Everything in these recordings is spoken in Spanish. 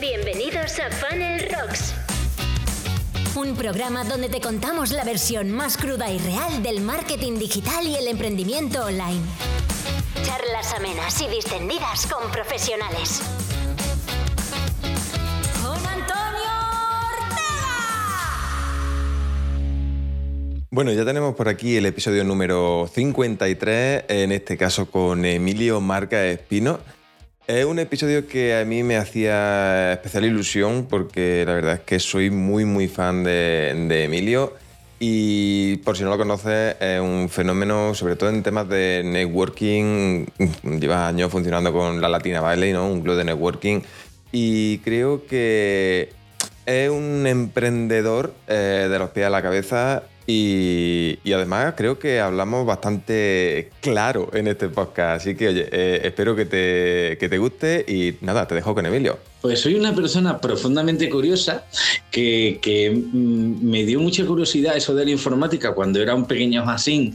Bienvenidos a Funnel Rocks. Un programa donde te contamos la versión más cruda y real del marketing digital y el emprendimiento online. Charlas amenas y distendidas con profesionales. Con Antonio Ortega. Bueno, ya tenemos por aquí el episodio número 53, en este caso con Emilio Marca Espino. Es un episodio que a mí me hacía especial ilusión porque la verdad es que soy muy muy fan de, Emilio y por si no lo conoces es un fenómeno sobre todo en temas de networking, lleva años funcionando con la Latina Valley, ¿no? un club de networking y creo que es un emprendedor eh, de los pies a la cabeza y, además creo que hablamos bastante claro en este podcast. Así que, oye, eh, espero que te, que te guste y nada, te dejo con Emilio. Pues soy una persona profundamente curiosa que, que, mm, me dio mucha curiosidad eso de la informática cuando era un pequeño así,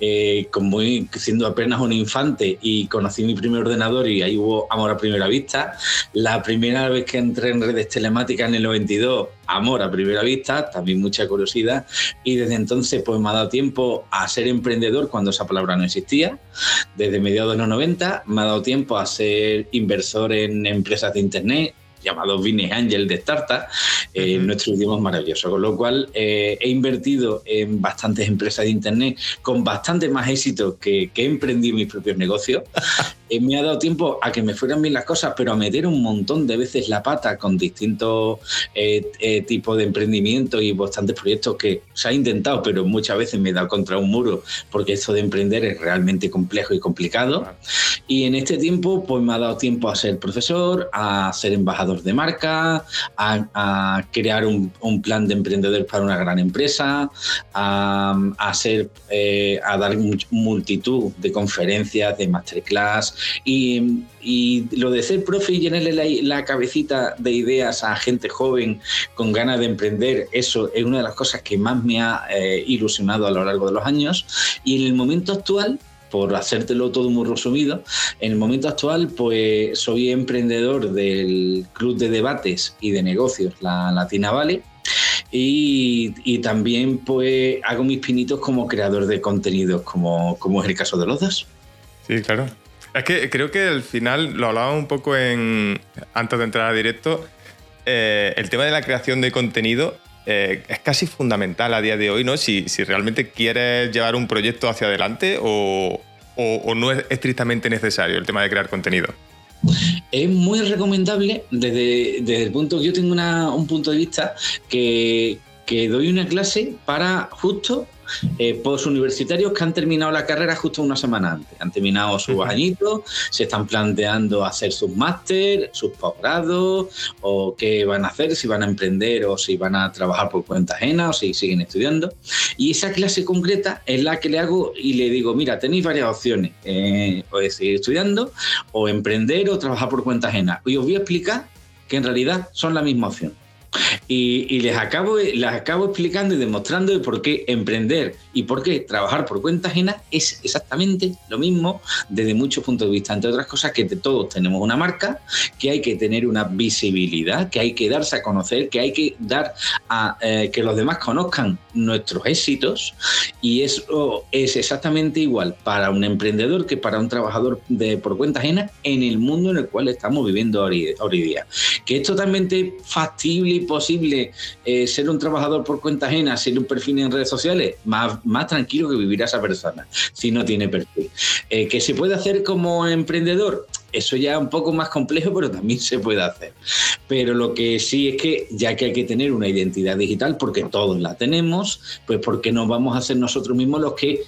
eh, como siendo apenas un infante y conocí mi primer ordenador y ahí hubo amor a primera vista. La primera vez que entré en redes telemáticas en el 92, amor a primera vista, también mucha curiosidad y desde entonces pues me ha dado tiempo a ser emprendedor cuando esa palabra no existía. Desde mediados de los 90 me ha dado tiempo a ser inversor en empresas de internet llamado Business Angel de Startup. Eh, uh -huh. Nuestro idioma es maravilloso, con lo cual eh, he invertido en bastantes empresas de Internet con bastante más éxito que, que he emprendido mis propios negocios. Eh, me ha dado tiempo a que me fueran bien las cosas, pero a meter un montón de veces la pata con distintos eh, eh, tipos de emprendimientos y bastantes proyectos que se ha intentado, pero muchas veces me he dado contra un muro porque esto de emprender es realmente complejo y complicado. Y en este tiempo, pues me ha dado tiempo a ser profesor, a ser embajador de marca, a, a crear un, un, plan de emprendedor para una gran empresa, a, a, eh, a dar multitud de conferencias, de masterclass y, lo de ser profe y llenarle la, cabecita de ideas a gente joven con ganas de emprender, eso es una de las cosas que más me ha eh, ilusionado a lo largo de los años. Y en el momento actual, por hacértelo todo muy resumido, en el momento actual pues soy emprendedor del Club de Debates y de Negocios, la Latina Valley, y, y, también pues hago mis pinitos como creador de contenidos, como, como es el caso de los dos. Sí, claro. Es que creo que al final lo hablaba un poco en, antes de entrar a directo, eh, el tema de la creación de contenido eh, es casi fundamental a día de hoy, ¿no? Si, si realmente quieres llevar un proyecto hacia adelante o, o, no es estrictamente necesario el tema de crear contenido. Es muy recomendable desde, desde el punto yo tengo una, un punto de vista que, que doy una clase para justo eh, postuniversitarios que han terminado la carrera justo una semana antes. Han terminado sus uh -huh. añitos, se están planteando hacer sus máster, sus posgrados, o qué van a hacer, si van a emprender o si van a trabajar por cuenta ajena o si siguen estudiando. Y esa clase concreta es la que le hago y le digo, mira, tenéis varias opciones, eh, o seguir estudiando, o emprender o trabajar por cuenta ajena. Y os voy a explicar que en realidad son la misma opción. Y, y, les, acabo, acabo explicando y demostrando de por qué emprender y por qué trabajar por cuenta ajena es exactamente lo mismo desde muchos puntos de vista. Entre otras cosas, que todos tenemos una marca, que hay que tener una visibilidad, que hay que darse a conocer, que hay que dar a eh, que los demás conozcan nuestros éxitos. Y eso es exactamente igual para un emprendedor que para un trabajador de, por cuenta ajena en el mundo en el cual estamos viviendo hoy, día. Que es totalmente factible y posible eh, ser un trabajador por cuenta ajena, ser un perfil en redes sociales, más, más tranquilo que vivirá esa persona si no tiene perfil. Eh, que se puede hacer como emprendedor, eso ya es un poco más complejo, pero también se puede hacer. Pero lo que sí es que ya que hay que tener una identidad digital, porque todos la tenemos, pues porque no vamos a ser nosotros mismos los que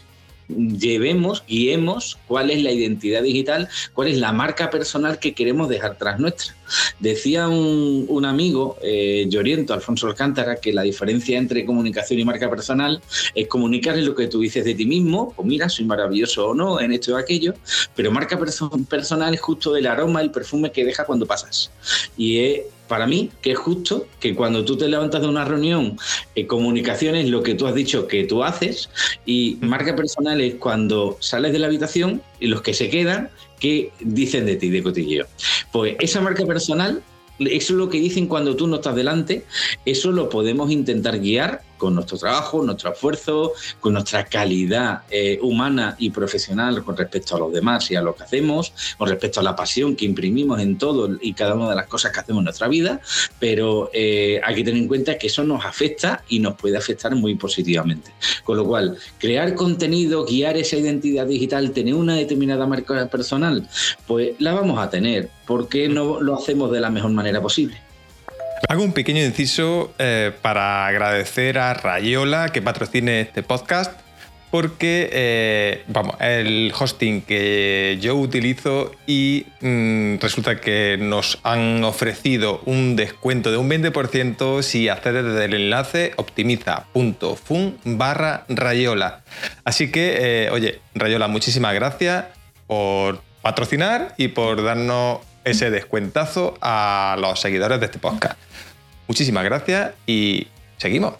llevemos, guiemos cuál es la identidad digital, cuál es la marca personal que queremos dejar tras nuestra. Decía un, un amigo, eh, Lloriento, Alfonso Alcántara, que la diferencia entre comunicación y marca personal es comunicarle lo que tú dices de ti mismo, o mira, soy maravilloso o no en esto o aquello, pero marca perso personal es justo el aroma, el perfume que deja cuando pasas. Y es para mí que es justo que cuando tú te levantas de una reunión, eh, comunicación es lo que tú has dicho que tú haces y marca personal es cuando sales de la habitación y los que se quedan, ¿qué dicen de ti de cotilleo? Pues esa marca personal eso es lo que dicen cuando tú no estás delante, eso lo podemos intentar guiar con nuestro trabajo, nuestro esfuerzo, con nuestra calidad eh, humana y profesional con respecto a los demás y a lo que hacemos, con respecto a la pasión que imprimimos en todo y cada una de las cosas que hacemos en nuestra vida, pero eh, hay que tener en cuenta que eso nos afecta y nos puede afectar muy positivamente. Con lo cual, crear contenido, guiar esa identidad digital, tener una determinada marca personal, pues la vamos a tener. ¿Por qué no lo hacemos de la mejor manera posible? Hago un pequeño inciso eh, para agradecer a Rayola que patrocine este podcast porque eh, vamos, el hosting que yo utilizo y mm, resulta que nos han ofrecido un descuento de un 20% si accedes desde el enlace optimiza.fun barra Rayola. Así que, eh, oye, Rayola, muchísimas gracias por patrocinar y por darnos ese descuentazo a los seguidores de este podcast. Muchísimas gracias y seguimos.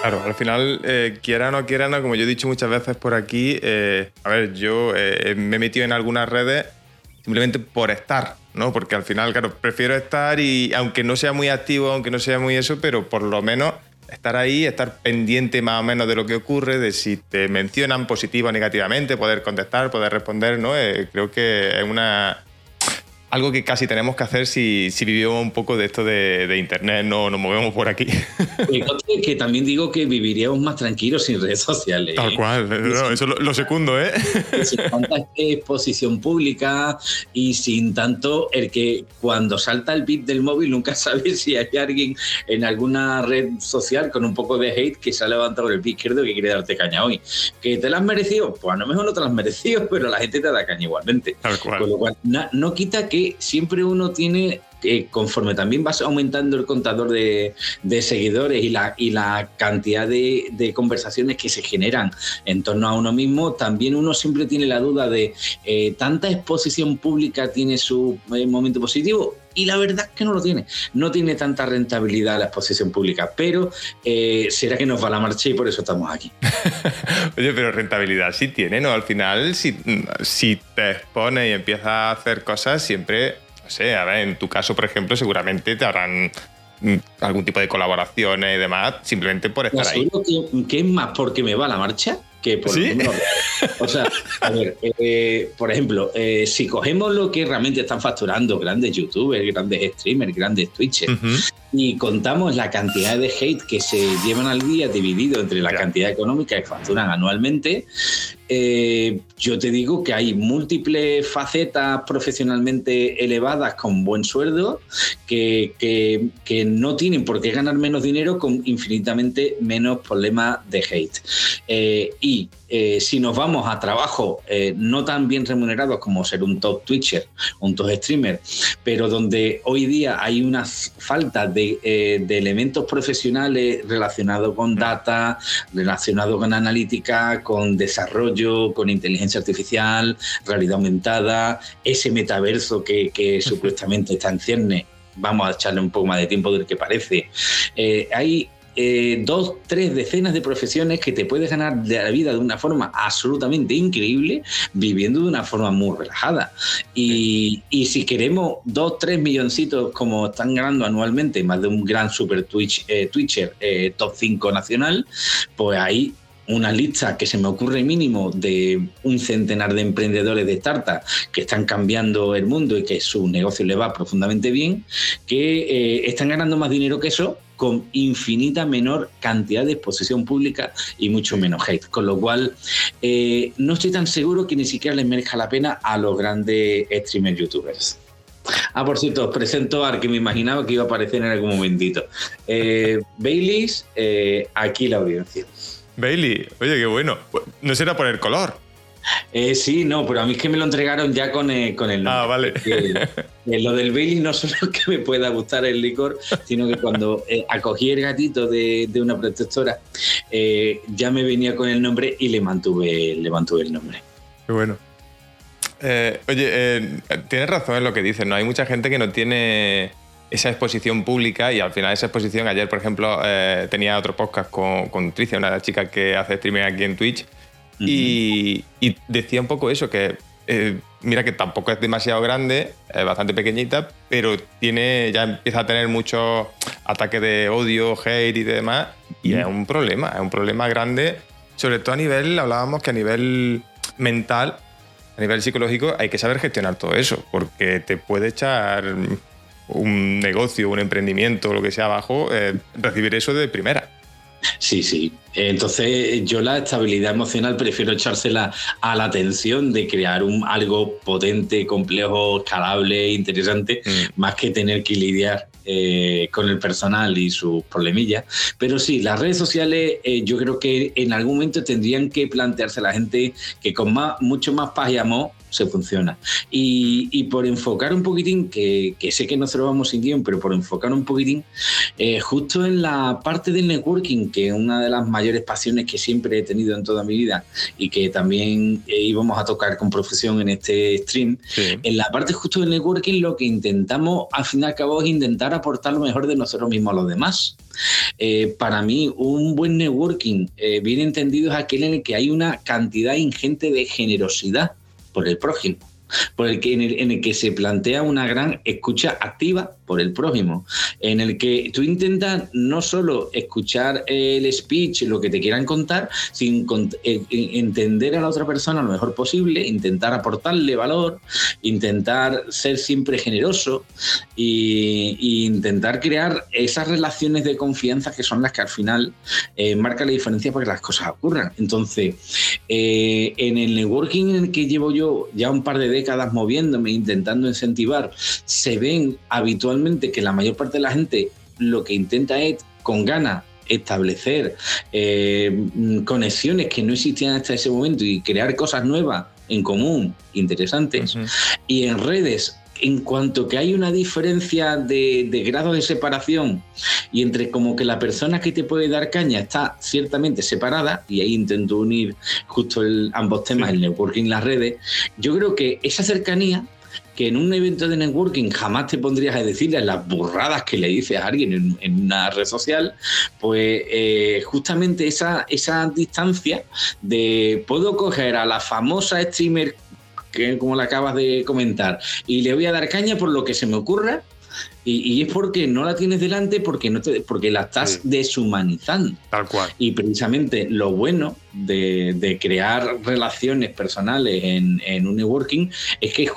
Claro, al final, eh, quiera o no quiera, no, como yo he dicho muchas veces por aquí, eh, a ver, yo eh, me he metido en algunas redes simplemente por estar, ¿no? Porque al final, claro, prefiero estar y aunque no sea muy activo, aunque no sea muy eso, pero por lo menos estar ahí, estar pendiente más o menos de lo que ocurre, de si te mencionan positivo o negativamente, poder contestar, poder responder, ¿no? creo que es una algo que casi tenemos que hacer si, si vivimos un poco de esto de, Internet, no nos movemos por aquí. que también digo que viviríamos más tranquilos sin redes sociales. Tal cual, eso lo, lo, segundo, ¿eh? Sin tanta exposición pública y sin tanto el que cuando salta el bit del móvil nunca sabes si hay alguien en alguna red social con un poco de hate que se ha levantado el pie izquierdo que quiere darte caña hoy. ¿Que te la has merecido? Pues a lo mejor no te la has merecido, pero la gente te da caña igualmente. Tal cual. Con lo cual, no quita que siempre uno tiene conforme también vas aumentando el contador de, seguidores y la, y la cantidad de, conversaciones que se generan en torno a uno mismo, también uno siempre tiene la duda de eh, tanta exposición pública tiene su eh, momento positivo. Y la verdad es que no lo tiene. No tiene tanta rentabilidad la exposición pública, pero eh, será que nos va la marcha y por eso estamos aquí. Oye, pero rentabilidad sí tiene, ¿no? Al final, si, si te expones y empiezas a hacer cosas, siempre no sé, a ver, en tu caso, por ejemplo, seguramente te harán mm, algún tipo de colaboraciones y demás, simplemente por estar ahí. Que, que es más porque me va la marcha que por ¿Sí? O sea, a ver, eh, por ejemplo, eh, si cogemos lo que realmente están facturando grandes youtubers, grandes streamers, grandes twitchers, y contamos la cantidad de hate que se llevan al día dividido entre la cantidad económica que facturan anualmente, eh, yo te digo que hay múltiples facetas profesionalmente elevadas con buen sueldo que, que, no tienen por qué ganar menos dinero con infinitamente menos problemas de hate. Eh, y eh, si nos vamos a trabajo no tan bien remunerados como ser un top Twitcher, un top streamer, pero donde hoy día hay una falta de, de elementos profesionales relacionados con data, relacionados con analítica, con desarrollo, con inteligencia artificial, realidad aumentada, ese metaverso que, supuestamente está en cierne, vamos a echarle un poco más de tiempo del que parece. Eh, hay eh, dos, tres decenas de profesiones que te puedes ganar de la vida de una forma absolutamente increíble, viviendo de una forma muy relajada. Y, si queremos dos, tres milloncitos como están ganando anualmente, más de un gran super Twitch, eh, Twitcher top 5 nacional, pues ahí una lista que se me ocurre mínimo de un centenar de emprendedores de startups que están cambiando el mundo y que su negocio le va profundamente bien, que eh, están ganando más dinero que eso con infinita menor cantidad de exposición pública y mucho menos hate. Con lo cual, eh, no estoy tan seguro que ni siquiera les merezca la pena a los grandes streamers youtubers. Ah, por cierto, os presento al que me imaginaba que iba a aparecer en algún momentito. Eh, Baileys, aquí la audiencia. Bailey, oye, qué bueno. No será por el color. Eh, sí, no, pero a mí es que me lo entregaron ya con el, con el Ah, vale. lo del Bailey no solo que me pueda gustar el licor, sino que cuando eh, acogí el gatito de, una protectora, eh, ya me venía con el nombre y le mantuve, le mantuve el nombre. Qué bueno. oye, tienes razón en lo que dices, ¿no? Hay mucha gente que no tiene esa exposición pública y al final esa exposición, ayer por ejemplo eh, tenía otro podcast con, con Tricia, una de las chicas que hace streaming aquí en Twitch, y, decía un poco eso, que eh, mira que tampoco es demasiado grande, es bastante pequeñita, pero tiene, ya empieza a tener muchos ataques de odio, hate y demás, y es un problema, es un problema grande, sobre todo a nivel, hablábamos que a nivel mental, a nivel psicológico, hay que saber gestionar todo eso, porque te puede echar un negocio, un emprendimiento, lo que sea abajo, eh, recibir eso de primera. Sí, sí. Entonces yo la estabilidad emocional prefiero echársela a la atención de crear un, algo potente, complejo, escalable, interesante, mm. más que tener que lidiar eh, con el personal y sus problemillas. Pero sí, las redes sociales eh, yo creo que en algún momento tendrían que plantearse la gente que con más, mucho más paz y amor se funciona. Y, por enfocar un poquitín, que, sé que no se lo vamos sin guion, pero por enfocar un poquitín, eh, justo en la parte del networking, que es una de las mayores pasiones que siempre he tenido en toda mi vida y que también eh, íbamos a tocar con profesión en este stream, en la parte justo del networking lo que intentamos al fin y al cabo es intentar aportar lo mejor de nosotros mismos a los demás. Eh, para mí, un buen networking, bien entendido, es aquel en el que hay una cantidad ingente de generosidad por el prójimo, por el que, en, el, que se plantea una gran escucha activa por el prójimo, en el que tú intentas no solo escuchar el speech, lo que te quieran contar, sin eh, entender a la otra persona lo mejor posible, intentar aportarle valor, intentar ser siempre generoso e, intentar crear esas relaciones de confianza que son las que al final eh, marcan la diferencia para que las cosas ocurran. Entonces, eh, en el networking en el que llevo yo ya un par de décadas moviéndome, intentando incentivar, se ven habitualmente que la mayor parte de la gente lo que intenta es con ganas establecer eh, conexiones que no existían hasta ese momento y crear cosas nuevas en común, interesantes. Y en redes, en cuanto que hay una diferencia de, grado de separación y entre como que la persona que te puede dar caña está ciertamente separada, y ahí intento unir justo ambos temas, el networking y las redes, yo creo que esa cercanía que en un evento de networking jamás te pondrías a decirle las burradas que le dices a alguien en, una red social, pues eh, justamente esa, esa distancia de puedo coger a la famosa streamer que como la acabas de comentar y le voy a dar caña por lo que se me ocurra y, es porque no la tienes delante, porque, no te, porque la estás deshumanizando. Tal cual. Y precisamente lo bueno de, crear relaciones personales en, un networking es que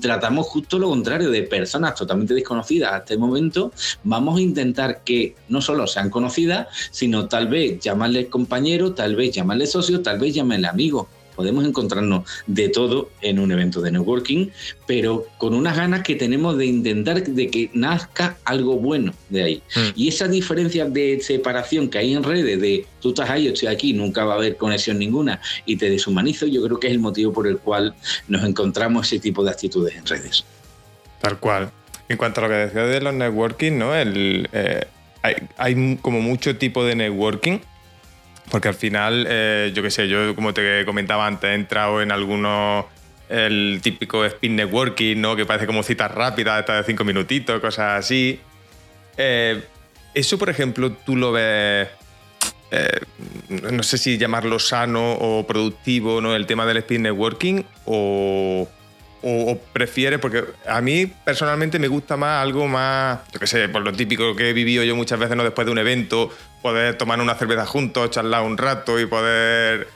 tratamos justo lo contrario de personas totalmente desconocidas hasta el momento. Vamos a intentar que no solo sean conocidas, sino tal vez llamarles compañero, tal vez llamarles socio, tal vez llamarle amigo podemos encontrarnos de todo en un evento de networking, pero con unas ganas que tenemos de intentar de que nazca algo bueno de ahí. Mm. Y esa diferencia de separación que hay en redes de tú estás ahí, yo estoy aquí, nunca va a haber conexión ninguna y te deshumanizo, yo creo que es el motivo por el cual nos encontramos ese tipo de actitudes en redes. Tal cual. En cuanto a lo que decías de los networking, ¿no? El, eh, hay, hay como mucho tipo de networking porque al final, eh, yo qué sé, yo como te comentaba antes, he entrado en algunos, el típico speed networking, ¿no? Que parece como citas rápidas, estas de cinco minutitos, cosas así. Eh, eso, por ejemplo, tú lo ves, eh, no sé si llamarlo sano o productivo, ¿no? El tema del speed networking o o, prefieres, porque a mí personalmente me gusta más algo más, yo qué sé, por lo típico que he vivido yo muchas veces, ¿no? Después de un evento, poder tomar una cerveza juntos, charlar un rato y poder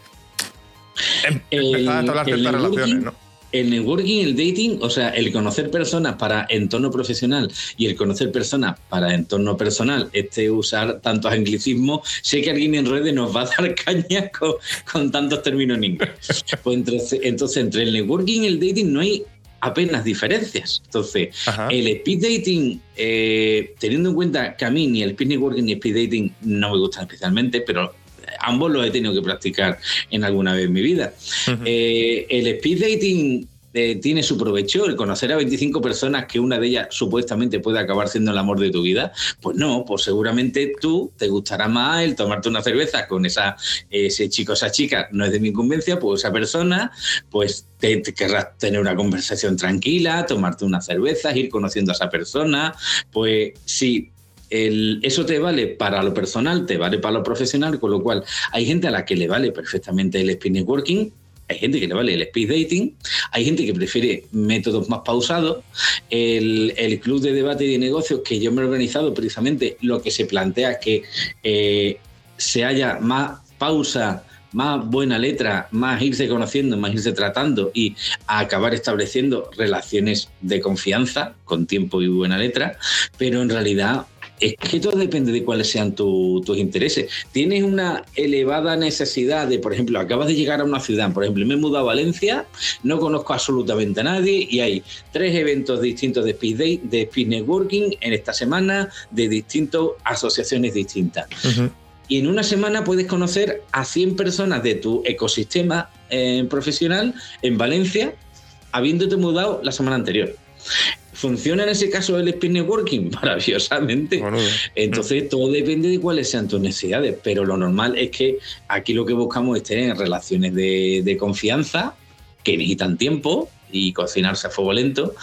em, empezar a hablar ciertas relaciones, ¿no? El networking, el dating, o sea, el conocer personas para entorno profesional y el conocer personas para entorno personal, este usar tantos anglicismos, sé que alguien en redes nos va a dar caña con, tantos términos en inglés. Pues entonces, entre el networking y el dating no hay apenas diferencias. Entonces, el speed dating, eh, teniendo en cuenta que a mí ni el speed networking ni el speed dating no me gustan especialmente, pero ambos los he tenido que practicar en alguna vez en mi vida. Eh, el speed dating eh, tiene su provecho, el conocer a 25 personas que una de ellas supuestamente puede acabar siendo el amor de tu vida, pues no, pues seguramente tú te gustará más el tomarte una cerveza con esa, ese chico, esa chica, no es de mi incumbencia, pues esa persona, pues te, querrás tener una conversación tranquila, tomarte una cerveza, ir conociendo a esa persona, pues sí, eso te vale para lo personal, te vale para lo profesional, con lo cual hay gente a la que le vale perfectamente el speed networking, hay gente que le vale el speed dating, hay gente que prefiere métodos más pausados. El, club de debate y de negocios que yo me he organizado, precisamente lo que se plantea es que eh, se haya más pausa más buena letra, más irse conociendo, más irse tratando y acabar estableciendo relaciones de confianza con tiempo y buena letra, pero en realidad es que todo depende de cuáles sean tus intereses. Tienes una elevada necesidad de, por ejemplo, acabas de llegar a una ciudad, por ejemplo, me he mudado a Valencia, no conozco absolutamente a nadie y hay tres eventos distintos de Speed Day, de Speed Networking en esta semana, de distintas asociaciones distintas. Y en una semana puedes conocer a 100 personas de tu ecosistema eh, profesional en Valencia, habiéndote mudado la semana anterior. ¿Funciona en ese caso el speed networking? Maravillosamente. Entonces, todo depende de cuáles sean tus necesidades, pero lo normal es que aquí lo que buscamos es tener relaciones de, confianza que necesitan tiempo y cocinarse a fuego lento.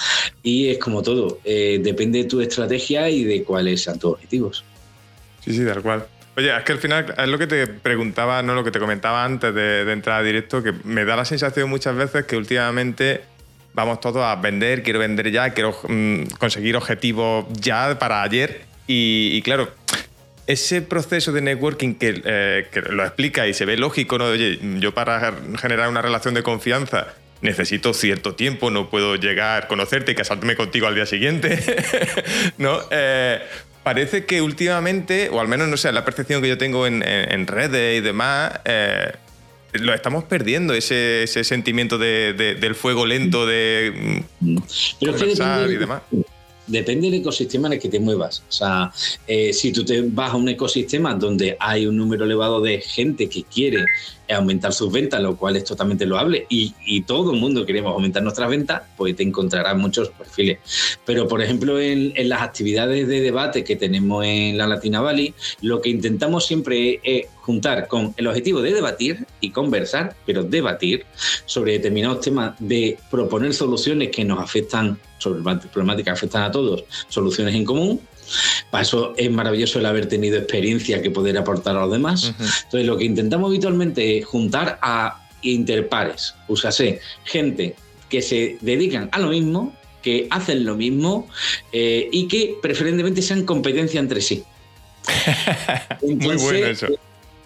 Y es como todo, eh, depende de tu estrategia y de cuáles sean tus objetivos. Sí, sí, tal cual. Oye, es que al final es lo que te preguntaba, no lo que te comentaba antes de, de entrar a directo, que me da la sensación muchas veces que últimamente vamos todos a vender, quiero vender ya, quiero mm, conseguir objetivos ya para ayer. Y, claro, ese proceso de networking eh, que, lo explica y se ve lógico, ¿no? Oye, yo para generar una relación de confianza necesito cierto tiempo, no puedo llegar, conocerte y casarme contigo al día siguiente, ¿no? Eh, parece que últimamente, o al menos no sé, la percepción que yo tengo en, redes y demás, eh, lo estamos perdiendo, ese, sentimiento del fuego lento, de mm, y demás. Depende del ecosistema en el que te muevas. O sea, eh, si tú te vas a un ecosistema donde hay un número elevado de gente que quiere aumentar sus ventas, lo cual es totalmente loable, y, todo el mundo queremos aumentar nuestras ventas, pues te encontrarás muchos perfiles. Pero, por ejemplo, en, las actividades de debate que tenemos en la Latina Valley, lo que intentamos siempre es juntar con el objetivo de debatir y conversar, pero debatir sobre determinados temas, de proponer soluciones que nos afectan, sobre problemáticas que afectan a todos, soluciones en común, para eso es maravilloso el haber tenido experiencia que poder aportar a los demás. Entonces, lo que intentamos habitualmente es juntar a interpares, usase gente que se dedican a lo mismo, que hacen lo mismo eh, y que preferentemente sean competencia entre sí. Muy bueno eso.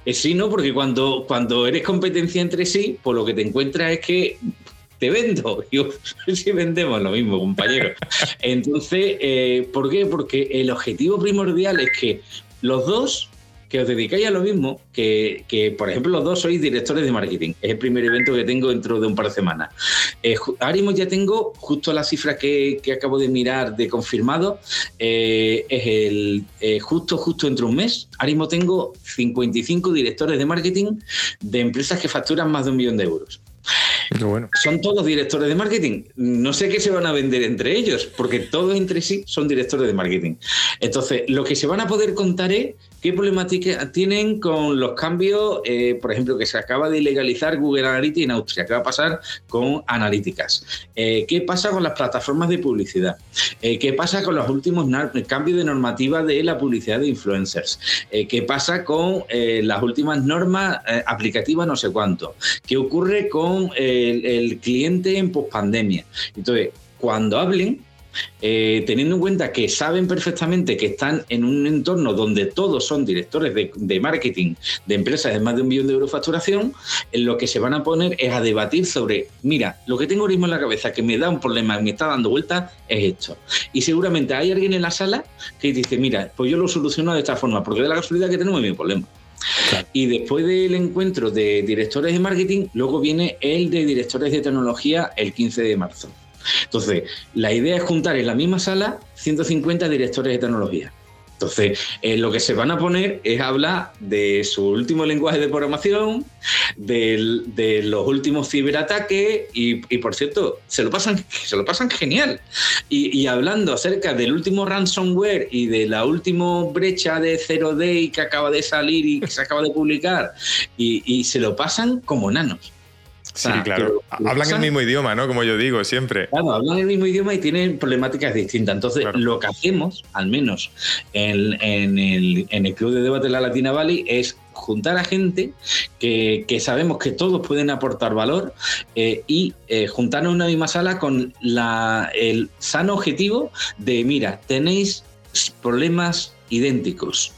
Eh, sí, ¿no? Porque cuando, cuando eres competencia entre sí, pues lo que te encuentras es que te vendo. Yo, si vendemos lo mismo, compañero. Entonces, eh, ¿por qué? Porque el objetivo primordial es que los dos que os dedicáis a lo mismo, que, por ejemplo los dos sois directores de marketing. Es el primer evento que tengo dentro de un par de semanas. Eh, ahora mismo ya tengo justo la cifra que, acabo de mirar de confirmado. Eh, es el justo, justo entre un mes. Ahora mismo tengo 55 directores de marketing de empresas que facturan más de un millón de euros. Son todos directores de marketing. No sé qué se van a vender entre ellos, porque todos entre sí son directores de marketing. Entonces, lo que se van a poder contar es qué problemática tienen con los cambios, eh, por ejemplo, que se acaba de ilegalizar Google Analytics en Austria. ¿Qué va a pasar con analíticas? Eh, ¿Qué pasa con las plataformas de publicidad? Eh, ¿Qué pasa con los últimos cambios de normativa de la publicidad de influencers? ¿Qué pasa con las últimas normas aplicativas no sé cuánto? ¿Qué ocurre con el, cliente en pospandemia. Entonces, cuando hablen, eh, teniendo en cuenta que saben perfectamente que están en un entorno donde todos son directores de, marketing de empresas de más de un millón de euros de facturación, en lo que se van a poner es a debatir sobre, mira, lo que tengo ahora mismo en la cabeza que me da un problema, me está dando vueltas, es esto. Y seguramente hay alguien en la sala que dice, mira, pues yo lo soluciono de esta forma, porque de la casualidad que tenemos mi problema. Y después del encuentro de directores de marketing, luego viene el de directores de tecnología el 15 de marzo. Entonces, la idea es juntar en la misma sala 150 directores de tecnología. Entonces, eh, lo que se van a poner es hablar de su último lenguaje de programación, de los últimos ciberataques y, por cierto, se lo pasan, se lo pasan genial. Y, hablando acerca del último ransomware y de la última brecha de Zero Day que acaba de salir y que se acaba de publicar, y, se lo pasan como nanos. Sí, claro. hablan el mismo idioma, ¿no? Como yo digo siempre. Claro, hablan el mismo idioma y tienen problemáticas distintas. Entonces, lo que hacemos, al menos en, el, en, el, Club de Debate de la Latina Valley, es juntar a gente que, sabemos que todos pueden aportar valor eh, y eh, juntarnos en una misma sala con la, el sano objetivo de, mira, tenéis problemas idénticos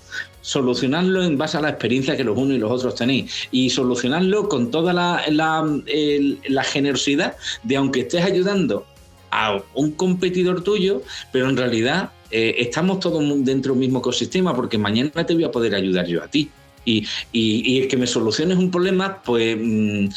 solucionarlo en base a la experiencia que los unos y los otros tenéis y solucionarlo con toda la, la, generosidad de aunque estés ayudando a un competidor tuyo, pero en realidad eh, estamos todos dentro del mismo ecosistema porque mañana te voy a poder ayudar yo a ti. Y, y, el que me soluciones un problema, pues mm,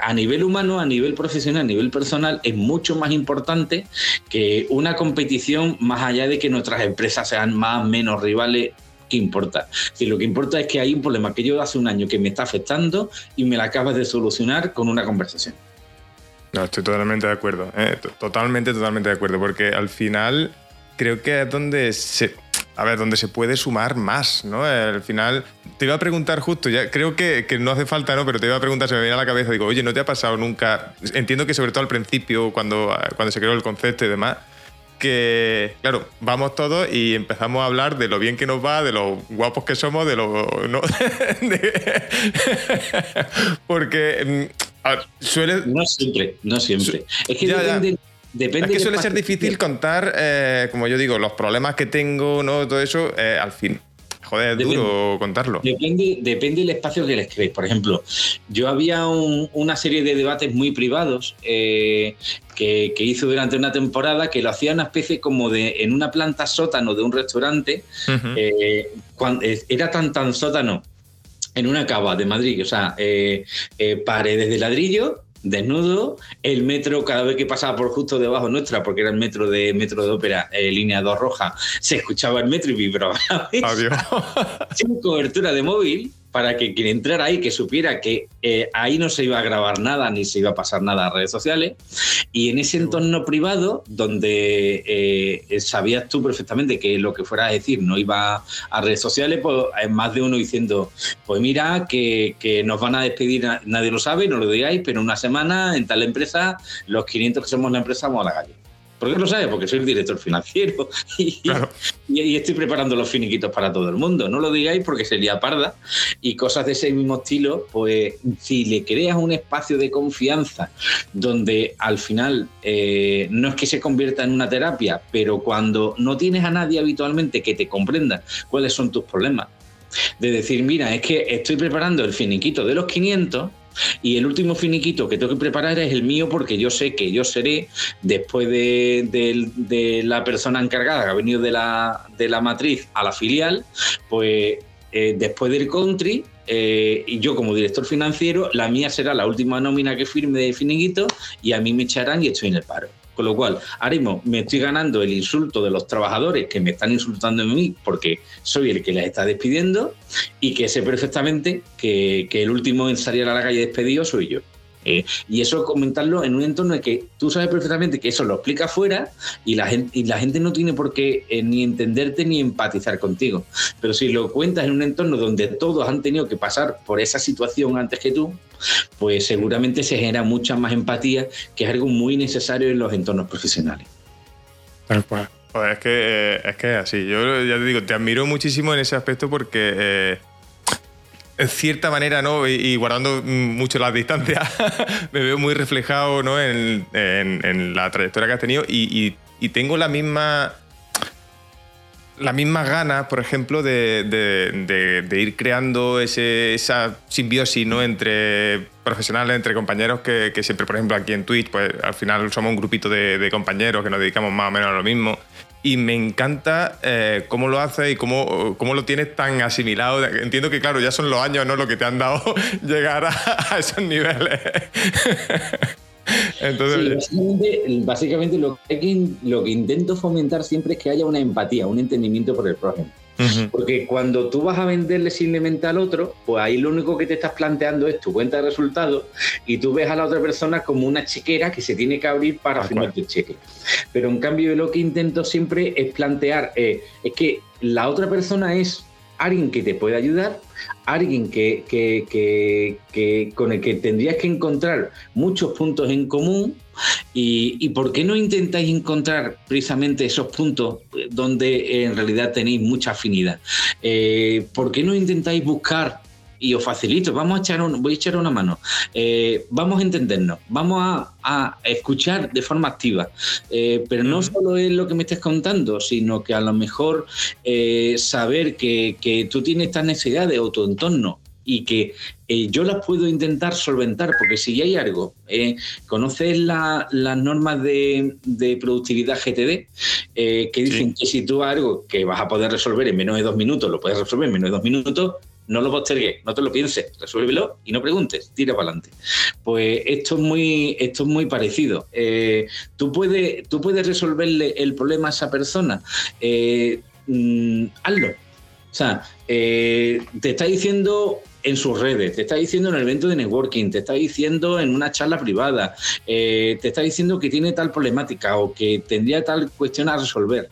a nivel humano, a nivel profesional, a nivel personal, es mucho más importante que una competición más allá de que nuestras empresas sean más o menos rivales ¿qué importa? Si lo que importa es que hay un problema que yo hace un año que me está afectando y me la acabas de solucionar con una conversación. No, estoy totalmente de acuerdo. ¿eh? Totalmente, totalmente de acuerdo. Porque al final creo que es donde se. A ver, donde se puede sumar más, ¿no? Al final, te iba a preguntar justo, ya creo que, que, no hace falta, ¿no? Pero te iba a preguntar, se me viene a la cabeza, digo, oye, ¿no te ha pasado nunca? Entiendo que sobre todo al principio, cuando, cuando se creó el concepto y demás, que, claro, vamos todos y empezamos a hablar de lo bien que nos va, de lo guapos que somos, de lo... ¿no? Porque mm, suele... No siempre, no siempre. Es que depende... es que suele ser difícil contar, eh, como yo digo, los problemas que tengo, ¿no? Todo eso, eh, al fin. Joder, es duro contarlo. Depende, depende del espacio que les creéis. Por ejemplo, yo había una serie de debates muy privados eh, que, hizo durante una temporada que lo hacía una especie como de en una planta sótano de un restaurante. Eh, eh, era tan tan sótano en una cava de Madrid, o sea, paredes de ladrillo desnudo, el metro cada vez que pasaba por justo debajo nuestra, porque era el metro de metro de ópera, eh, línea 2 roja, se escuchaba el metro y vibraba. Adiós. Sin cobertura de móvil, para que quien entrara ahí, que supiera que eh, ahí no se iba a grabar nada ni se iba a pasar nada a redes sociales. Y en ese entorno privado, donde eh, sabías tú perfectamente que lo que fuera a decir no iba a redes sociales, pues hay más de uno diciendo, pues mira, que, que nos van a despedir, nadie lo sabe, no lo digáis, pero una semana en tal empresa, los 500 que somos la empresa vamos a la calle. ¿Por qué lo sabes? Porque soy el director financiero y, y, estoy preparando los finiquitos para todo el mundo. No lo digáis porque sería parda. Y cosas de ese mismo estilo, pues si le creas un espacio de confianza donde al final eh, no es que se convierta en una terapia, pero cuando no tienes a nadie habitualmente que te comprenda cuáles son tus problemas, de decir, mira, es que estoy preparando el finiquito de los 500 y el último finiquito que tengo que preparar es el mío porque yo sé que yo seré, después de, la persona encargada que ha venido de la, de la matriz a la filial, pues eh, después del country, eh, y yo como director financiero, la mía será la última nómina que firme de finiquito y a mí me echarán y estoy en el paro. Con lo cual, mismo me estoy ganando el insulto de los trabajadores que me están insultando en mí porque soy el que les está despidiendo y que sé perfectamente que el último en salir a la calle despedido soy yo. Eh, y eso comentarlo en un entorno en que tú sabes perfectamente que eso lo explica afuera y la gente, y la gente no tiene por qué eh, ni entenderte ni empatizar contigo. Pero si lo cuentas en un entorno donde todos han tenido que pasar por esa situación antes que tú, pues seguramente se genera mucha más empatía, que es algo muy necesario en los entornos profesionales. es que, eh, es que así. Yo ya te digo, te admiro muchísimo en ese aspecto porque en cierta manera, ¿no? Y, guardando mucho las distancias, me veo muy reflejado ¿no? en, la trayectoria que has tenido y, tengo la misma. La misma ganas, por ejemplo, de, ir creando esa simbiosis ¿no? entre profesionales, entre compañeros, que, siempre, por ejemplo, aquí en Twitch, pues al final somos un grupito de, compañeros que nos dedicamos más o menos a lo mismo y me encanta eh, cómo lo haces y cómo, cómo, lo tienes tan asimilado. Entiendo que, claro, ya son los años ¿no? lo que te han dado llegar a, esos niveles. Entonces, básicamente, lo, que, lo que intento fomentar siempre es que haya una empatía, un entendimiento por el prójimo. Porque cuando tú vas a venderle simplemente al otro, pues ahí lo único que te estás planteando es tu cuenta de resultados y tú ves a la otra persona como una chequera que se tiene que abrir para firmar tu cheque. Pero en cambio lo que intento siempre es plantear, eh, es que la otra persona es alguien que te pueda ayudar, alguien que, con el que tendrías que encontrar muchos puntos en común. Y, por qué no intentáis encontrar precisamente esos puntos donde en realidad tenéis mucha afinidad? Eh, ¿Por qué no intentáis buscar y os facilito, vamos a echar voy a echar una mano, eh, vamos a entendernos, vamos a, escuchar de forma activa, eh, pero no solo es lo que me estés contando, sino que a lo mejor eh, saber que, tú tienes estas necesidades o tu entorno y que yo las puedo intentar solventar, porque si hay algo, conoces las normas de, productividad GTD, que dicen que si tú algo que vas a poder resolver en menos de dos minutos, lo puedes resolver en menos de dos minutos, no lo postergues, no te lo pienses, resuélvelo y no preguntes, tira para adelante. Pues esto es muy, esto es muy parecido. Eh, tú, puedes, tú puedes resolverle el problema a esa persona, eh, mm, hazlo. O sea, eh, te está diciendo en sus redes, te está diciendo en el evento de networking, te está diciendo en una charla privada, te está diciendo que tiene tal problemática o que tendría tal cuestión a resolver.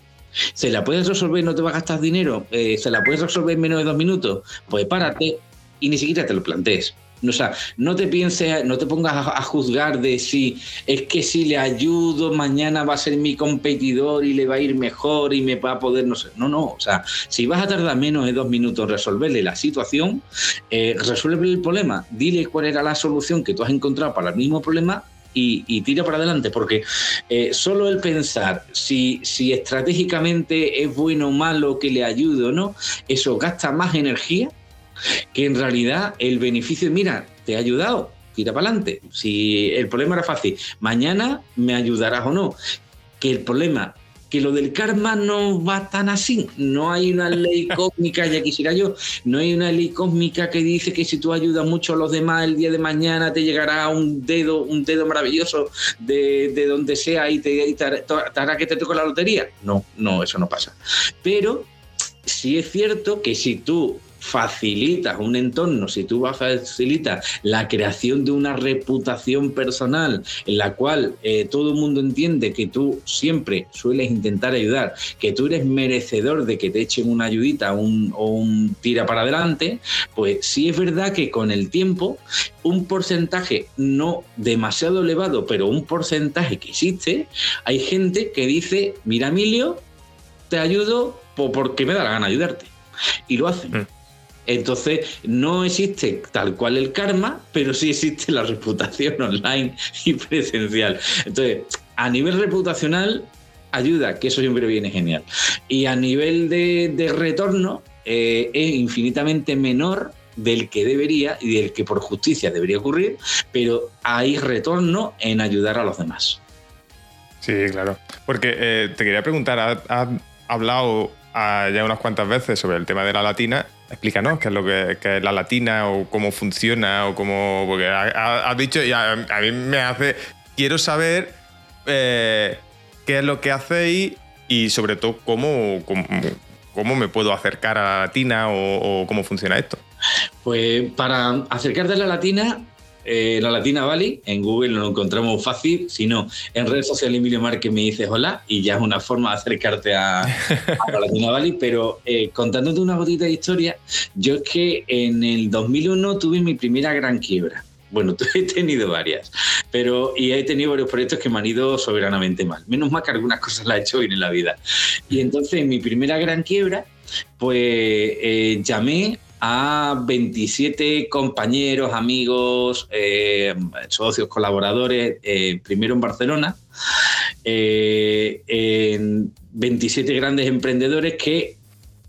¿Se la puedes resolver no te va a gastar dinero? Eh, ¿Se la puedes resolver en menos de dos minutos? Pues párate y ni siquiera te lo plantees. O sea, no te pienses, no te pongas a, juzgar de si es que si le ayudo, mañana va a ser mi competidor y le va a ir mejor y me va a poder, no sé. No, no. O sea, si vas a tardar menos de dos minutos en resolverle la situación, eh, resuelve el problema. Dile cuál era la solución que tú has encontrado para el mismo problema y, tira para adelante, porque eh, solo el pensar si, si estratégicamente es bueno o malo que le ayude o no, eso gasta más energía que en realidad el beneficio, mira, te ha ayudado, tira para adelante. Si el problema era fácil, mañana me ayudarás o no. Que el problema que lo del karma no va tan así. No hay una ley cósmica, ya quisiera yo, no hay una ley cósmica que dice que si tú ayudas mucho a los demás el día de mañana te llegará un dedo, un dedo maravilloso de, donde sea y te, hará que te toque la lotería. No, no, eso no pasa. Pero sí es cierto que si tú facilitas un entorno, si tú facilitas la creación de una reputación personal en la cual eh, todo el mundo entiende que tú siempre sueles intentar ayudar, que tú eres merecedor de que te echen una ayudita un, o un tira para adelante, pues sí es verdad que con el tiempo un porcentaje no demasiado elevado, pero un porcentaje que existe, hay gente que dice, mira Emilio, te ayudo porque me da la gana ayudarte. Y lo hacen. Mm. Entonces, no existe tal cual el karma, pero sí existe la reputación online y presencial. Entonces, a nivel reputacional, ayuda, que eso siempre viene genial. Y a nivel de, retorno, eh, es infinitamente menor del que debería y del que por justicia debería ocurrir, pero hay retorno en ayudar a los demás. Sí, claro. Porque eh, te quería preguntar, has hablado ah, ya unas cuantas veces sobre el tema de la latina Explícanos qué es lo que, es la latina o cómo funciona o cómo. Porque has dicho y a, mí me hace. Quiero saber eh, qué es lo que hacéis y sobre todo cómo, cómo, me puedo acercar a la latina o, cómo funciona esto. Pues para acercarte a la latina eh, la Latina Valley, en Google no lo encontramos fácil, sino en redes sociales Emilio Márquez me dices hola y ya es una forma de acercarte a, la Latina Valley, pero eh, contándote una gotita de historia, yo es que en el 2001 tuve mi primera gran quiebra. Bueno, he tenido varias, pero y he tenido varios proyectos que me han ido soberanamente mal. Menos mal que algunas cosas las he hecho bien en la vida. Y entonces, en mi primera gran quiebra, pues eh, llamé a 27 compañeros, amigos, eh, socios, colaboradores, eh, primero en Barcelona, eh, en 27 grandes emprendedores que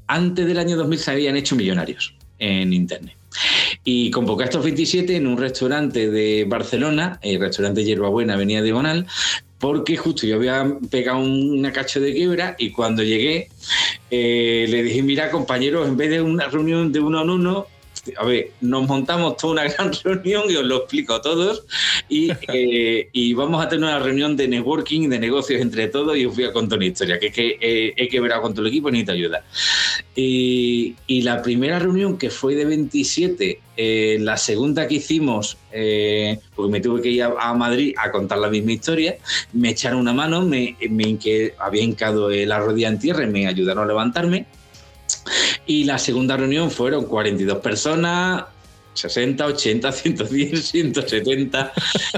antes del año 2000 se habían hecho millonarios en Internet. Y convoqué a estos 27 en un restaurante de Barcelona, el restaurante Hierbabuena, Avenida Diagonal, porque justo yo había pegado una cacho de quiebra y cuando llegué eh, le dije, mira compañeros, en vez de una reunión de uno en uno, a ver, nos montamos toda una gran reunión y os lo explico a todos y, eh, y vamos a tener una reunión de networking, de negocios entre todos y os voy a contar una historia, que es que eh, he quebrado con todo el equipo y necesito ayuda. Y, y, la primera reunión que fue de 27, eh, la segunda que hicimos, porque me tuve que ir a, Madrid a contar la misma historia, me echaron una mano, me, me había hincado la rodilla en tierra y me ayudaron a levantarme Y la segunda reunión fueron 42 personas, 60, 80, 110, 170.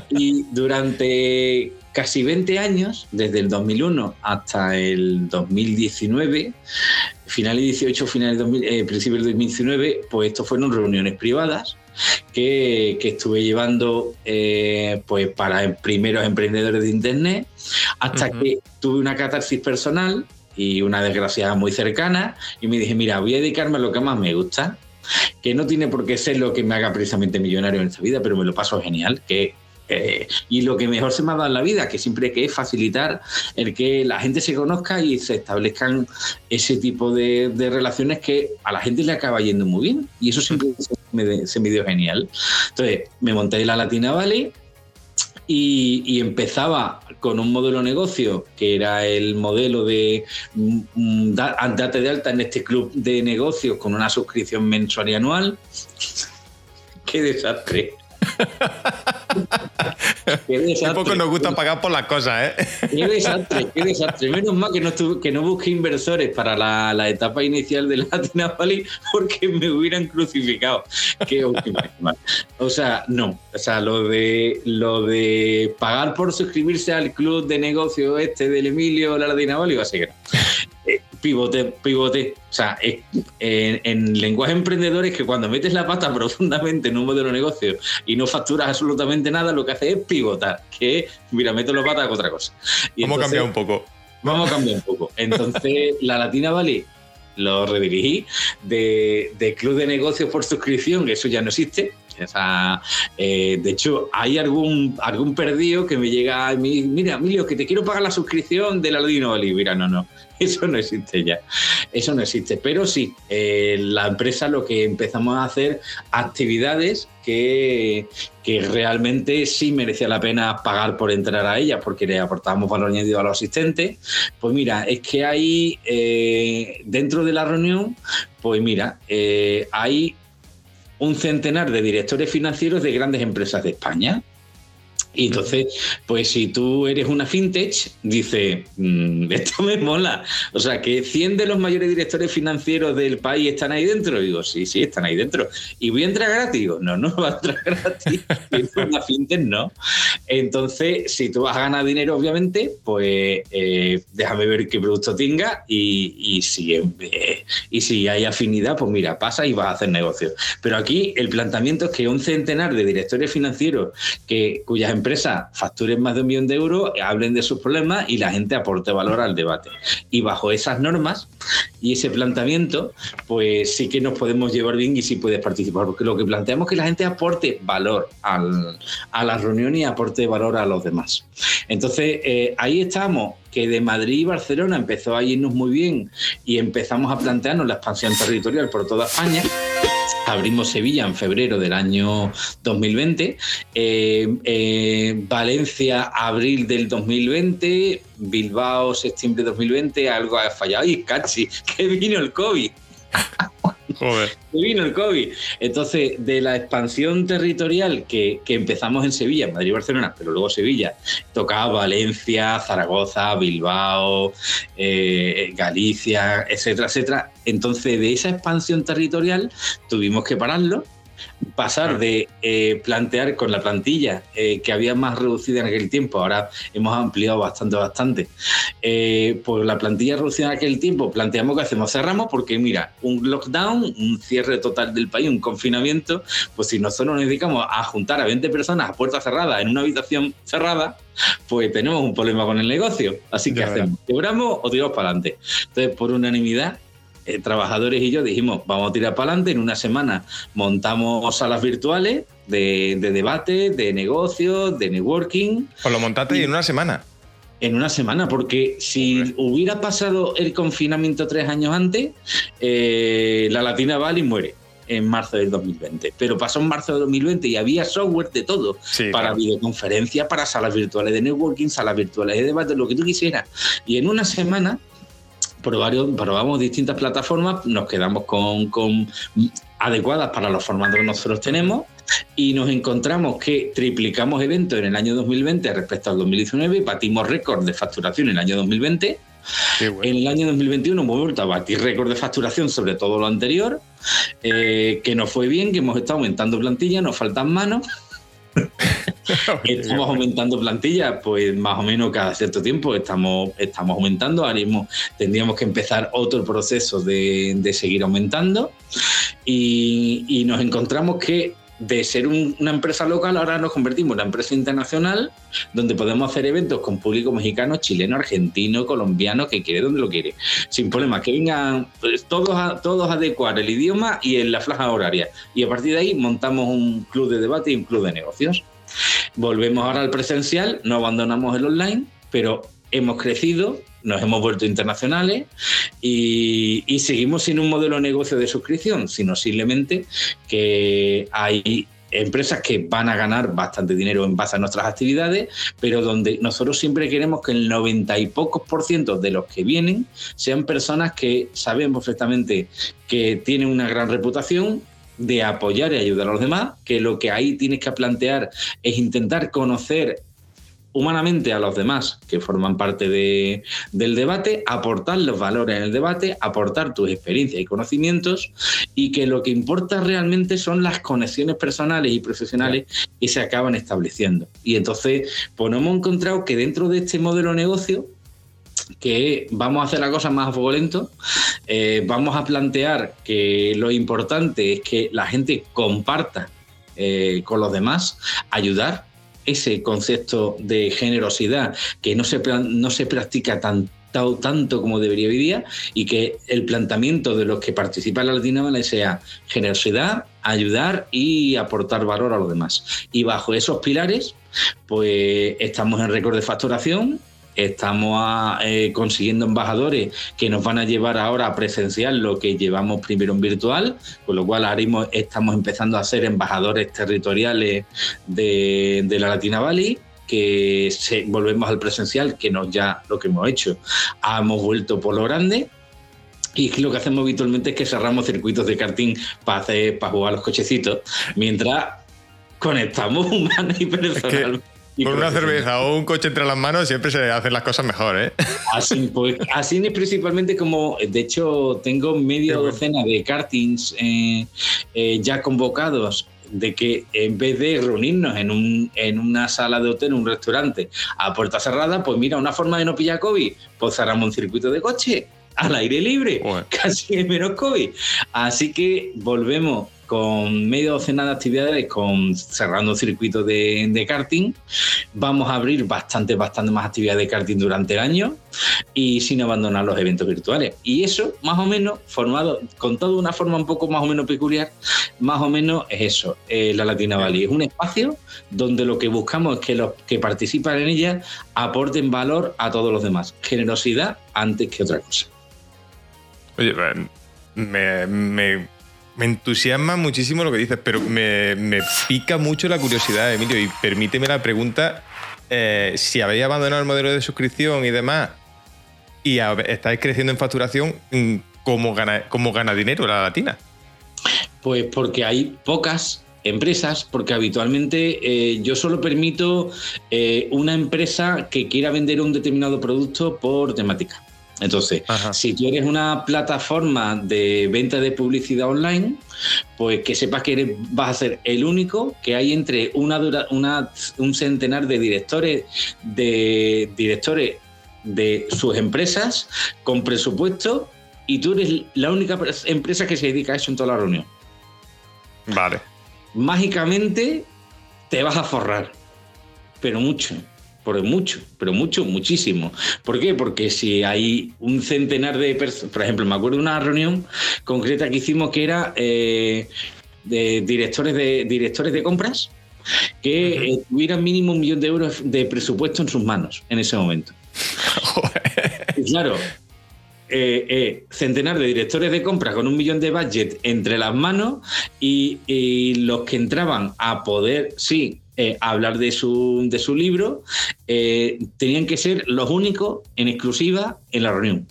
Y durante casi 20 años, desde el 2001 hasta el 2019, finales 18, finales 2000, eh, principios del 2019, pues esto fueron reuniones privadas que, que estuve llevando eh, pues para primeros emprendedores de Internet, hasta que tuve una catarsis personal y una desgraciada muy cercana y me dije, mira, voy a dedicarme a lo que más me gusta, que no tiene por qué ser lo que me haga precisamente millonario en esta vida, pero me lo paso genial, que eh, y lo que mejor se me ha dado en la vida, que siempre que es facilitar el que la gente se conozca y se establezcan ese tipo de, relaciones que a la gente le acaba yendo muy bien. Y eso siempre se me, se me dio genial. Entonces, me monté en la Latina Valley, y, empezaba con un modelo de negocio que era el modelo de mm, mm, date de alta en este club de negocios con una suscripción mensual y anual. ¡Qué desastre! Qué desastre. poco nos gusta pagar por las cosas, ¿eh? Qué desastre, qué desastre. Menos mal que no, que no busqué inversores para la, etapa inicial de Latina Valley porque me hubieran crucificado. Qué O sea, no. O sea, lo de, lo de pagar por suscribirse al club de negocio este del Emilio Latina Valley va a ser pivote, pivote. O sea, en, lenguaje emprendedor es que cuando metes la pata profundamente en un modelo de negocio y no facturas absolutamente nada, lo que hace es pivotar, que mira, meto la pata con otra cosa. vamos a cambiar un poco. Vamos a cambiar un poco. Entonces, la Latina Valley lo redirigí de, de club de negocios por suscripción, que eso ya no existe, eh, de hecho, hay algún, algún perdido que me llega a mí, mira, Emilio, que te quiero pagar la suscripción del Ladino Olivera. No, no, eso no existe ya. Eso no existe. Pero sí, eh, la empresa lo que empezamos a hacer actividades que, que, realmente sí merecía la pena pagar por entrar a ellas porque le aportábamos valor añadido a los asistentes. Pues mira, es que hay eh, dentro de la reunión, pues mira, hay un centenar de directores financieros de grandes empresas de España. Y entonces, pues si tú eres una fintech, dice, mm, esto me mola. O sea, que 100 de los mayores directores financieros del país están ahí dentro. digo, sí, sí, están ahí dentro. ¿Y voy a entrar gratis? Digo, no, no va a entrar gratis. una fintech no. Entonces, si tú vas a ganar dinero, obviamente, pues eh, déjame ver qué producto tenga y, si, eh, y si hay afinidad, pues mira, pasa y vas a hacer negocio. Pero aquí el planteamiento es que un centenar de directores financieros que, cuyas empresas facturen más de un millón de euros, hablen de sus problemas y la gente aporte valor al debate. Y bajo esas normas y ese planteamiento, pues sí que nos podemos llevar bien y sí puedes participar, porque lo que planteamos es que la gente aporte valor a la reunión y aporte valor a los demás. Entonces, eh, ahí estamos que de Madrid y Barcelona empezó a irnos muy bien y empezamos a plantearnos la expansión territorial por toda España abrimos Sevilla en febrero del año 2020, eh, eh, Valencia abril del 2020, Bilbao septiembre de 2020, algo ha fallado y casi que vino el COVID. Joder. Vino el COVID. Entonces, de la expansión territorial que, empezamos en Sevilla, Madrid y Barcelona, pero luego Sevilla, tocaba Valencia, Zaragoza, Bilbao, eh, Galicia, etcétera, etcétera. Entonces, de esa expansión territorial tuvimos que pararlo pasar de eh, plantear con la plantilla eh, que había más reducida en aquel tiempo, ahora hemos ampliado bastante, bastante, eh, pues la plantilla reducida en aquel tiempo, planteamos que hacemos, cerramos porque mira, un lockdown, un cierre total del país, un confinamiento, pues si nosotros nos dedicamos a juntar a 20 personas a puerta cerrada en una habitación cerrada, pues tenemos un problema con el negocio. Así que hacemos, quebramos o tiramos para adelante. Entonces, por unanimidad, eh, trabajadores y yo dijimos, vamos a tirar para adelante, en una semana montamos salas virtuales de, debate, de negocios, de networking. Pues lo montaste en una semana. En una semana, porque si hubiera pasado el confinamiento tres años antes, eh, la Latina Valley muere en marzo del 2020. Pero pasó en marzo del 2020 y había software de todo, para videoconferencias, para salas virtuales de networking, salas virtuales de debate, lo que tú quisieras. Y en una semana probamos distintas plataformas, nos quedamos con, adecuadas para los formatos que nosotros tenemos y nos encontramos que triplicamos eventos en el año 2020 respecto al 2019, batimos récord de facturación en el año 2020 En el año 2021 hemos vuelto a batir récord de facturación sobre todo lo anterior, eh, que nos fue bien, que hemos estado aumentando plantilla, nos faltan manos. estamos aumentando plantilla, pues más o menos cada cierto tiempo estamos, estamos aumentando. Ahora mismo tendríamos que empezar otro proceso de, seguir aumentando. y, nos encontramos que de ser una empresa local, ahora nos convertimos en una empresa internacional donde podemos hacer eventos con público mexicano, chileno, argentino, colombiano, que quiere donde lo quiere. Sin problema, que vengan pues, todos, a, todos a adecuar el idioma y en la franja horaria. Y a partir de ahí montamos un club de debate y un club de negocios. Volvemos ahora al presencial, no abandonamos el online, pero hemos crecido, nos hemos vuelto internacionales y, seguimos sin un modelo de negocio de suscripción, sino simplemente que hay empresas que van a ganar bastante dinero en base a nuestras actividades, pero donde nosotros siempre queremos que el 90 y pocos por ciento de los que vienen sean personas que saben perfectamente que tienen una gran reputación de apoyar y ayudar a los demás, que lo que ahí tienes que plantear es intentar conocer humanamente a los demás que forman parte de, del debate, aportar los valores en el debate, aportar tus experiencias y conocimientos y que lo que importa realmente son las conexiones personales y profesionales que se acaban estableciendo. Y entonces, pues hemos encontrado que dentro de este modelo de negocio, que vamos a hacer la cosa más a fuego lento, eh, vamos a plantear que lo importante es que la gente comparta eh, con los demás, ayudar, ese concepto de generosidad que no se, no se practica tanto tanto como debería hoy día y que el planteamiento de los que participan en la Latina sea generosidad, ayudar y aportar valor a los demás. Y bajo esos pilares, pues estamos en récord de facturación, estamos eh, consiguiendo embajadores que nos van a llevar ahora a presencial lo que llevamos primero en virtual, con lo cual ahora mismo estamos empezando a ser embajadores territoriales de, la Latina Valley que volvemos al presencial, que no ya lo que hemos hecho, hemos vuelto por lo grande, y lo que hacemos habitualmente es que cerramos circuitos de karting para hacer para jugar los cochecitos, mientras conectamos humana y Con una cerveza o un coche entre las manos siempre se hacen las cosas mejor, ¿eh? Así, pues, así es principalmente como, de hecho, tengo media docena de kartings eh, eh, ya convocados de que en vez de reunirnos en, un, en una sala de hotel, un restaurante, a puerta cerrada, pues mira, una forma de no pillar COVID, pues cerramos un circuito de coche al aire libre, casi menos COVID. Así que volvemos con media docena de actividades, con cerrando circuitos de, de, karting. Vamos a abrir bastante, bastante más actividades de karting durante el año y sin abandonar los eventos virtuales. Y eso, más o menos, formado, con toda una forma un poco más o menos peculiar, más o menos es eso, eh, la Latina Valley. Es un espacio donde lo que buscamos es que los que participan en ella aporten valor a todos los demás. Generosidad antes que otra cosa. Oye, me, me me entusiasma muchísimo lo que dices, pero me, pica mucho la curiosidad, Emilio, y permíteme la pregunta, eh, si habéis abandonado el modelo de suscripción y demás, y estáis creciendo en facturación, mm, ¿cómo gana, cómo gana dinero la latina? Pues porque hay pocas empresas, porque habitualmente eh, yo solo permito eh, una empresa que quiera vender un determinado producto por temática. Entonces, si tú eres una plataforma de venta de publicidad online, pues que sepas que vas a ser el único que hay entre una, un centenar de directores de directores de sus empresas con presupuesto y tú eres la única empresa que se dedica a eso en toda la reunión. Vale. Mágicamente te vas a forrar, pero mucho por mucho, pero mucho, muchísimo. ¿Por qué? Porque si hay un centenar de personas, por ejemplo, me acuerdo de una reunión concreta que hicimos que era eh, de directores de directores de compras que tuvieran mínimo un millón de euros de presupuesto en sus manos en ese momento. claro, eh, eh, centenar de directores de compras con un millón de budget entre las manos y, y, los que entraban a poder, sí, eh, hablar de su, de su libro, eh, tenían que ser los únicos en exclusiva en la reunión.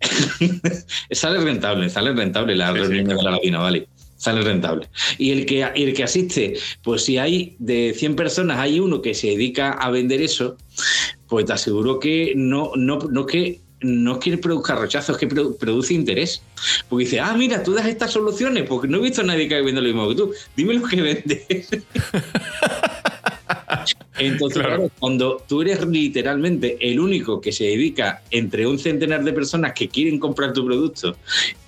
sale rentable, sale rentable la reunión de la Latina, ¿vale? Sale rentable. Y el que, el que asiste, pues si hay de 100 personas, hay uno que se dedica a vender eso, pues te aseguro que no, no, no que no es que produzca rechazo, es que produce interés. Porque dice, ah, mira, tú das estas soluciones, porque no he visto a nadie que venda lo mismo que tú. Dime lo que vendes. Entonces, claro. cuando tú eres literalmente el único que se dedica entre un centenar de personas que quieren comprar tu producto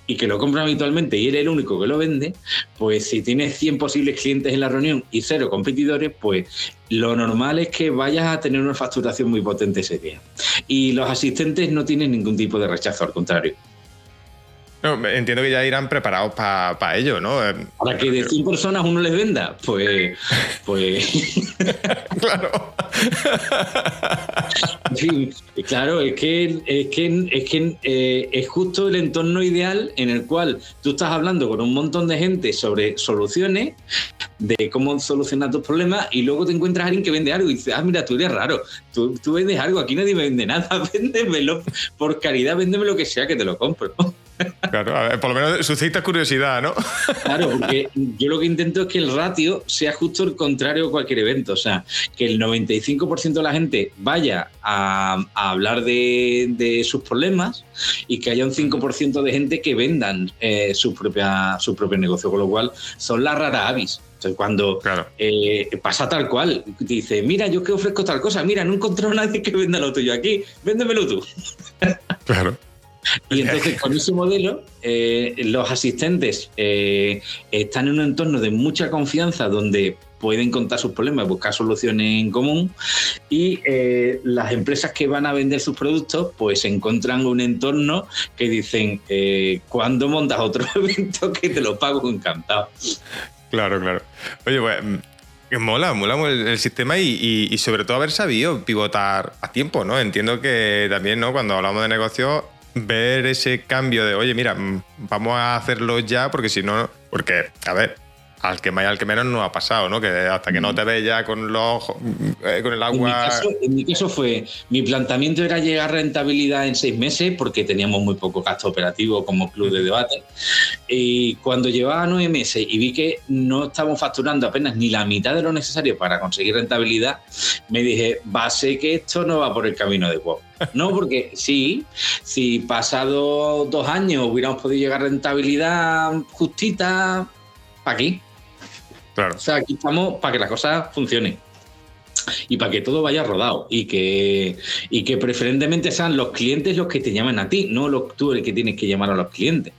y que lo compran habitualmente y eres el único que lo vende, pues si tienes 100 posibles clientes en la reunión y cero competidores, pues lo normal es que vayas a tener una facturación muy potente ese día. Y los asistentes no tienen ningún tipo de rechazo, al contrario entiendo que ya irán preparados para ello, ¿no? Para que de 100 personas uno les venda, pues. pues... claro. claro, es que, es que, es, que eh, es justo el entorno ideal en el cual tú estás hablando con un montón de gente sobre soluciones, de cómo solucionar tus problemas, y luego te encuentras a alguien que vende algo y dices, ah, mira, tú eres raro, tú, tú vendes algo, aquí nadie me vende nada, véndemelo, por caridad, véndeme lo que sea que te lo compro. Claro, por lo menos suscita curiosidad, ¿no? Claro, porque yo lo que intento es que el ratio sea justo el contrario a cualquier evento. O sea, que el 95% de la gente vaya a, hablar de, sus problemas y que haya un 5% de gente que vendan eh, su, propia, su propio negocio. Con lo cual, son las raras avis. Entonces, cuando eh, pasa tal cual, dice, mira, yo que ofrezco tal cosa, mira, no he encontrado a nadie que venda lo tuyo aquí, véndemelo tú. Claro. Y entonces con ese modelo eh, los asistentes eh, están en un entorno de mucha confianza donde pueden contar sus problemas, buscar soluciones en común y eh, las empresas que van a vender sus productos pues encuentran un entorno que dicen ¿cuándo montas otro evento que te lo pago encantado? Claro, claro. Oye, pues mm, mola, mola el, sistema y, y, sobre todo haber sabido pivotar a tiempo, ¿no? Entiendo que también, ¿no? Cuando hablamos de negocios ver ese cambio de, oye, mira, mm, vamos a hacerlo ya, porque si no, porque, a ver, al que más y al que menos no ha pasado, ¿no? Que hasta que no te ves ya con los eh, con el agua. En mi, caso, fue, mi planteamiento era llegar a rentabilidad en seis meses, porque teníamos muy poco gasto operativo como club de debate. Y cuando llevaba nueve meses y vi que no estábamos facturando apenas ni la mitad de lo necesario para conseguir rentabilidad, me dije, va a ser que esto no va por el camino adecuado. No, porque sí, si pasado dos años hubiéramos podido llegar a rentabilidad justita, ¿para O sea, aquí estamos para que las cosas funcionen y para que todo vaya rodado y que, y que preferentemente sean los clientes los que te llamen a ti, no tú el que tienes que llamar a los clientes.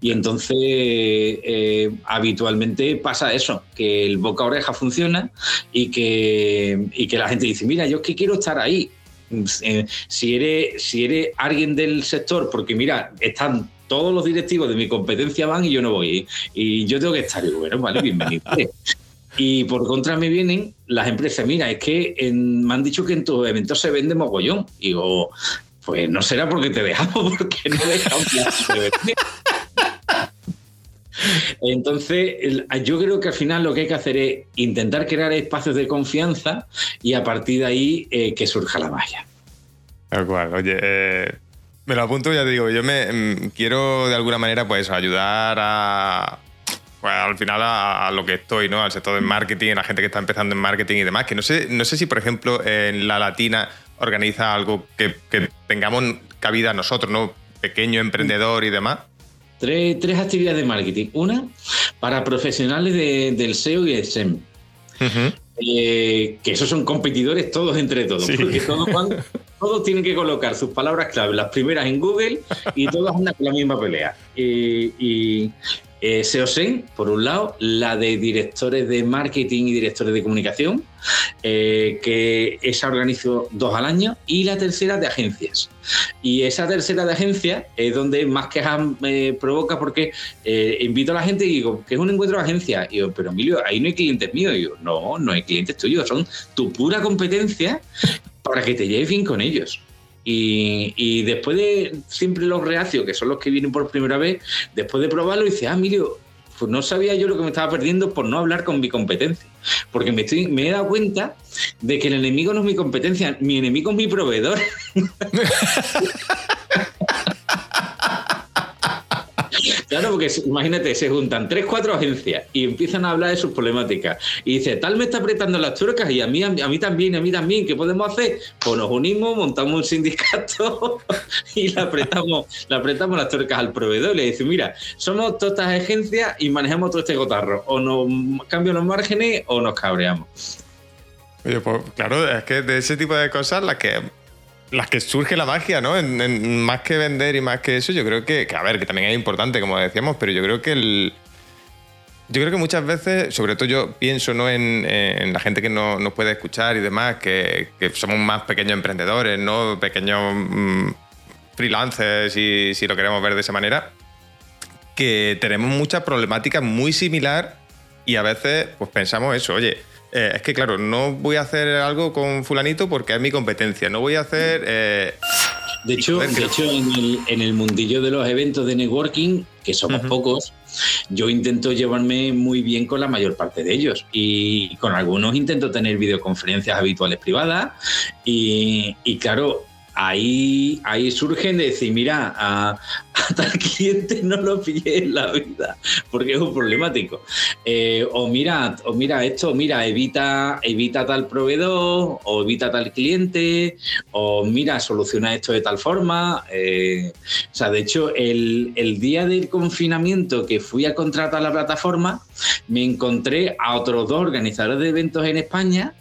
Y entonces eh, habitualmente pasa eso, que el boca a oreja funciona y que, y que la gente dice, mira, yo es que quiero estar ahí. Eh, si, eres, si eres alguien del sector, porque mira, están todos los directivos de mi competencia van y yo no voy. Y yo tengo que estar, y bueno, vale, bienvenido. y por contra me vienen las empresas, mira, es que me han dicho que en tus eventos se vende mogollón. Y digo, pues no será porque te dejamos, porque no dejamos de. Entonces, yo creo que al final lo que hay que hacer es intentar crear espacios de confianza y a partir de ahí eh, que surja la magia. De acuerdo. Oye, eh, me lo apunto, ya te digo, yo me mm, quiero de alguna manera pues ayudar a, pues, al final a, lo que estoy, ¿no? Al sector del marketing, a la gente que está empezando en marketing y demás. Que no sé, no sé si, por ejemplo, en la Latina organiza algo que, tengamos cabida nosotros, ¿no? Pequeño emprendedor y demás. Tres, actividades de marketing. Una, para profesionales del SEO y el SEM. Eh, que esos son competidores todos entre todos, porque todos, tienen que colocar sus palabras clave, las primeras en Google y todas andan con la misma pelea. y, eh, SEOSEN, por un lado, la de directores de marketing y directores de comunicación, eh, que esa organizo dos al año, y la tercera de agencias. Y esa tercera de agencias es donde más quejas me provoca porque eh, invito a la gente y digo, que es un encuentro de agencia? Y yo, pero Emilio, ahí no hay clientes míos. Y yo, no, no hay clientes tuyos, son tu pura competencia para que te lleves bien con ellos. Y, después de siempre los reacios, que son los que vienen por primera vez, después de probarlo, dice, ah, Emilio, pues no sabía yo lo que me estaba perdiendo por no hablar con mi competencia. Porque me, estoy, me he dado cuenta de que el enemigo no es mi competencia, mi enemigo es mi proveedor. Claro, porque imagínate, se juntan tres, cuatro agencias y empiezan a hablar de sus problemáticas. Y dice, tal me está apretando las turcas y a mí, a mí, también, a mí también, ¿qué podemos hacer? Pues nos unimos, montamos un sindicato y le apretamos, le apretamos las turcas al proveedor y le dice, mira, somos todas estas agencias y manejamos todo este gotarro. O nos cambian los márgenes o nos cabreamos. Oye, pues claro, es que de ese tipo de cosas las que las que surge la magia, ¿no? Más que vender y más que eso, yo creo que, a ver, que también es importante, como decíamos, pero yo creo que el. Yo creo que muchas veces, sobre todo yo pienso ¿no? en, la gente que no, nos puede escuchar y demás, que, somos más pequeños emprendedores, ¿no? Pequeños mm, freelancers, si, si lo queremos ver de esa manera, que tenemos muchas problemáticas muy similar y a veces pues pensamos eso, oye, eh, es que claro, no voy a hacer algo con fulanito porque es mi competencia. No voy a hacer... Eh, de hecho, de hecho en, el, mundillo de los eventos de networking, que somos pocos, yo intento llevarme muy bien con la mayor parte de ellos. Y con algunos intento tener videoconferencias habituales privadas. Y, y claro, ahí, ahí surgen de decir, mira, a, tal cliente no lo pillé en la vida, porque es un problemático. Eh, o mira, o mira esto, mira, evita, evita tal proveedor, o evita tal cliente, o mira, soluciona esto de tal forma. Eh, o sea, de hecho, el, el día del confinamiento que fui a contratar la plataforma, me encontré a otros dos organizadores de eventos en España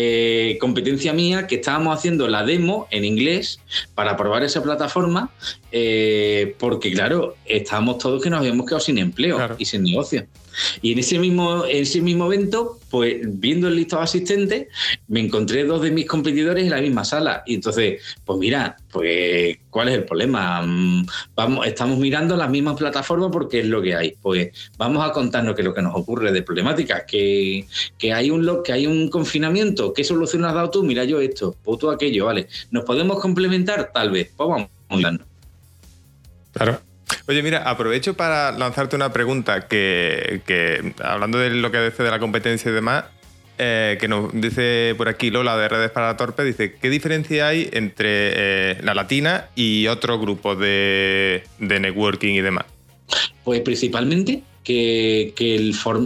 eh, competencia mía que estábamos haciendo la demo en inglés para probar esa plataforma, eh, porque claro, estábamos todos que nos habíamos quedado sin empleo y sin negocio. Y en ese mismo, en ese mismo evento, pues viendo el listado de asistentes, me encontré dos de mis competidores en la misma sala. Y entonces, pues mira, pues, ¿cuál es el problema? Mm, vamos, estamos mirando las mismas plataformas porque es lo que hay. Pues vamos a contarnos qué lo que nos ocurre de problemáticas, que, hay un que hay un confinamiento, ¿qué solución has dado tú? Mira yo esto, pues tú aquello, vale. ¿Nos podemos complementar? Tal vez. Pues vamos mirando. Claro. Oye, mira, aprovecho para lanzarte una pregunta que, hablando de lo que dice de la competencia y demás, eh, que nos dice por aquí Lola de Redes para Torpe, dice, ¿qué diferencia hay entre eh, la latina y otro grupo de, networking y demás? Pues principalmente que,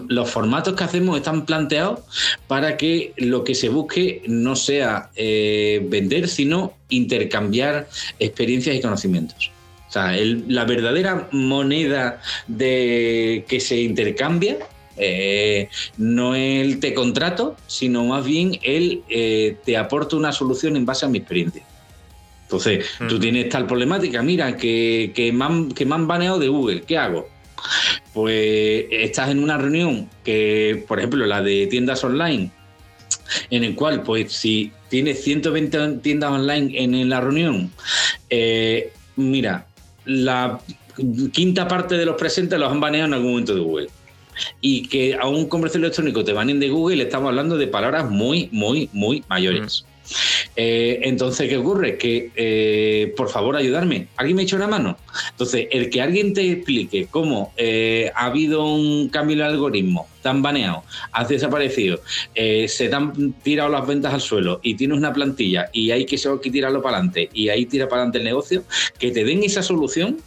los formatos que hacemos están planteados para que lo que se busque no sea eh, vender, sino intercambiar experiencias y conocimientos. O sea, la verdadera moneda de que se intercambia eh, no el te contrato, sino más bien el eh, te aporto una solución en base a mi experiencia. Entonces, tú tienes tal problemática, mira, que, que, me han, que me han baneado de Google, ¿qué hago? Pues estás en una reunión que, por ejemplo, la de tiendas online, en el cual, pues, si tienes 120 tiendas online en, la reunión, eh, mira, la quinta parte de los presentes los han baneado en algún momento de Google. Y que a un comercio electrónico te baneen de Google, estamos hablando de palabras muy, muy, muy mayores. Eh, entonces, ¿qué ocurre? Que, eh, por favor, ayudarme. ¿Alguien me echa una mano? Entonces, el que alguien te explique cómo eh, ha habido un cambio en el algoritmo, te han baneado, has desaparecido, se te han tirado las ventas al suelo y tienes una plantilla y hay que, que tirarlo para adelante y ahí tira para adelante el negocio, que te den esa solución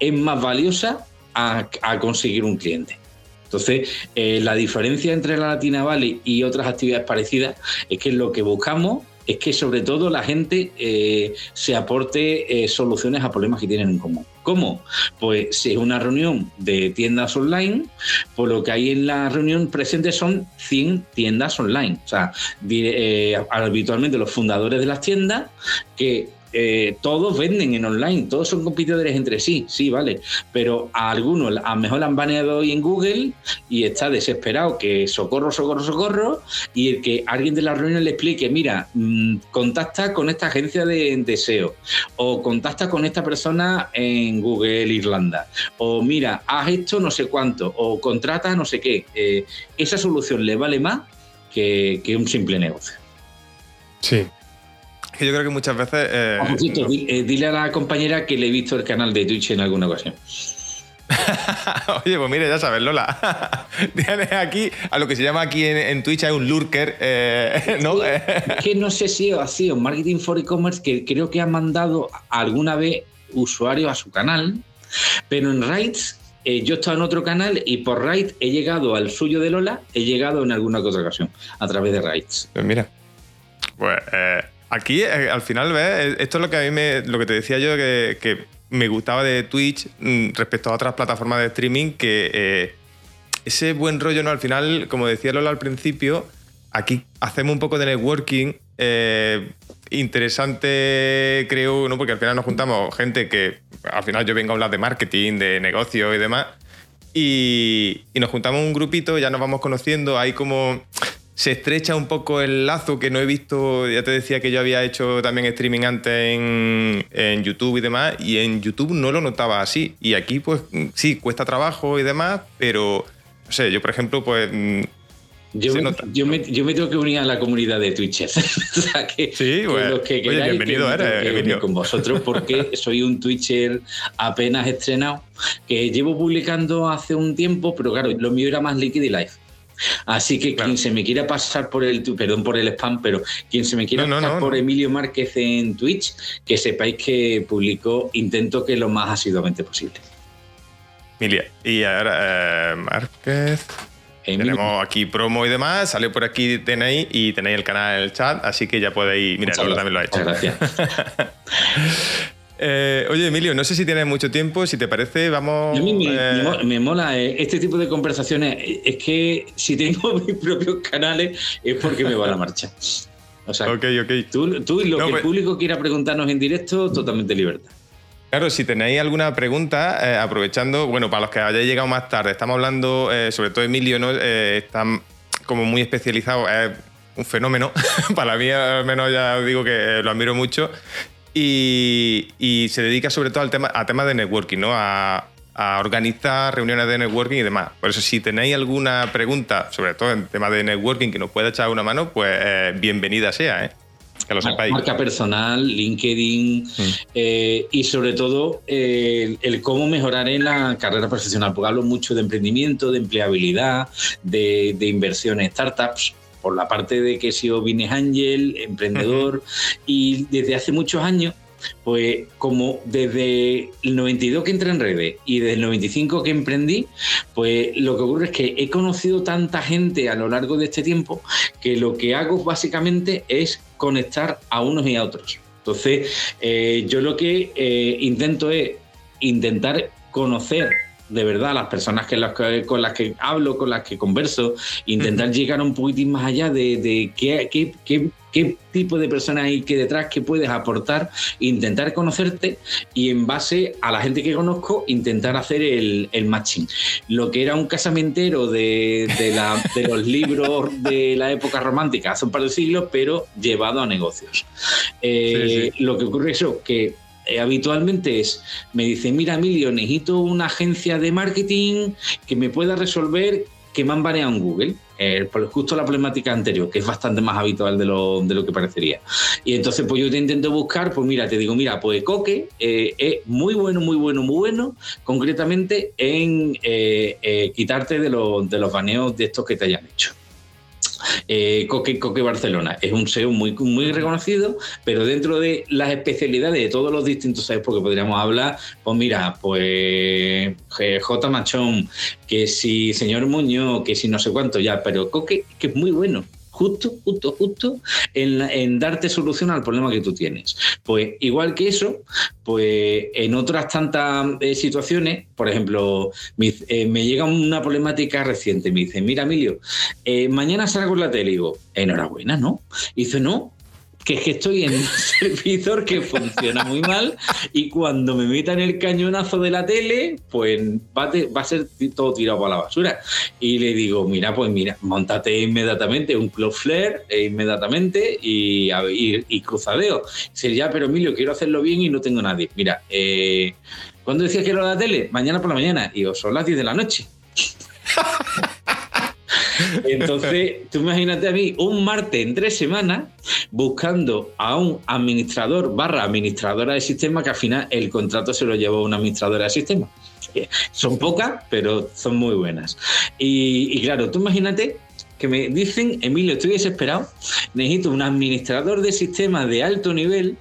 es más valiosa a, conseguir un cliente. Entonces, la diferencia entre la Latina Valley y otras actividades parecidas es que lo que buscamos es que sobre todo la gente eh, se aporte eh, soluciones a problemas que tienen en común. ¿Cómo? Pues si es una reunión de tiendas online, pues lo que hay en la reunión presente son 100 tiendas online. O sea, eh, habitualmente los fundadores de las tiendas que eh, todos venden en online, todos son competidores entre sí, sí, vale, pero a algunos a lo mejor han baneado hoy en Google y está desesperado que socorro, socorro, socorro, y el que alguien de la reunión le explique, mira, mm, contacta con esta agencia de deseo, o contacta con esta persona en Google Irlanda, o mira, haz esto no sé cuánto, o contrata no sé qué, eh, esa solución le vale más que, que un simple negocio. Sí, yo creo que muchas veces. Eh, eh, dile a la compañera que le he visto el canal de Twitch en alguna ocasión. Oye, pues mire, ya sabes, Lola. Tienes aquí, a lo que se llama aquí en, Twitch, hay un lurker, eh, ¿no? Es que no sé si ha sido Marketing for E-Commerce, que creo que ha mandado alguna vez usuarios a su canal, pero en Rights eh, yo estaba en otro canal y por Raid he llegado al suyo de Lola, he llegado en alguna otra ocasión, a través de Raids. Pues mira, pues eh, aquí eh, al final, ¿ves? Esto es lo que a mí me, lo que te decía yo que, me gustaba de Twitch mm, respecto a otras plataformas de streaming, que eh, ese buen rollo, ¿no? Al final, como decía Lola al principio, aquí hacemos un poco de networking. eh, interesante, creo, ¿no? Porque al final nos juntamos gente que al final yo vengo a hablar de marketing, de negocio y demás. Y, y nos juntamos un grupito, ya nos vamos conociendo, hay como se estrecha un poco el lazo que no he visto, ya te decía que yo había hecho también streaming antes en, en YouTube y demás, y en YouTube no lo notaba así. Y aquí pues sí, cuesta trabajo y demás, pero no sé, yo por ejemplo pues mm, Yo me, nota. yo, me, yo me tengo que unir a la comunidad de Twitchers. o sea, que Sí, bueno. los que Oye, bienvenido que eres, que Emilio. con vosotros porque soy un Twitcher apenas estrenado, que llevo publicando hace un tiempo, pero claro, lo mío era más Liquid y Live. Así que Claro. quien se me quiera pasar por el, perdón por el spam, pero quien se me quiera No, pasar no, por. Emilio Márquez en Twitch, que sepáis que publico, intento que lo más asiduamente posible. Emilia. Y ahora, eh, Márquez. Emilio- Tenemos aquí promo y demás, sale por aquí tenéis y tenéis el canal en el chat, así que ya podéis. Mira, también lo ha hecho. Muchas gracias. Eh, oye, Emilio, no sé si tienes mucho tiempo, si te parece, vamos. A mí me, eh, me mo- me mola eh, este tipo de conversaciones. Es que si tengo mis propios canales es porque me va la marcha. O sea, tú, tú y lo No, que pues- el público quiera preguntarnos en directo, totalmente libertad. Claro, si tenéis alguna pregunta, eh, aprovechando, bueno, para los que hayáis llegado más tarde, estamos hablando, eh, sobre todo Emilio, ¿no? Eh, está como muy especializado, es un fenómeno, para mí al menos ya digo que lo admiro mucho, y, y se dedica sobre todo al tema, a temas de networking, ¿no? A, a organizar reuniones de networking y demás. Por eso, si tenéis alguna pregunta, sobre todo en temas de networking, que nos pueda echar una mano, pues eh, bienvenida sea, ¿eh? Que lo sepáis. Marca personal, LinkedIn eh, y sobre todo eh, el, el cómo mejorar en la carrera profesional. Porque hablo mucho de emprendimiento, de empleabilidad, de, de inversión en startups. Por la parte de que he sido business angel, emprendedor, y desde hace muchos años pues como desde el 92 que entré en redes y desde el 95 que emprendí, pues lo que ocurre es que he conocido tanta gente a lo largo de este tiempo que lo que hago básicamente es conectar a unos y a otros. Entonces, eh, yo lo que eh, intento es intentar conocer de verdad las personas que las con las que hablo, con las que converso, intentar llegar un poquitín más allá de, de qué, qué- qué- qué tipo de personas hay que detrás, qué puedes aportar, intentar conocerte y en base a la gente que conozco, intentar hacer el, el matching. Lo que era un casamentero de, de la- de los libros de la época romántica hace un par de siglos, pero llevado a negocios. Eh, Lo que ocurre es eso, que eh, habitualmente es, me dice, mira Emilio, necesito una agencia de marketing que me pueda resolver que me han baneado en Google. Eh, por justo la problemática anterior, que es bastante más habitual de lo, de lo que parecería. Y entonces, pues yo te intento buscar, pues mira, te digo, mira, pues Coque eh, es muy bueno, muy bueno, muy bueno, concretamente en eh, eh, quitarte de, los- de los baneos de estos que te hayan hecho. Eh, Coque, Coque Barcelona es un SEO muy, muy reconocido, pero dentro de las especialidades de todos los distintos SEOs, porque podríamos hablar, pues mira, pues eh, J. Machón, que si señor Muñoz, que si no sé cuánto ya, pero Coque que es muy bueno. Justo, justo, justo en, en darte solución al problema que tú tienes. Pues igual que eso, pues en otras tantas eh, situaciones, por ejemplo, eh, me llega una problemática reciente, me dice, mira Emilio, eh, mañana salgo en la tele y digo, enhorabuena, ¿no? Y dice, no, que es que estoy en un servidor que funciona muy mal y cuando me metan el cañonazo de la tele, pues va te- va a ser todo tirado para la basura. Y le digo, mira, pues mira, montate inmediatamente un Cloudflare eh, inmediatamente y, y, y cruzadeo. Ya, pero Emilio, quiero hacerlo bien y no tengo nadie. Mira, eh, ¿cuándo decías que era la tele? Mañana por la mañana. Y digo, son las 10 de la noche. Entonces, tú imagínate a mí un martes en tres semanas buscando a un administrador barra administradora de sistema que al final el contrato se lo llevó una administradora de sistema. Eh, Son pocas, pero son muy buenas. Y, y claro, tú imagínate que me dicen, Emilio, estoy desesperado, necesito un administrador de sistemas de alto nivel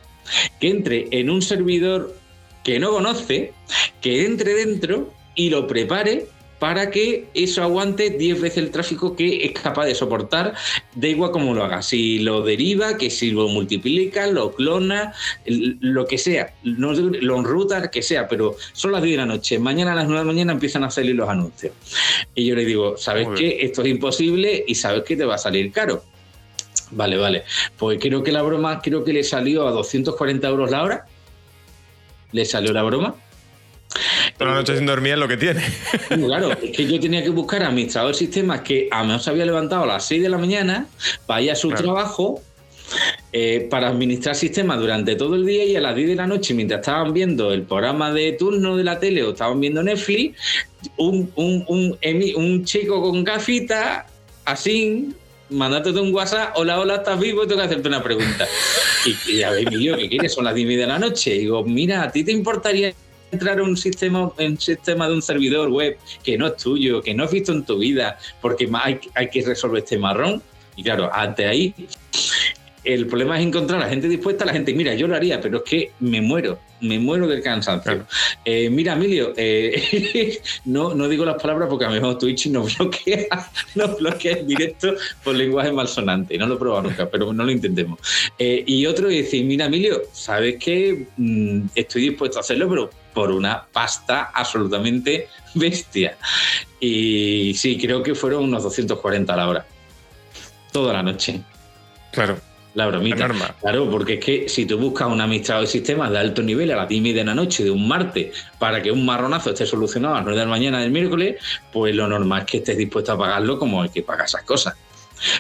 que entre en un servidor que no conoce, que entre dentro y lo prepare para que eso aguante 10 veces el tráfico que es capaz de soportar, da igual cómo lo haga, si lo deriva, que si lo multiplica, lo clona, lo que sea, lo enruta, que sea, pero son las 10 de la noche, mañana a las 9 de la mañana empiezan a salir los anuncios. Y yo le digo, ¿sabes qué? Esto es imposible y sabes que te va a salir caro. Vale, vale. Pues creo que la broma, creo que le salió a 240 euros la hora. Le salió la broma. Toda la noche sin dormir es lo que tiene. Claro, es que yo tenía que buscar administrador de sistemas que a lo mejor se había levantado a las 6 de la mañana para ir a su trabajo, eh, para administrar sistemas durante todo el día y a las 10 de la noche, mientras estaban viendo el programa de turno de la tele o estaban viendo Netflix, un, un, chico con gafitas, así, mandándote un WhatsApp, hola, hola, ¿estás vivo? Tengo que hacerte una pregunta. Y, y a ver, ¿qué quieres? Son las 10 de la noche. Y digo, mira, ¿a ti te importaría entrar a un sistema, en sistema de un servidor web que no es tuyo, que no has visto en tu vida, porque hay, hay que resolver este marrón. Y claro, ante ahí, el problema es encontrar a la gente dispuesta, la gente, mira, yo lo haría, pero es que me muero, me muero del cansancio. Eh, mira, Emilio, eh, no, no digo las palabras porque a lo mejor Twitch nos bloquea, nos bloquea en directo por lenguaje malsonante. No lo he probado nunca, pero no lo intentemos. Eh, y otro dice, mira, Emilio, sabes que mm, estoy dispuesto a hacerlo, pero por una pasta absolutamente bestia. Y sí, creo que fueron unos 240 a la hora. Toda la noche. Claro. La bromita. Claro, porque es que si tú buscas un administrador de sistemas de alto nivel a la 10 de la noche de un martes para que un marronazo esté solucionado a las 9 de la mañana del miércoles, pues lo normal es que estés dispuesto a pagarlo como el que paga esas cosas.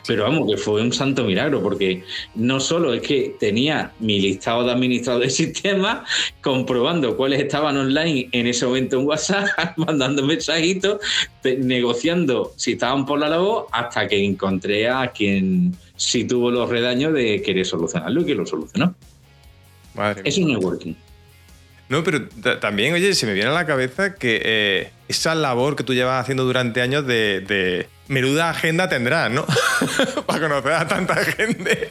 Pero vamos, que fue un santo milagro, porque no solo es que tenía mi listado de administrador de sistemas, comprobando cuáles estaban online en ese momento en WhatsApp, mandando mensajitos, negociando si estaban por la labor, hasta que encontré a quien sí tuvo los redaños de querer solucionarlo y que lo solucionó. Madre es un networking. No, pero también, oye, se me viene a la cabeza que eh, esa labor que tú llevas haciendo durante años de, menuda agenda tendrás, ¿no? Para conocer a tanta gente.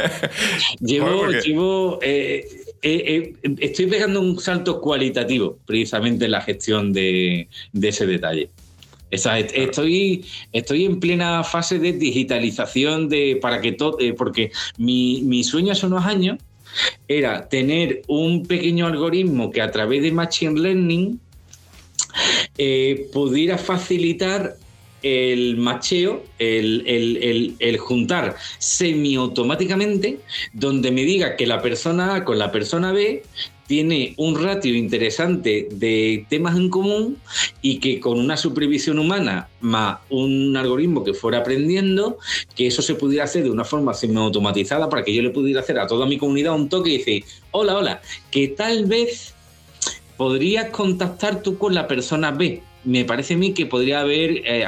llevo, llevo eh, eh, estoy pegando un salto cualitativo precisamente en la gestión de, ese detalle. Estoy, estoy en plena fase de digitalización de para que todo, porque mi, mi sueño hace unos años era tener un pequeño algoritmo que a través de Machine Learning eh, pudiera facilitar el macheo, el, el, juntar semiautomáticamente, donde me diga que la persona A con la persona B tiene un ratio interesante de temas en común y que con una supervisión humana más un algoritmo que fuera aprendiendo, que eso se pudiera hacer de una forma semi-automatizada para que yo le pudiera hacer a toda mi comunidad un toque y decir, hola, hola, que tal vez podrías contactar tú con la persona B. Me parece a mí que podría haber, eh,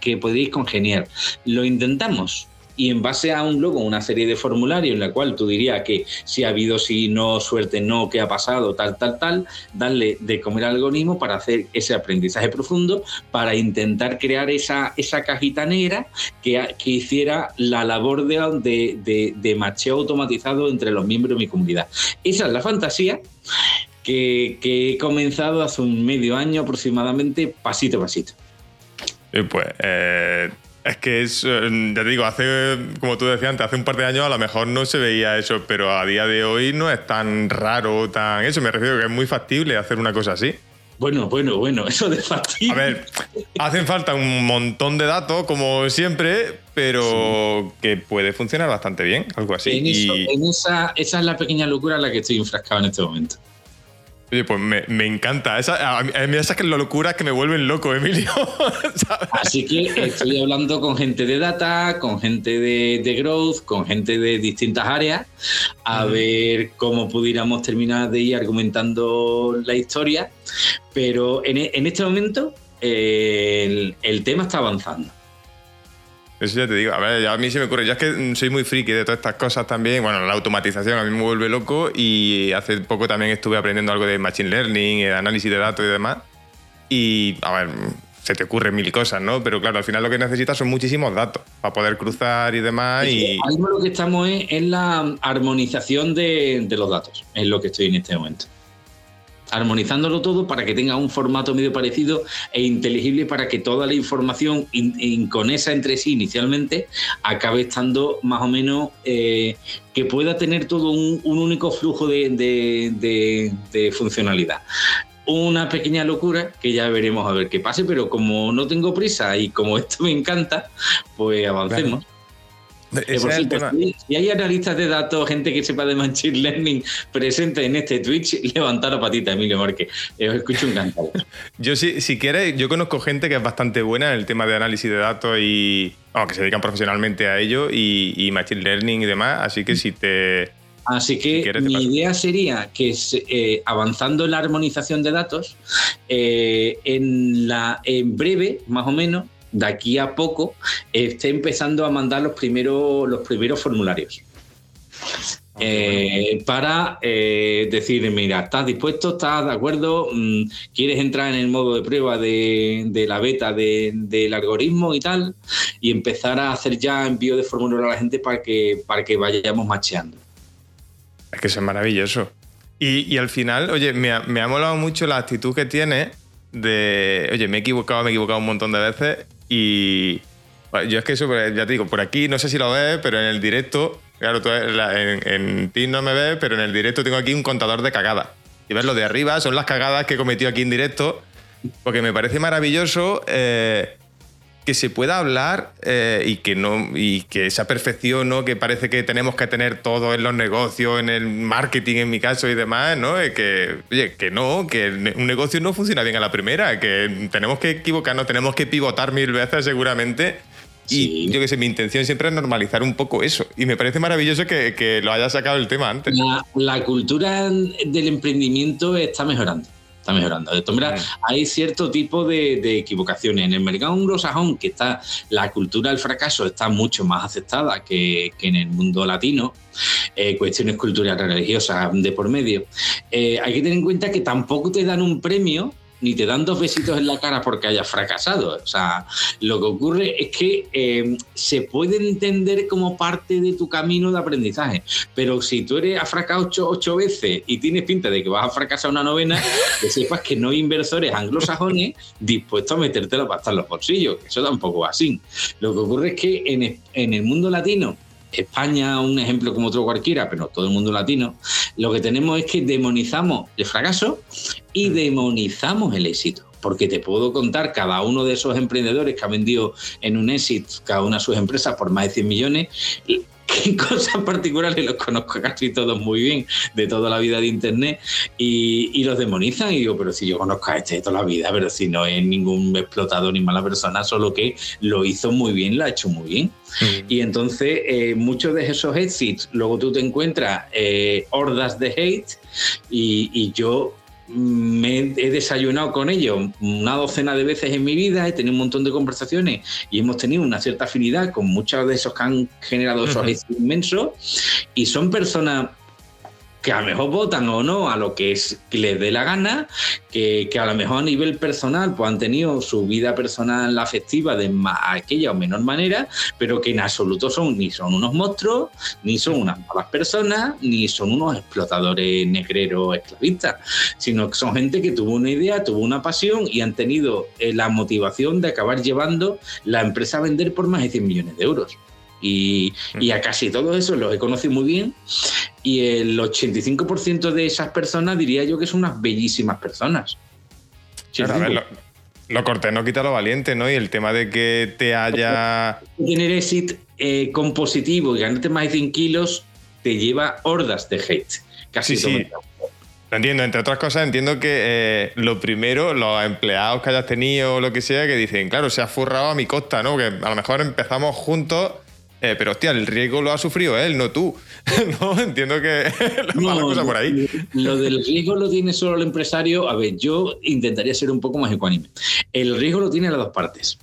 que podríais congeniar. Lo intentamos y en base a un luego una serie de formularios en la cual tú dirías que si ha habido, si no, suerte, no, qué ha pasado, tal, tal, tal, darle de comer al algoritmo para hacer ese aprendizaje profundo, para intentar crear esa, esa cajita negra que, que hiciera la labor de, de, de, macheo automatizado entre los miembros de mi comunidad. Esa es la fantasía. Que, que he comenzado hace un medio año aproximadamente, pasito a pasito. pues eh, es que es, eh, ya te digo, hace, como tú decías antes, hace un par de años a lo mejor no se veía eso, pero a día de hoy no es tan raro, tan eso. Me refiero que es muy factible hacer una cosa así. Bueno, bueno, bueno, eso de factible. A ver, hacen falta un montón de datos, como siempre, pero que puede funcionar bastante bien, algo así. En, esa, esa es la pequeña locura en la que estoy enfrascado en este momento. Oye, pues me, encanta. Esa, a mí, esas que locuras que me vuelven loco, Emilio. Así que estoy hablando con gente de data, con gente de, growth, con gente de distintas áreas, a ver cómo pudiéramos terminar de ir argumentando la historia. Pero en, en este momento el, el tema está avanzando. Eso ya te digo. A ver, a mí se me ocurre. Ya es que soy muy friki de todas estas cosas también. Bueno, la automatización a mí me vuelve loco y hace poco también estuve aprendiendo algo de Machine Learning, de análisis de datos y demás. Y, a ver, se te ocurren mil cosas, ¿no? Pero claro, al final lo que necesitas son muchísimos datos para poder cruzar y demás. y... Ahí lo que estamos es en la armonización de, de los datos, es lo que estoy en este momento. Armonizándolo todo para que tenga un formato medio parecido e inteligible para que toda la información inconesa entre sí inicialmente acabe estando más o menos eh, que pueda tener todo un, único flujo de funcionalidad una pequeña locura que ya veremos a ver qué pase, pero como no tengo prisa y como esto me encanta, pues avancemos. Eh, si, hay analistas de datos, gente que sepa de Machine Learning presente en este Twitch, levantar la patita, Emilio Márquez. Eh, os escucho encantado. yo, si, si quieres, yo conozco gente que es bastante buena en el tema de análisis de datos y que se dedican profesionalmente a ello y, y Machine Learning y demás. Así que si te Así que mi idea sería que eh, avanzando en la armonización de datos, eh, en, la, en breve, más o menos, de aquí a poco, esté empezando a mandar los primeros, los primeros formularios. Eh, para decir, mira, ¿estás dispuesto? ¿Estás de acuerdo? Mm, ¿Quieres entrar en el modo de prueba de, la beta del algoritmo y tal? Y empezar a hacer ya envío de formulario a la gente para que, para que vayamos macheando. Es que es maravilloso. Y, al final, oye, me ha, me ha molado mucho la actitud que tiene de, oye, me he equivocado, me he equivocado un montón de veces y yo es que eso, pues, ya te digo, por aquí no sé si lo ves, pero en el directo, claro, tú en, en ti no me ves, pero en el directo tengo aquí un contador de cagadas. Y ves lo de arriba, son las cagadas que he cometido aquí en directo, porque me parece maravilloso eh, que se pueda hablar eh, y que no y que esa perfección ¿no? que parece que tenemos que tener todo en los negocios, en el marketing en mi caso y demás, ¿no? Que, oye, que no, que un negocio no funciona bien a la primera, que tenemos que equivocarnos, tenemos que pivotar mil veces seguramente. Y yo que sé, mi intención siempre es normalizar un poco eso. Y me parece maravilloso que, que lo haya sacado el tema antes. la cultura del emprendimiento está mejorando está mejorando. De todas hay cierto tipo de, equivocaciones. En el mercado anglosajón, que está la cultura del fracaso está mucho más aceptada que, en el mundo latino, eh, cuestiones culturales religiosas de por medio, eh, hay que tener en cuenta que tampoco te dan un premio ni te dan dos besitos en la cara porque hayas fracasado. O sea, lo que ocurre es que eh, se puede entender como parte de tu camino de aprendizaje. Pero si tú eres has fracasado ocho, veces y tienes pinta de que vas a fracasar una novena, que sepas que no hay inversores anglosajones dispuestos a meterte la pasta en los bolsillos. Eso tampoco va así. Lo que ocurre es que en, en el mundo latino España, un ejemplo como otro cualquiera, pero todo el mundo latino, lo que tenemos es que demonizamos el fracaso y mm. demonizamos el éxito. Porque te puedo contar cada uno de esos emprendedores que ha vendido en un éxito cada una de sus empresas por más de 100 millones, qué cosas particulares los conozco casi todos muy bien de toda la vida de internet y, los demonizan y digo, pero si yo conozco a este de toda la vida, pero si no es ningún explotador ni mala persona, solo que lo hizo muy bien, lo ha hecho muy bien. Mm. Y entonces eh, muchos de esos exits, luego tú te encuentras eh, hordas de hate y, y yo me he desayunado con ellos una docena de veces en mi vida, he tenido un montón de conversaciones y hemos tenido una cierta afinidad con muchos de esos que han generado esos inmensos y son personas que a lo mejor votan o no a lo que, es, que les dé la gana, que, a lo mejor a nivel personal pues han tenido su vida personal afectiva de más, aquella o menor manera, pero que en absoluto son ni son unos monstruos, ni son unas malas personas, ni son unos explotadores negreros esclavistas, sino que son gente que tuvo una idea, tuvo una pasión y han tenido eh, la motivación de acabar llevando la empresa a vender por más de 100 millones de euros. Y, a casi todos esos los he conocido muy bien y el 85% de esas personas diría yo que son unas bellísimas personas. lo, corté no quita lo valiente, ¿no? Y el tema de que te haya... Tener éxito eh, compositivo y ganarte más de 100 kilos te lleva hordas de hate. Casi sí, sí. Lo entiendo, entre otras cosas, entiendo que eh, lo primero, los empleados que hayas tenido o lo que sea, que dicen, claro, se ha forrado a mi costa, ¿no? Que a lo mejor empezamos juntos eh, pero hostia, el riesgo lo ha sufrido él, no tú. no, entiendo que la cosa por ahí. Lo del riesgo lo tiene solo el empresario. A ver, yo intentaría ser un poco más ecuánime. El riesgo lo tiene las dos partes.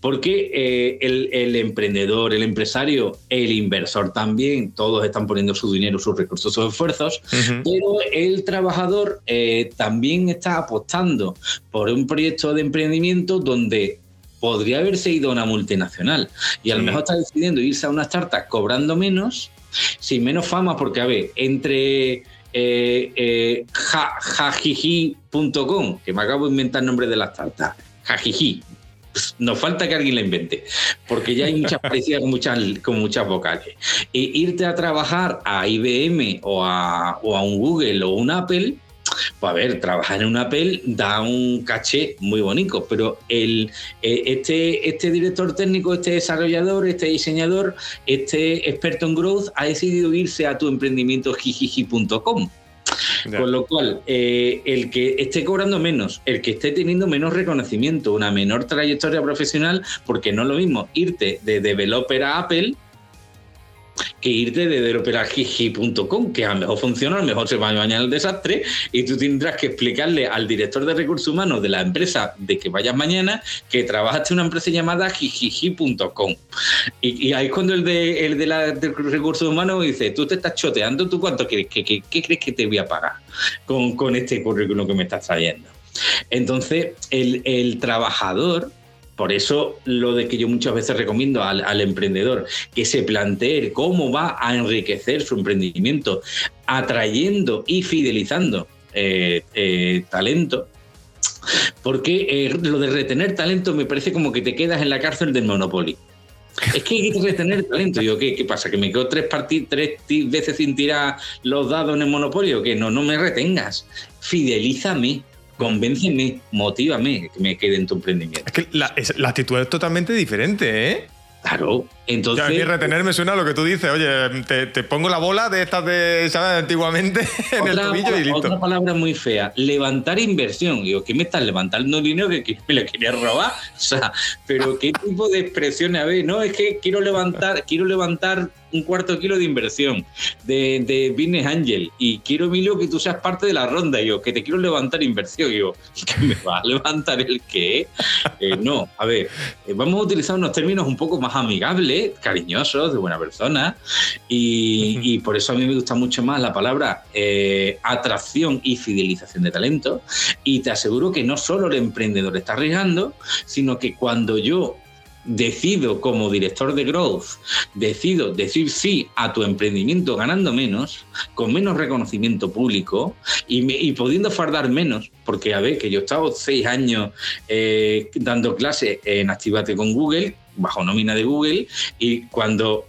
Porque eh, el, emprendedor, el empresario, el inversor también, todos están poniendo su dinero, sus recursos, sus esfuerzos, pero el trabajador eh, también está apostando por un proyecto de emprendimiento donde podría haberse ido a una multinacional y a lo mejor está decidiendo irse a una startup cobrando menos, sin menos fama, porque a ver, entre eh, eh, jajiji.com, que me acabo de inventar el nombre de la startup. Jajiji. Nos falta que alguien la invente, porque ya hay muchas parecidas con muchas, con muchas vocales. E irte a trabajar a IBM o a, o a un Google o un Apple, pues a ver, trabajar en un Apple da un caché muy bonito, pero el, eh, este, este director técnico, este desarrollador, este diseñador, este experto en growth ha decidido irse a tu emprendimiento jijiji.com. Con lo cual, eh, el que esté cobrando menos, el que esté teniendo menos reconocimiento, una menor trayectoria profesional, porque no es lo mismo irte de developer a Apple que irte de developerajiji.com, que a lo mejor funciona, a lo mejor se va a bañar el desastre, y tú tendrás que explicarle al director de recursos humanos de la empresa de que vayas mañana que trabajaste en una empresa llamada jijiji.com. Y, ahí es cuando el de, el de, la, recursos humanos dice, tú te estás choteando, ¿tú cuánto quieres? ¿Qué, qué, crees que te voy a pagar con, con este currículum que me estás trayendo? Entonces, el, el trabajador por eso lo de que yo muchas veces recomiendo al, emprendedor que se plantee cómo va a enriquecer su emprendimiento, atrayendo y fidelizando eh, eh, talento, porque eh, lo de retener talento me parece como que te quedas en la cárcel del Monopoly. Es que hay que retener talento. Yo, ¿qué, ¿qué pasa? ¿Que me quedo tres, tres veces sin tirar los dados en el Monopoly? Que no, no me retengas. Fidelízame convénceme, motívame que me quede en tu emprendimiento. Es que la, la actitud es totalmente diferente, ¿eh? Claro, entonces. a mí retener me suena a lo que tú dices. Oye, te, pongo la bola de estas de, ¿sabes? Antiguamente en el tobillo y listo. Otra palabra muy fea. Levantar inversión. Digo, ¿qué me estás levantando dinero que, me lo querías robar? O sea, pero ¿qué tipo de expresiones? A ver, no, es que quiero levantar, quiero levantar un cuarto kilo de inversión de, de Business Angel y quiero, Emilio, que tú seas parte de la ronda. yo, que te quiero levantar inversión. yo, ¿que me va a levantar el qué? Eh, no, a ver, eh, vamos a utilizar unos términos un poco más amigables, cariñosos, de buena persona. Y, por eso a mí me gusta mucho más la palabra eh, atracción y fidelización de talento. Y te aseguro que no solo el emprendedor está arriesgando, sino que cuando yo decido como director de growth, decido decir sí a tu emprendimiento ganando menos, con menos reconocimiento público y, pudiendo fardar menos, porque a ver, que yo he estado seis años eh, dando clases en Activate con Google, bajo nómina de Google, y cuando,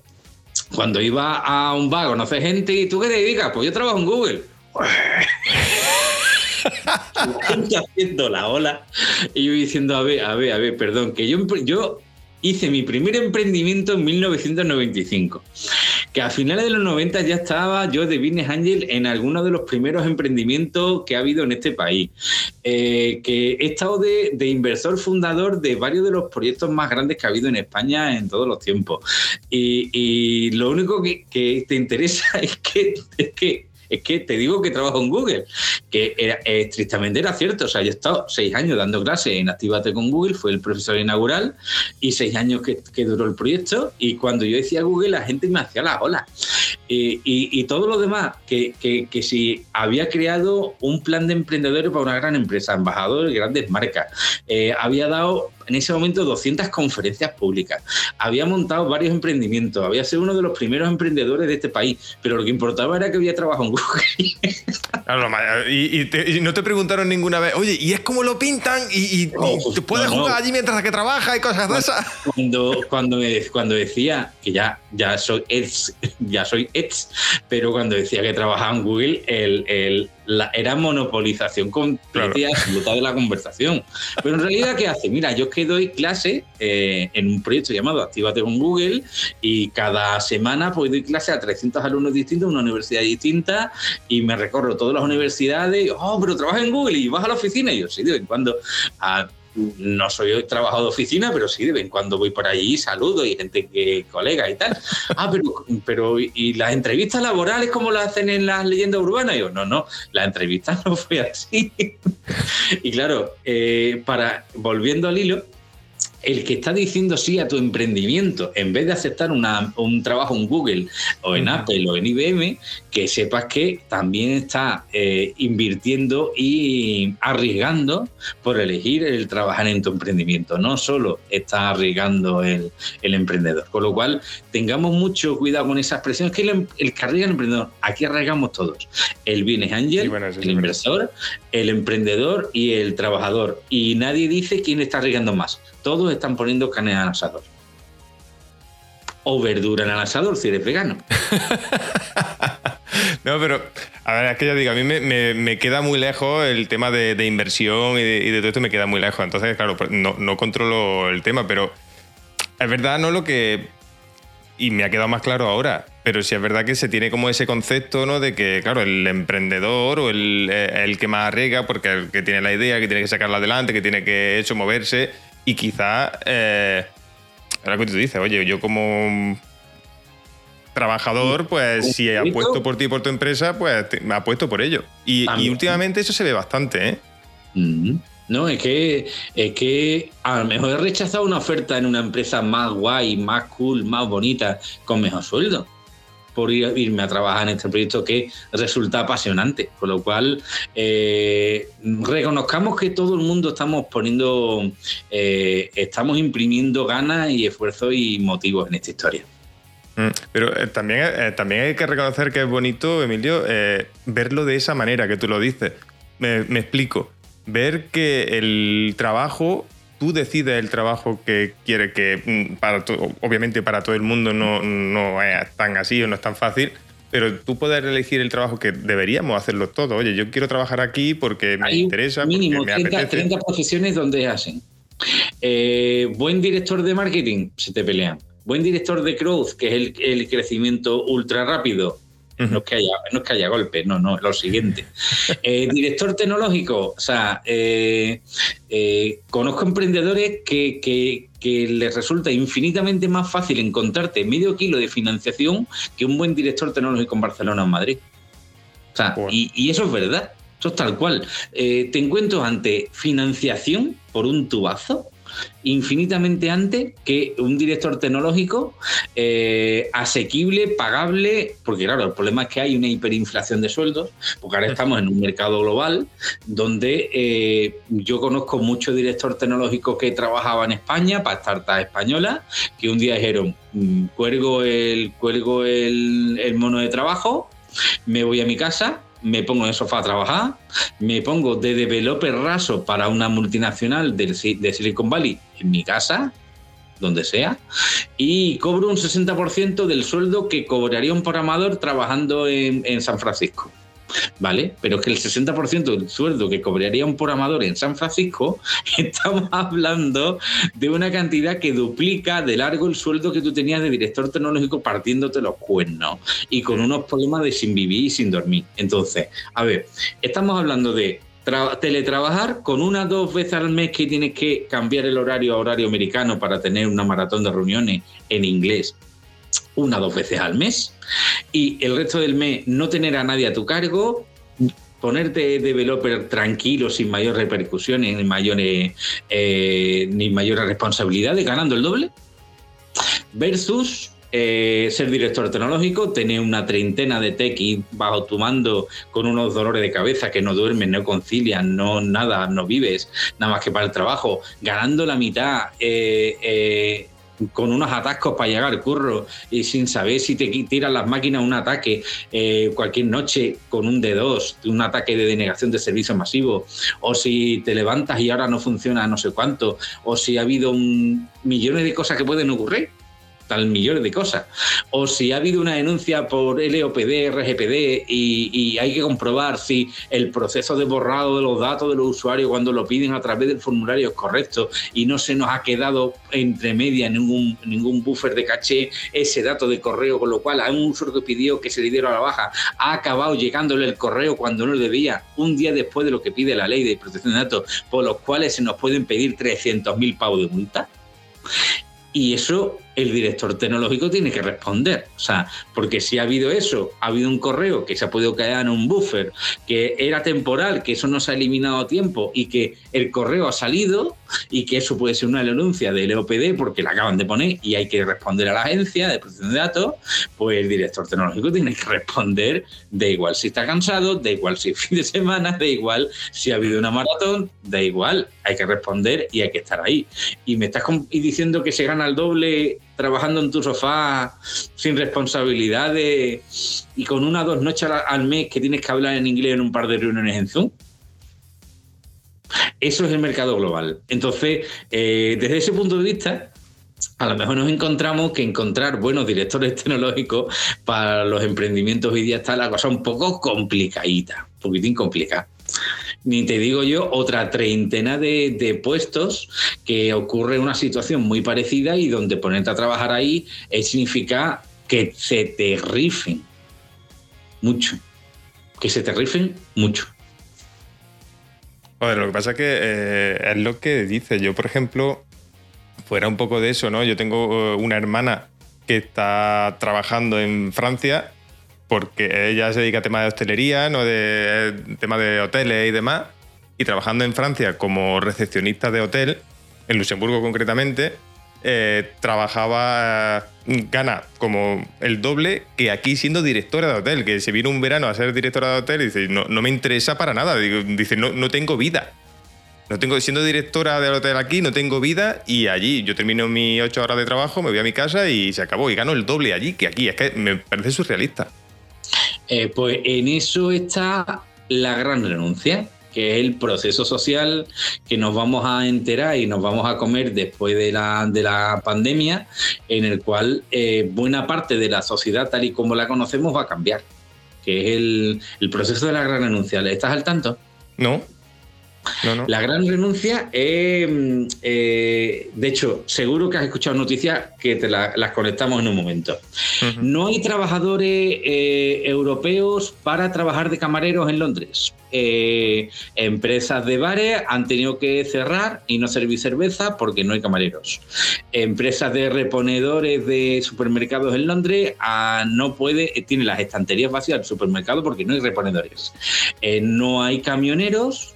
cuando iba a un bar, conocer gente, ¿y tú qué te dedicas? Pues yo trabajo en Google. haciendo la ola y yo diciendo, a ver, a ver, a ver, perdón, que yo, yo hice mi primer emprendimiento en 1995. Que a finales de los 90 ya estaba yo de Business Angel en algunos de los primeros emprendimientos que ha habido en este país. Eh, que he estado de, inversor fundador de varios de los proyectos más grandes que ha habido en España en todos los tiempos. Y, lo único que, que te interesa es que, es que es que te digo que trabajo en Google, que estrictamente era cierto. O sea, yo he estado seis años dando clases en Activate con Google, fue el profesor inaugural, y seis años que, duró el proyecto. Y cuando yo decía Google, la gente me hacía la ola. Y, todo lo demás, que, que, si había creado un plan de emprendedores para una gran empresa, embajador de grandes marcas, eh, había dado en ese momento 200 conferencias públicas, había montado varios emprendimientos, había sido uno de los primeros emprendedores de este país, pero lo que importaba era que había trabajado en Google. y, no te preguntaron ninguna vez, oye, ¿y es como lo pintan? ¿Y, te puedes jugar allí mientras que trabajas y cosas de esas? Cuando, cuando, cuando decía que ya, ya soy ex, ya soy ex, pero cuando decía que trabajaba en Google, el, el era monopolización completa y absoluta de la conversación. Pero en realidad, ¿qué hace? Mira, yo es que doy clase eh, en un proyecto llamado Actívate con Google y cada semana pues doy clase a 300 alumnos distintos, una universidad distinta y me recorro todas las universidades. oh, pero trabajas en Google y vas a la oficina. Y yo, sí, de vez en cuando. A, no soy trabajador de oficina, pero sí, de vez en cuando voy por allí, saludo y gente que colega y tal. Ah, pero, pero ¿y las entrevistas laborales cómo las hacen en las leyendas urbanas? Y yo, no, no, la entrevista no fue así. y claro, eh, para, volviendo al hilo, el que está diciendo sí a tu emprendimiento, en vez de aceptar un trabajo en Google o en Apple o en IBM, que sepas que también está eh, invirtiendo y arriesgando por elegir el trabajar en tu emprendimiento. No solo está arriesgando el, emprendedor. Con lo cual, tengamos mucho cuidado con esa expresión. Es que el, el que arriesga el emprendedor, aquí arriesgamos todos. El business angel, el inversor, el emprendedor y el trabajador. Y nadie dice quién está arriesgando más. Todos están poniendo carne al asador. O verdura en el asador si eres vegano. no, pero a ver, es que ya digo, a mí me, queda muy lejos el tema de, inversión y de, todo esto me queda muy lejos. Entonces, claro, pues no, no controlo el tema, pero es verdad, ¿no? Lo que. Y me ha quedado más claro ahora. Pero sí es verdad que se tiene como ese concepto, ¿no? De que, claro, el emprendedor o el, el que más arriesga, porque el que tiene la idea, que tiene que sacarla adelante, que tiene que eso moverse y quizá, eh, ahora que tú dices, oye, yo como trabajador, pues si apuesto por ti y por tu empresa, pues me apuesto por ello. Y, últimamente eso se ve bastante, ¿eh? No, es que, es que a lo mejor he rechazado una oferta en una empresa más guay, más cool, más bonita, con mejor sueldo por irme a trabajar en este proyecto que resulta apasionante. Con lo cual, eh, reconozcamos que todo el mundo estamos poniendo, eh, estamos imprimiendo ganas y esfuerzos y motivos en esta historia. Mm, pero eh, también, también hay que reconocer que es bonito, Emilio, verlo de esa manera que tú lo dices. me explico. Ver que el trabajo tú decides el trabajo que quiere que, mm, para obviamente para todo el mundo no, no es tan así o no es tan fácil, pero tú puedes elegir el trabajo que deberíamos hacerlo todo. Oye, yo quiero trabajar aquí porque me interesa. Mínimo me 30, 30, profesiones donde hacen. Eh, buen director de marketing, se te pelean. Buen director de growth, que es el, el crecimiento ultra rápido, no, es que haya, no que haya golpes, no, no, lo siguiente. Eh, director tecnológico, o sea, eh, eh, conozco emprendedores que, que, les resulta infinitamente más fácil encontrarte medio kilo de financiación que un buen director tecnológico en Barcelona o en Madrid. O sea, y, y, eso es verdad, eso es tal cual. te encuentro ante financiación por un tubazo infinitamente antes que un director tecnológico eh, asequible, pagable, porque claro, el problema es que hay una hiperinflación de sueldos, porque ahora estamos en un mercado global donde eh, yo conozco muchos directores tecnológicos que trabajaban en España para startups españolas, que un día dijeron, mm, cuelgo el, cuelgo el mono de trabajo, me voy a mi casa me pongo en el sofá a trabajar, me pongo de developer raso para una multinacional de, Silicon Valley en mi casa, donde sea, y cobro un 60% del sueldo que cobraría un programador trabajando en San Francisco. ¿Vale? Pero es que el 60% del sueldo que cobraría un programador en San Francisco, estamos hablando de una cantidad que duplica de largo el sueldo que tú tenías de director tecnológico partiéndote los cuernos y con unos problemas de sin vivir y sin dormir. Entonces, a ver, estamos hablando de teletrabajar con una dos veces al mes que tienes que cambiar el horario a horario americano para tener una maratón de reuniones en inglés una o dos veces al mes y el resto del mes no tener a nadie a tu cargo, ponerte developer tranquilo, sin mayores repercusiones, ni mayores, eh, ni mayores responsabilidades, ganando el doble, versus eh, ser director tecnológico, tener una treintena de tech y bajo tu mando con unos dolores de cabeza que no duermes, no concilian, no nada, no vives, nada más que para el trabajo, ganando la mitad. Eh, con unos atascos para llegar al curro y sin saber si te tiran las máquinas un ataque eh, cualquier noche con un D2, un ataque de denegación de servicio masivo, o si te levantas y ahora no funciona no sé cuánto, o si ha habido millones de cosas que pueden ocurrir tal millones de cosas. O si ha habido una denuncia por LOPD, RGPD y, hay que comprobar si el proceso de borrado de los datos de los usuarios cuando lo piden a través del formulario es correcto y no se nos ha quedado entre media ningún, ningún buffer de caché ese dato de correo, con lo cual a un usuario que pidió que se le diera la baja ha acabado llegándole el correo cuando no lo debía, un día después de lo que pide la ley de protección de datos, por los cuales se nos pueden pedir 300.000 pavos de multa. Y eso el director tecnológico tiene que responder. O sea, porque si ha habido eso, ha habido un correo que se ha podido caer en un buffer, que era temporal, que eso no se ha eliminado a tiempo y que el correo ha salido y que eso puede ser una denuncia del EOPD porque la acaban de poner y hay que responder a la agencia de protección de datos, pues el director tecnológico tiene que responder de igual si está cansado, de igual si es fin de semana, de igual si ha habido una maratón, da igual, hay que responder y hay que estar ahí. Y me estás diciendo que se gana el doble trabajando en tu sofá sin responsabilidades y con una o dos noches al mes que tienes que hablar en inglés en un par de reuniones en Zoom. Eso es el mercado global. Entonces, eh, desde ese punto de vista, a lo mejor nos encontramos que encontrar buenos directores tecnológicos para los emprendimientos hoy día está la cosa un poco complicadita, un poquitín complicada ni te digo yo, otra treintena de, puestos que ocurre una situación muy parecida y donde ponerte a trabajar ahí significa que se te rifen mucho. Que se te rifen mucho. Joder, lo que pasa es que eh, es lo que dice. Yo, por ejemplo, fuera un poco de eso, ¿no? Yo tengo eh, una hermana que está trabajando en Francia porque ella se dedica a temas de hostelería, no de temas de hoteles y demás, y trabajando en Francia como recepcionista de hotel, en Luxemburgo concretamente, eh, trabajaba, gana como el doble que aquí siendo directora de hotel, que se vino un verano a ser directora de hotel y dice, no, no me interesa para nada, dice, no, no tengo vida. No tengo, siendo directora del hotel aquí, no tengo vida y allí yo termino mis ocho horas de trabajo, me voy a mi casa y se acabó. Y gano el doble allí que aquí. Es que me parece surrealista. Eh, pues en eso está la gran renuncia, que es el proceso social que nos vamos a enterar y nos vamos a comer después de la, de la pandemia, en el cual eh, buena parte de la sociedad tal y como la conocemos va a cambiar, que es el, el proceso de la gran renuncia. ¿Estás al tanto? No. La gran renuncia es, eh, de hecho, seguro que has escuchado noticias que te las conectamos en un momento. No hay trabajadores eh, europeos para trabajar de camareros en Londres. Eh, empresas de bares han tenido que cerrar y no servir cerveza porque no hay camareros. Empresas de reponedores de supermercados en Londres ah, no puede, tienen las estanterías vacías del supermercado porque no hay reponedores. no hay camioneros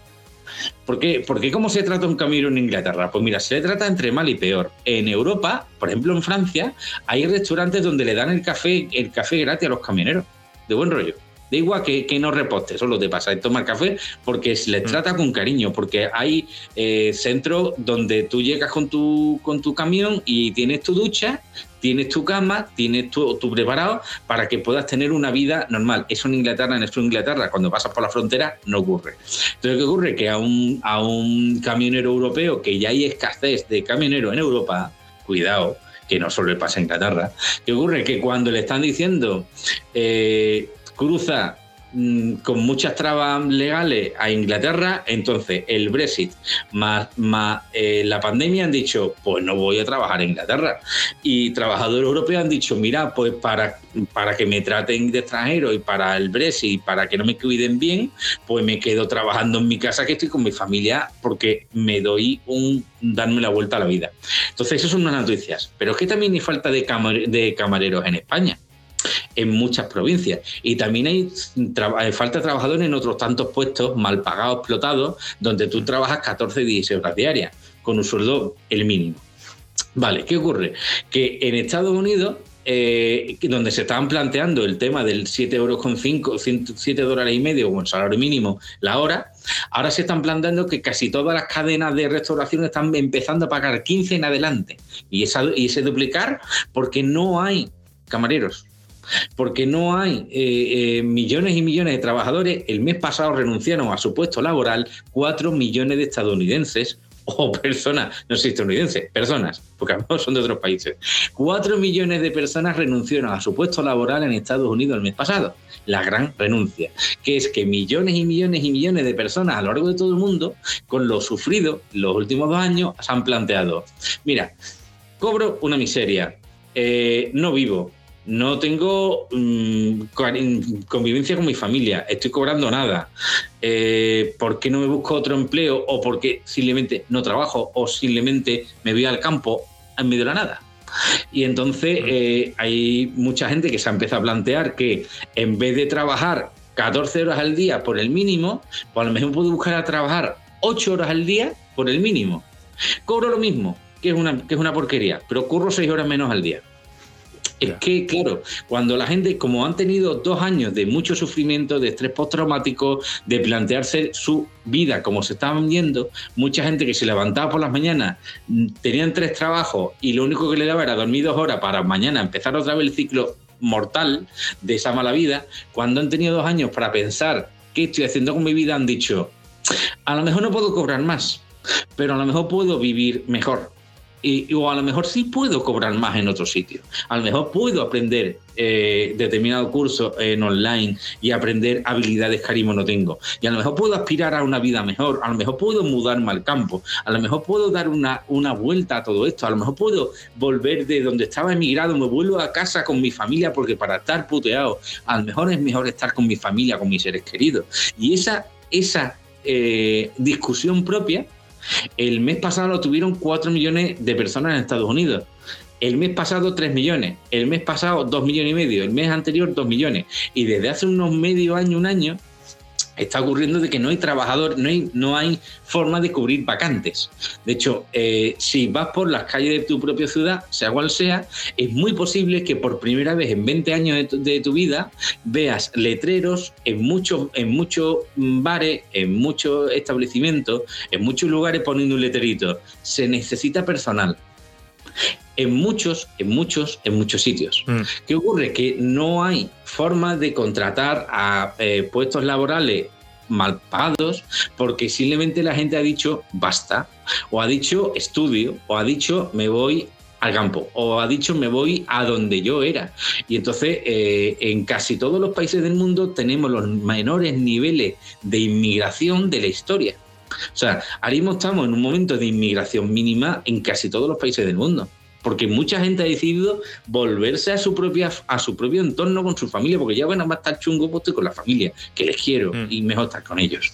¿Por qué? Porque ¿cómo se trata un camino en Inglaterra? Pues mira, se le trata entre mal y peor. En Europa, por ejemplo en Francia, hay restaurantes donde le dan el café, el café gratis a los camioneros, de buen rollo. Da igual que, no reposte, solo te pasa tomar café porque se les mm. trata con cariño, porque hay eh, centros donde tú llegas con tu, con tu camión y tienes tu ducha, tienes tu cama, tienes tu, preparado para que puedas tener una vida normal. Eso en Inglaterra, en esto Inglaterra, cuando pasas por la frontera, no ocurre. Entonces, ¿qué ocurre? Que a un, a camionero europeo, que ya hay escasez de camionero en Europa, cuidado, que no solo le pasa en Inglaterra, ¿qué ocurre? Que cuando le están diciendo... Eh, cruza con muchas trabas legales a Inglaterra, entonces el Brexit más, eh, la pandemia han dicho, pues no voy a trabajar en Inglaterra. Y trabajadores europeos han dicho, mira, pues para, para que me traten de extranjero y para el Brexit, para que no me cuiden bien, pues me quedo trabajando en mi casa, que estoy con mi familia, porque me doy un darme la vuelta a la vida. Entonces, esas son unas noticias. Pero es que también hay falta de camareros en España en muchas provincias. Y también hay eh, falta de trabajadores en otros tantos puestos mal pagados, explotados, donde tú trabajas 14, 16 horas diarias, con un sueldo el mínimo. Vale, ¿qué ocurre? Que en Estados Unidos eh, donde se estaban planteando el tema del 7 euros con 5, 7 dólares y medio o el salario mínimo la hora, ahora se están planteando que casi todas las cadenas de restauración están empezando a pagar 15 en adelante. Y, esa, y ese duplicar porque no hay camareros porque no hay eh, eh, millones y millones de trabajadores. El mes pasado renunciaron a su puesto laboral 4 millones de estadounidenses o personas, no sé estadounidenses, personas, porque mejor son de otros países. 4 millones de personas renunciaron a su puesto laboral en Estados Unidos el mes pasado. La gran renuncia, que es que millones y millones y millones de personas a lo largo de todo el mundo, con lo sufrido los últimos dos años, se han planteado, mira, cobro una miseria, eh, no vivo, no tengo mm, convivencia con mi familia, estoy cobrando nada. Eh, ¿Por qué no me busco otro empleo? ¿O porque simplemente no trabajo? ¿O simplemente me voy al campo en medio de la nada? Y entonces eh, hay mucha gente que se ha empezado a plantear que en vez de trabajar 14 horas al día por el mínimo, pues a lo mejor puedo buscar a trabajar 8 horas al día por el mínimo. Cobro lo mismo, que es una, que es una porquería, pero curro 6 horas menos al día. Es que, claro, cuando la gente, como han tenido dos años de mucho sufrimiento, de estrés postraumático, de plantearse su vida como se estaban viendo, mucha gente que se levantaba por las mañanas, mm, tenían tres trabajos y lo único que le daba era dormir dos horas para mañana empezar otra vez el ciclo mortal de esa mala vida, cuando han tenido dos años para pensar qué estoy haciendo con mi vida, han dicho, a lo mejor no puedo cobrar más, pero a lo mejor puedo vivir mejor y, o a lo mejor sí puedo cobrar más en otro sitio. A lo mejor puedo aprender eh, determinado curso en online y aprender habilidades que ahora no tengo. Y a lo mejor puedo aspirar a una vida mejor, a lo mejor puedo mudarme al campo, a lo mejor puedo dar una, una vuelta a todo esto, a lo mejor puedo volver de donde estaba emigrado, me vuelvo a casa con mi familia porque para estar puteado, a lo mejor es mejor estar con mi familia, con mis seres queridos. Y esa, esa eh, discusión propia el mes pasado lo tuvieron 4 millones de personas en Estados Unidos. El mes pasado 3 millones, el mes pasado 2 millones y medio, el mes anterior 2 millones. Y desde hace unos medio año, un año, está ocurriendo de que no hay trabajadores, no hay, no hay forma de cubrir vacantes. De hecho, eh, si vas por las calles de tu propia ciudad, sea cual sea, es muy posible que por primera vez en 20 años de tu, vida veas letreros en muchos, en muchos bares, en muchos establecimientos, en muchos lugares poniendo un letrerito. Se necesita personal en muchos, en muchos, en muchos sitios. Mm. ¿Qué ocurre? Que no hay forma de contratar a eh, puestos laborales mal pagados porque simplemente la gente ha dicho basta, o ha dicho estudio, o ha dicho me voy al campo, o ha dicho me voy a donde yo era. Y entonces eh, en casi todos los países del mundo tenemos los menores niveles de inmigración de la historia. O sea, ahora mismo estamos en un momento de inmigración mínima en casi todos los países del mundo porque mucha gente ha decidido volverse a su propia a su propio entorno con su familia, porque ya bueno, va a estar chungo pues estoy con la familia, que les quiero mm. y mejor estar con ellos.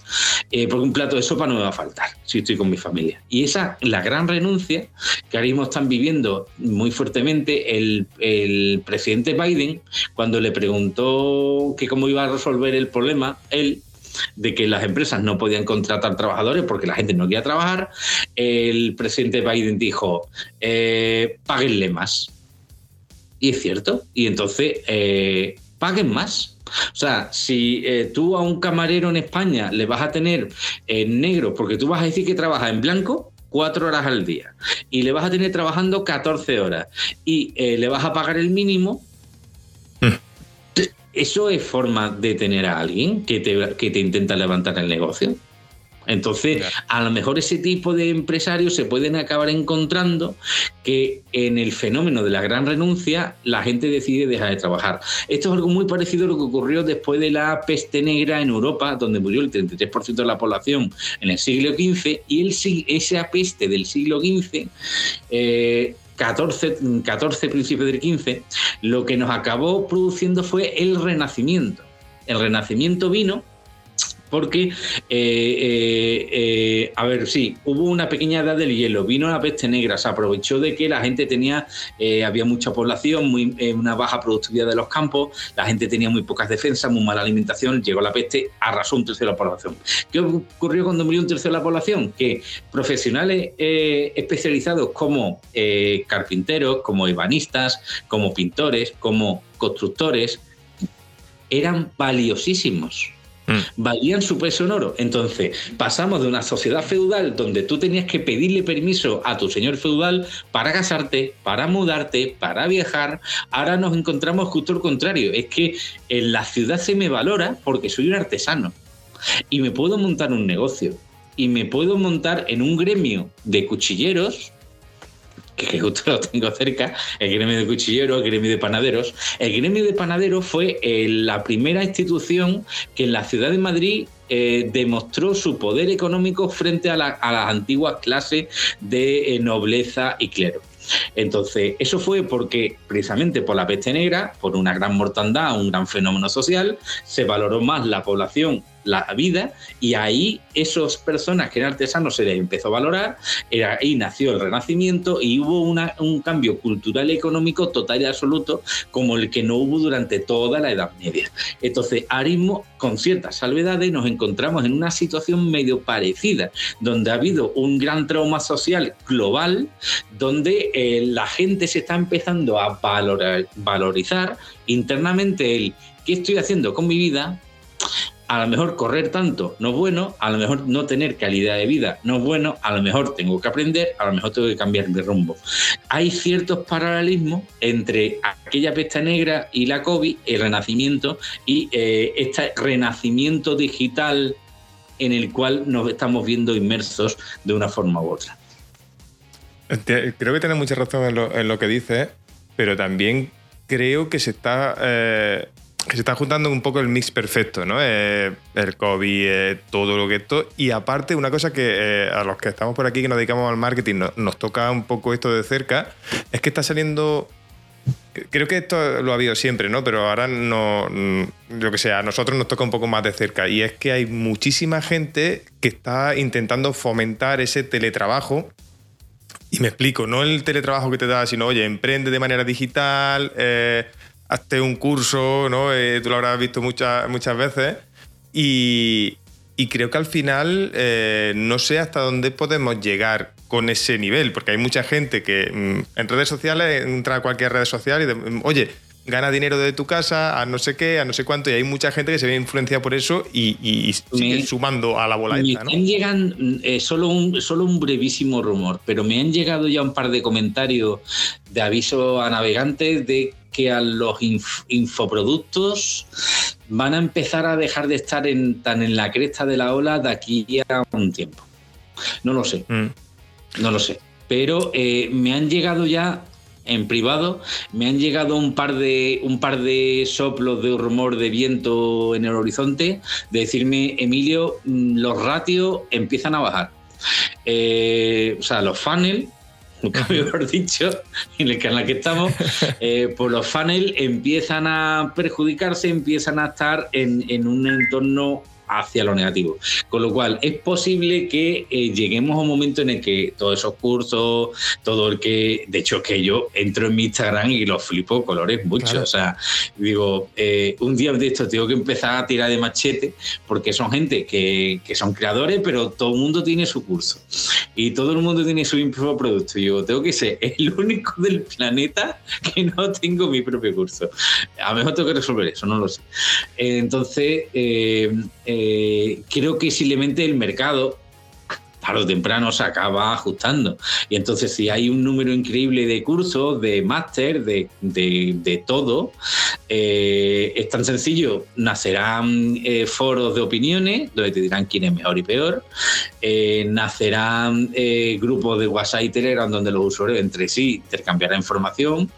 Eh, porque un plato de sopa no me va a faltar si estoy con mi familia. Y esa la gran renuncia que ahora mismo están viviendo muy fuertemente el, el presidente Biden, cuando le preguntó que cómo iba a resolver el problema, él de que las empresas no podían contratar trabajadores porque la gente no quería trabajar, el presidente Biden dijo, eh, páguenle más. Y es cierto. Y entonces, eh, paguen más. O sea, si eh, tú a un camarero en España le vas a tener en negro, porque tú vas a decir que trabaja en blanco, cuatro horas al día, y le vas a tener trabajando 14 horas, y le vas a pagar el mínimo, ¿Eso es forma de tener a alguien que te, que te intenta levantar el negocio? Entonces, a lo mejor ese tipo de empresarios se pueden acabar encontrando que en el fenómeno de la gran renuncia la gente decide dejar de trabajar. Esto es algo muy parecido a lo que ocurrió después de la peste negra en Europa, donde murió el 33% de la población en el siglo XV, y el, esa peste del siglo XV 14, 14 principios del 15, lo que nos acabó produciendo fue el renacimiento. El renacimiento vino porque, eh, eh, eh, a ver, sí, hubo una pequeña edad del hielo, vino la peste negra, se aprovechó de que la gente tenía, había mucha población, muy, una baja productividad de los campos, la gente tenía muy pocas defensas, muy mala alimentación, llegó la peste, arrasó un tercio de la población. ¿Qué ocurrió cuando murió un tercio de la población? Que profesionales especializados como carpinteros, como ebanistas, como pintores, como constructores, eran valiosísimos Mm. valían su peso en oro. Entonces, pasamos de una sociedad feudal donde tú tenías que pedirle permiso a tu señor feudal para casarte, para mudarte, para viajar. Ahora nos encontramos justo lo contrario. Es que en la ciudad se me valora porque soy un artesano y me puedo montar un negocio y me puedo montar en un gremio de cuchilleros que justo lo tengo cerca, el gremio de cuchilleros, el gremio de panaderos. El gremio de panaderos fue eh, la primera institución que en la ciudad de Madrid eh, demostró su poder económico frente a, las antiguas clases de eh, nobleza y clero. Entonces, eso fue porque precisamente por la peste negra, por una gran mortandad, un gran fenómeno social, se valoró más la población la vida y ahí esas personas que eran artesanos se les empezó a valorar, era, ahí nació el Renacimiento y hubo un cambio cultural y económico total y absoluto como el que no hubo durante toda la Edad Media. Entonces, ahora mismo, con ciertas salvedades, nos encontramos en una situación medio parecida, donde ha habido un gran trauma social global, donde eh, la gente se está empezando a valorar, valorizar internamente el qué estoy haciendo con mi vida, a lo mejor correr tanto no es bueno, a lo mejor no tener calidad de vida no es bueno, a lo mejor tengo que aprender, a lo mejor tengo que cambiar de rumbo. Hay ciertos paralelismos entre aquella pesta negra y la COVID, el renacimiento y eh, este renacimiento digital en el cual nos estamos viendo inmersos de una forma u otra. Creo que tienes mucha razón en lo, que dices, pero también creo que se está eh, que se está juntando un poco el mix perfecto, ¿no? Eh, el COVID, eh, todo lo que esto. Y aparte, una cosa que eh, a los que estamos por aquí, que nos dedicamos al marketing, nos toca un poco esto de cerca, es que está saliendo. Creo que esto lo ha habido siempre, ¿no? Pero ahora no. Yo que sé, a nosotros nos toca un poco más de cerca. Y es que hay muchísima gente que está intentando fomentar ese teletrabajo. Y me explico, no el teletrabajo que te da, sino, oye, emprende de manera digital, hazte un curso, ¿no? Eh, tú lo habrás visto muchas, muchas veces. Y, creo que al final eh, no sé hasta dónde podemos llegar con ese nivel, porque hay mucha gente que mm, en redes sociales entra a cualquier red social y, mm, oye, gana dinero de tu casa, a no sé qué, a no sé cuánto, y hay mucha gente que se ve influenciada por eso y, sigue sumando a la bola me ¿no? llegan, eh, solo, un, solo un brevísimo rumor, pero me han llegado ya un par de comentarios de aviso a navegantes de que a los infoproductos van a empezar a dejar de estar en, tan en la cresta de la ola de aquí a un tiempo. No lo sé, mm. no lo sé. Pero eh, me han llegado ya en privado, me han llegado un par de un par de soplos de rumor de viento en el horizonte, de decirme, Emilio, mm, los ratios empiezan a bajar. Eh, o sea, los funnels nunca mejor dicho, en el canal que estamos, eh, pues los funnels empiezan a perjudicarse, empiezan a estar en, en un entorno hacia lo negativo. Con lo cual, es posible que eh, lleguemos a un momento en el que todos esos cursos, todo el que, de hecho, que yo entro en mi Instagram y los flipo colores mucho. O sea, digo, eh, un día de esto tengo que empezar a tirar de machete porque son gente que, que, son creadores, pero todo el mundo tiene su curso y todo el mundo tiene su producto. Y yo tengo que ser el único del planeta que no tengo mi propio curso. A lo mejor tengo que resolver eso, no lo sé. Entonces, eh, eh, creo que simplemente el mercado tarde o temprano se acaba ajustando. Y entonces, si hay un número increíble de cursos, de máster, de, todo, eh, es tan sencillo. Nacerán eh, foros de opiniones donde te dirán quién es mejor y peor. Eh, nacerán grupos de WhatsApp y Telegram donde los usuarios entre sí intercambiarán información.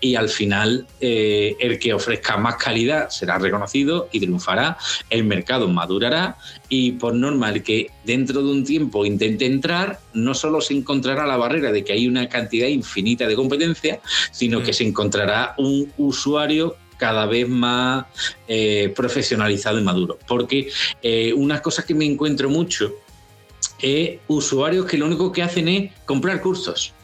Y al final, el que ofrezca más calidad será reconocido y triunfará. El mercado madurará y por norma el que dentro de un tiempo intente entrar, no solo se encontrará la barrera de que hay una cantidad infinita de competencia, sino que mm. se encontrará un usuario cada vez más eh, profesionalizado y maduro. Porque eh, unas cosas que me encuentro mucho es usuarios que lo único que hacen es comprar cursos.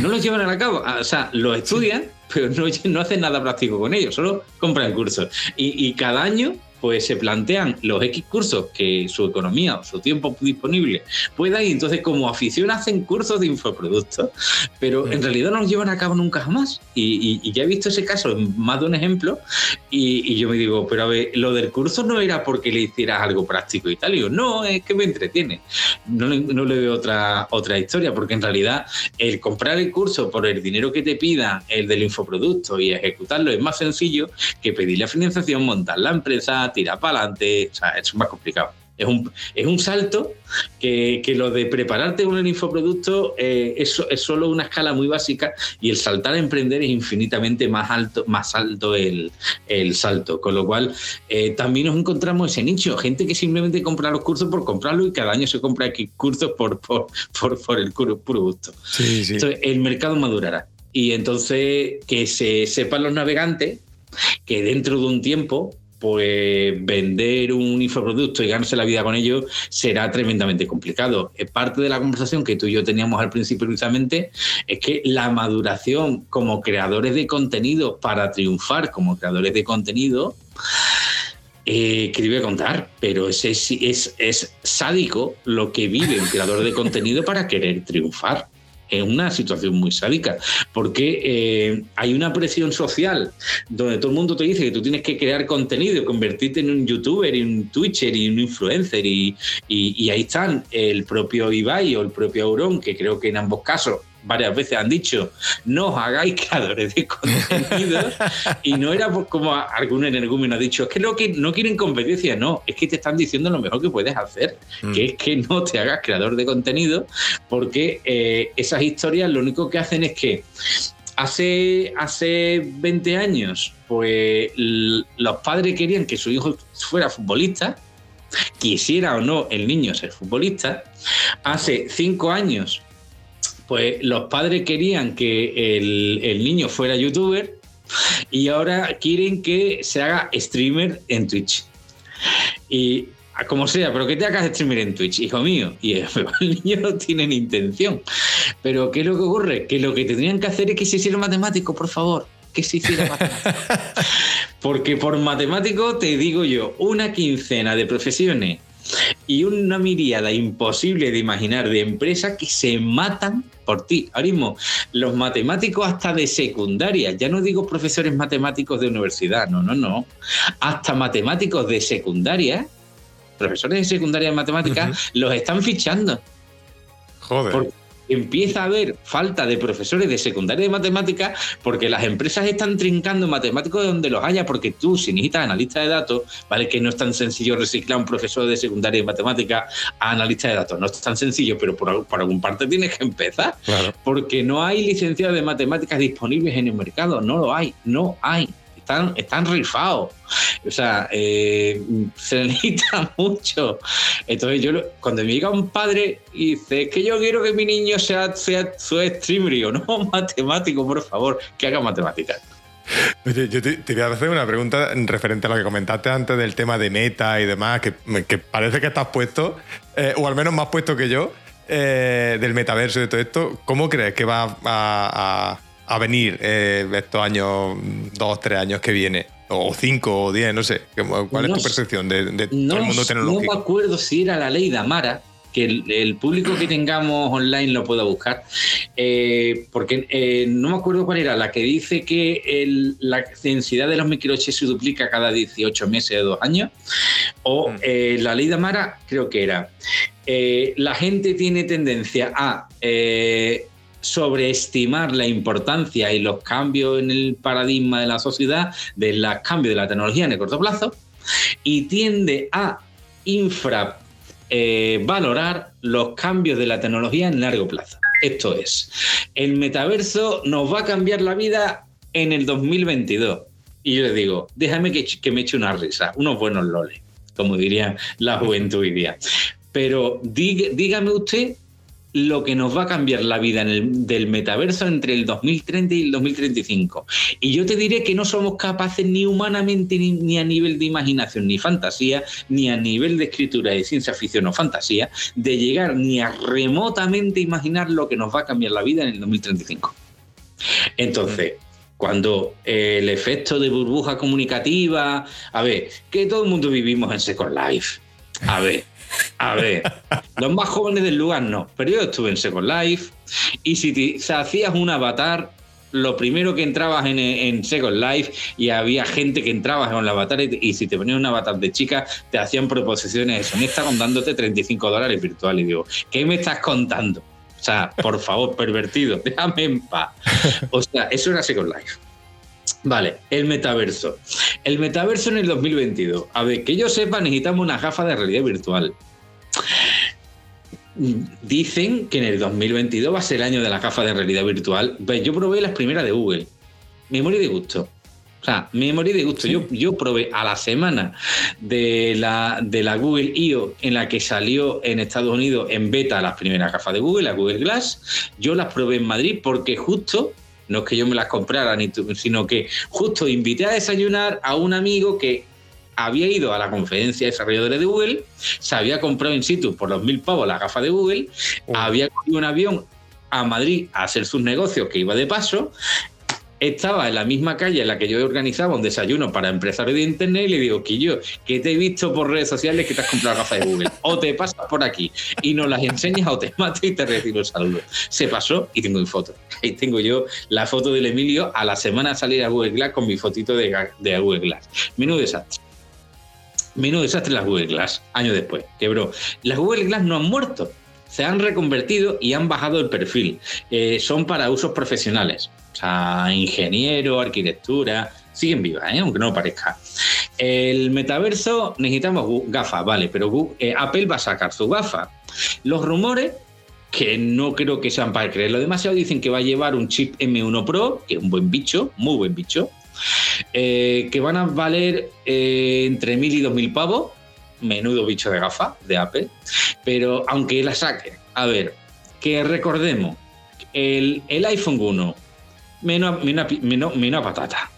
No los llevan a cabo, o sea, los estudian, pero no, no hacen nada práctico con ellos, solo compran cursos. Y, y cada año pues se plantean los X cursos que su economía o su tiempo disponible pueda y entonces como afición hacen cursos de infoproductos, pero en realidad no los llevan a cabo nunca jamás. Y, ya he visto ese caso en más de un ejemplo y, yo me digo, pero a ver, lo del curso no era porque le hicieras algo práctico y tal. Y yo, no, es que me entretiene. No, no le veo otra, otra historia, porque en realidad el comprar el curso por el dinero que te pida el del infoproducto y ejecutarlo es más sencillo que pedir la financiación, montar la empresa, tira para adelante, o sea, es más complicado. Es un, es un salto que, lo de prepararte un infoproducto eh, es, es, solo una escala muy básica y el saltar a emprender es infinitamente más alto, más alto el, salto. Con lo cual, eh, también nos encontramos ese nicho, gente que simplemente compra los cursos por comprarlo y cada año se compra X cursos por, por, por, el producto. Entonces, el mercado madurará. Y entonces que se sepan los navegantes que dentro de un tiempo pues vender un infoproducto y ganarse la vida con ello será tremendamente complicado. Parte de la conversación que tú y yo teníamos al principio precisamente es que la maduración como creadores de contenido para triunfar como creadores de contenido, eh, que a contar, pero es, es, es sádico lo que vive un creador de contenido para querer triunfar es una situación muy sádica, porque eh, hay una presión social donde todo el mundo te dice que tú tienes que crear contenido, convertirte en un youtuber y un twitcher y un influencer y, y ahí están el propio Ibai o el propio Auron, que creo que en ambos casos varias veces han dicho, no os hagáis creadores de contenidos, y no era como algún energúmeno ha dicho, es que, lo que no quieren competencia, no, es que te están diciendo lo mejor que puedes hacer, mm. que es que no te hagas creador de contenido, porque eh, esas historias lo único que hacen es que hace, hace 20 años, pues los padres querían que su hijo fuera futbolista, quisiera o no el niño ser futbolista. Hace cinco años pues los padres querían que el, niño fuera youtuber y ahora quieren que se haga streamer en Twitch. Y como sea, pero que te hagas streamer en Twitch, hijo mío. Y el, niño no tienen intención. Pero ¿qué es lo que ocurre? Que lo que tendrían que hacer es que se hiciera matemático, por favor. Que se hiciera matemático. Porque por matemático te digo yo, una quincena de profesiones y una mirada imposible de imaginar de empresas que se matan por ti. Ahora mismo, los matemáticos hasta de secundaria, ya no digo profesores matemáticos de universidad, no, no, no, hasta matemáticos de secundaria, profesores de secundaria de matemáticas, los están fichando. Joder empieza a haber falta de profesores de secundaria de matemáticas porque las empresas están trincando matemáticos de donde los haya, porque tú, si necesitas analista de datos, ¿vale? Que no es tan sencillo reciclar un profesor de secundaria de matemáticas a analista de datos. No es tan sencillo, pero por, por algún parte tienes que empezar. Porque no hay licenciados de matemáticas disponibles en el mercado. No lo hay, no hay están, están rifados. O sea, eh, se necesita mucho. Entonces, yo cuando me llega un padre y dice, es que yo quiero que mi niño sea, sea streamer, o no, matemático, por favor, que haga matemáticas. Yo te, voy a hacer una pregunta referente a lo que comentaste antes del tema de meta y demás, que, parece que estás puesto, eh, o al menos más puesto que yo, eh, del metaverso y de todo esto. ¿Cómo crees que va a venir eh, estos años, dos, tres años que viene? O cinco o diez, no sé. ¿Cuál es tu percepción de, todo el mundo tecnológico? No me acuerdo si era la ley de Amara, que el, público que tengamos online lo pueda buscar, eh, porque eh, no me acuerdo cuál era, la que dice que la densidad de los microchips se duplica cada 18 meses o dos años, o mm. la ley de Amara creo que era, la gente tiene tendencia a sobreestimar la importancia y los cambios en el paradigma de la sociedad, de los cambios de la tecnología en el corto plazo, y tiende a infravalorar eh, los cambios de la tecnología en largo plazo. Esto es, el metaverso nos va a cambiar la vida en el 2022. Y yo le digo, déjame que, que me eche una risa, unos buenos loles, como diría la juventud hoy día. Pero dígame usted lo que nos va a cambiar la vida en el, del metaverso entre el 2030 y el 2035. Y yo te diré que no somos capaces ni humanamente ni, a nivel de imaginación ni fantasía, ni a nivel de escritura de ciencia ficción o fantasía, de llegar ni a remotamente imaginar lo que nos va a cambiar la vida en el 2035. Entonces, cuando el efecto de burbuja comunicativa, a ver, que todo el mundo vivimos en Second Life. A ver, a ver, los más jóvenes del lugar no, pero yo estuve en Second Life y si te, hacías un avatar, lo primero que entrabas en, Second Life y había gente que entraba con el avatar y, si te ponías un avatar de chica, te hacían proposiciones honestas dándote 35 dólares virtuales. Y digo, ¿qué me estás contando? O sea, por favor, pervertido, déjame en paz. O sea, eso era Second Life. Vale, el metaverso. El metaverso en el 2022. A ver, que yo sepa, necesitamos una gafa de realidad virtual. Dicen que en el 2022 va a ser el año de la gafa de realidad virtual. Yo probé las primeras de Google. Memoria de gusto. O sea, me morí de gusto. Yo, yo probé a la semana de la, de la Google I.O. en la que salió en Estados Unidos en beta las primeras gafas de Google, la Google Glass. Yo las probé en Madrid porque justo no es que yo me las comprara, sino que justo invité a desayunar a un amigo que había ido a la conferencia de desarrolladores de Google, se había comprado in situ por los mil pavos la gafa de Google, Oh. había cogido un avión a Madrid a hacer sus negocios que iba de paso, estaba en la misma calle en la que yo organizaba un desayuno para empresarios de internet y le digo, Quillo, que te he visto por redes sociales que te has comprado gafas de Google. O te pasas por aquí y nos las enseñas o te mato y te recibo el saludo. Se pasó y tengo mi foto. Ahí tengo yo la foto del Emilio a la semana de salir a Google Glass con mi fotito de, de Google Glass. Menudo desastre. Menudo desastre las Google Glass, años después. Quebró. Las Google Glass no han muerto. Se han reconvertido y han bajado el perfil. Eh, son para usos profesionales. O sea, ingeniero, arquitectura, siguen vivas, ¿eh? aunque no parezca. El metaverso necesitamos gafas, vale, pero eh, Apple va a sacar su gafa. Los rumores, que no creo que sean para creerlo demasiado, dicen que va a llevar un chip M1 Pro, que es un buen bicho, muy buen bicho, eh, que van a valer entre 1.000 y 2.000 pavos. Menudo bicho de gafa de Apple. Pero aunque la saquen, a ver, que recordemos, el, el iPhone 1, menos, menos, menos, menos patata.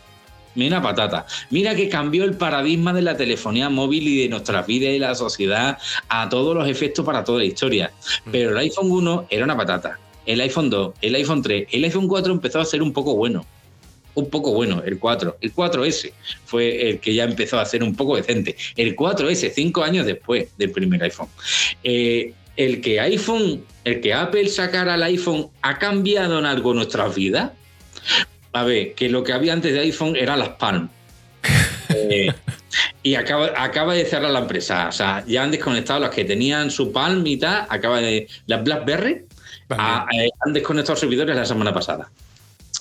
Menos patata. Mira que cambió el paradigma de la telefonía móvil y de nuestras vidas y la sociedad a todos los efectos para toda la historia. Pero el iPhone 1 era una patata. El iPhone 2, el iPhone 3, el iPhone 4 empezó a ser un poco bueno. Un poco bueno, el 4. El 4S fue el que ya empezó a ser un poco decente. El 4S, cinco años después del primer iPhone. Eh, el que iPhone, el que Apple sacara el iPhone, ¿ha cambiado en algo nuestras vidas? A ver, que lo que había antes de iPhone eran las Palm. Eh, y acaba, acaba de cerrar la empresa. O sea, ya han desconectado las que tenían su Palm y tal. Acaba de. Las Blackberry a- eh, han desconectado servidores la semana pasada.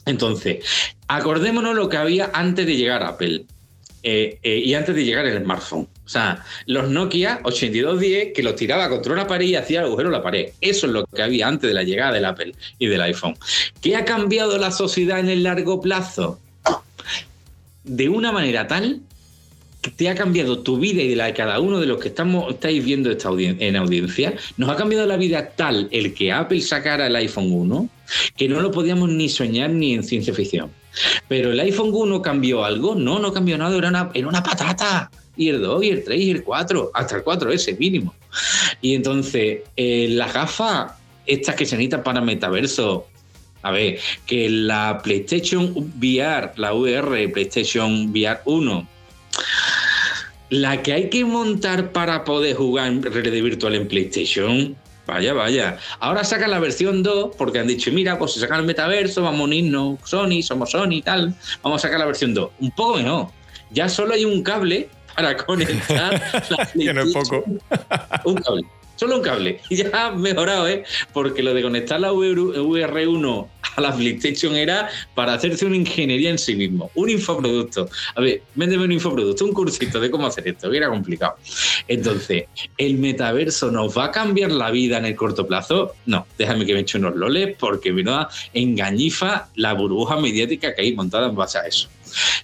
Entonces, acordémonos lo que había antes de llegar a Apple. Eh, eh, y antes de llegar el smartphone. O sea, los Nokia 8210 que los tiraba contra una pared y hacía agujero en la pared. Eso es lo que había antes de la llegada del Apple y del iPhone. ¿Qué ha cambiado la sociedad en el largo plazo? De una manera tal que te ha cambiado tu vida y la de cada uno de los que estamos, estáis viendo esta en audiencia, nos ha cambiado la vida tal el que Apple sacara el iPhone 1 que no lo podíamos ni soñar ni en ciencia ficción. Pero el iPhone 1 cambió algo, no, no cambió nada, era una, era una patata. Y el 2, y el 3, y el 4, hasta el 4S mínimo. Y entonces, eh, las gafas, estas que se necesitan para metaverso, a ver, que la PlayStation VR, la VR PlayStation VR 1, la que hay que montar para poder jugar en realidad virtual en PlayStation, vaya, vaya. Ahora sacan la versión 2 porque han dicho, mira, pues si sacan el metaverso, vamos a unirnos Sony, somos Sony y tal, vamos a sacar la versión 2. Un poco mejor. Ya solo hay un cable para conectar la Que no es poco. un cable. Solo un cable. Y ya ha mejorado, ¿eh? Porque lo de conectar la VR1 a la PlayStation era para hacerse una ingeniería en sí mismo. Un infoproducto. A ver, véndeme un infoproducto, un cursito de cómo hacer esto, que era complicado. Entonces, ¿el metaverso nos va a cambiar la vida en el corto plazo? No, déjame que me eche unos loles porque me da engañifa la burbuja mediática que hay montada en base a eso.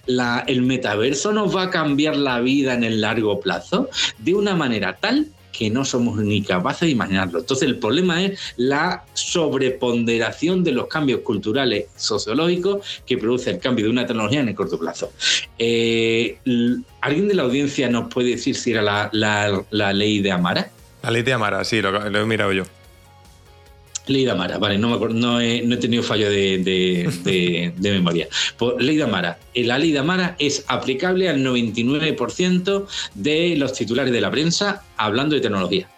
La- ¿El metaverso nos va a cambiar la vida en el largo plazo? De una manera tal que no somos ni capaces de imaginarlo. Entonces el problema es la sobreponderación de los cambios culturales sociológicos que produce el cambio de una tecnología en el corto plazo. Eh, ¿Alguien de la audiencia nos puede decir si era la, ley de Amara? La ley de Amara, sí, lo he mirado yo. Ley de Amara, vale, no, me acuerdo, no, he, no he tenido fallo de, de- de- de memoria. Pues, ley de Amara. Eh, La ley de Amara es aplicable al 99% de los titulares de la prensa hablando de tecnología.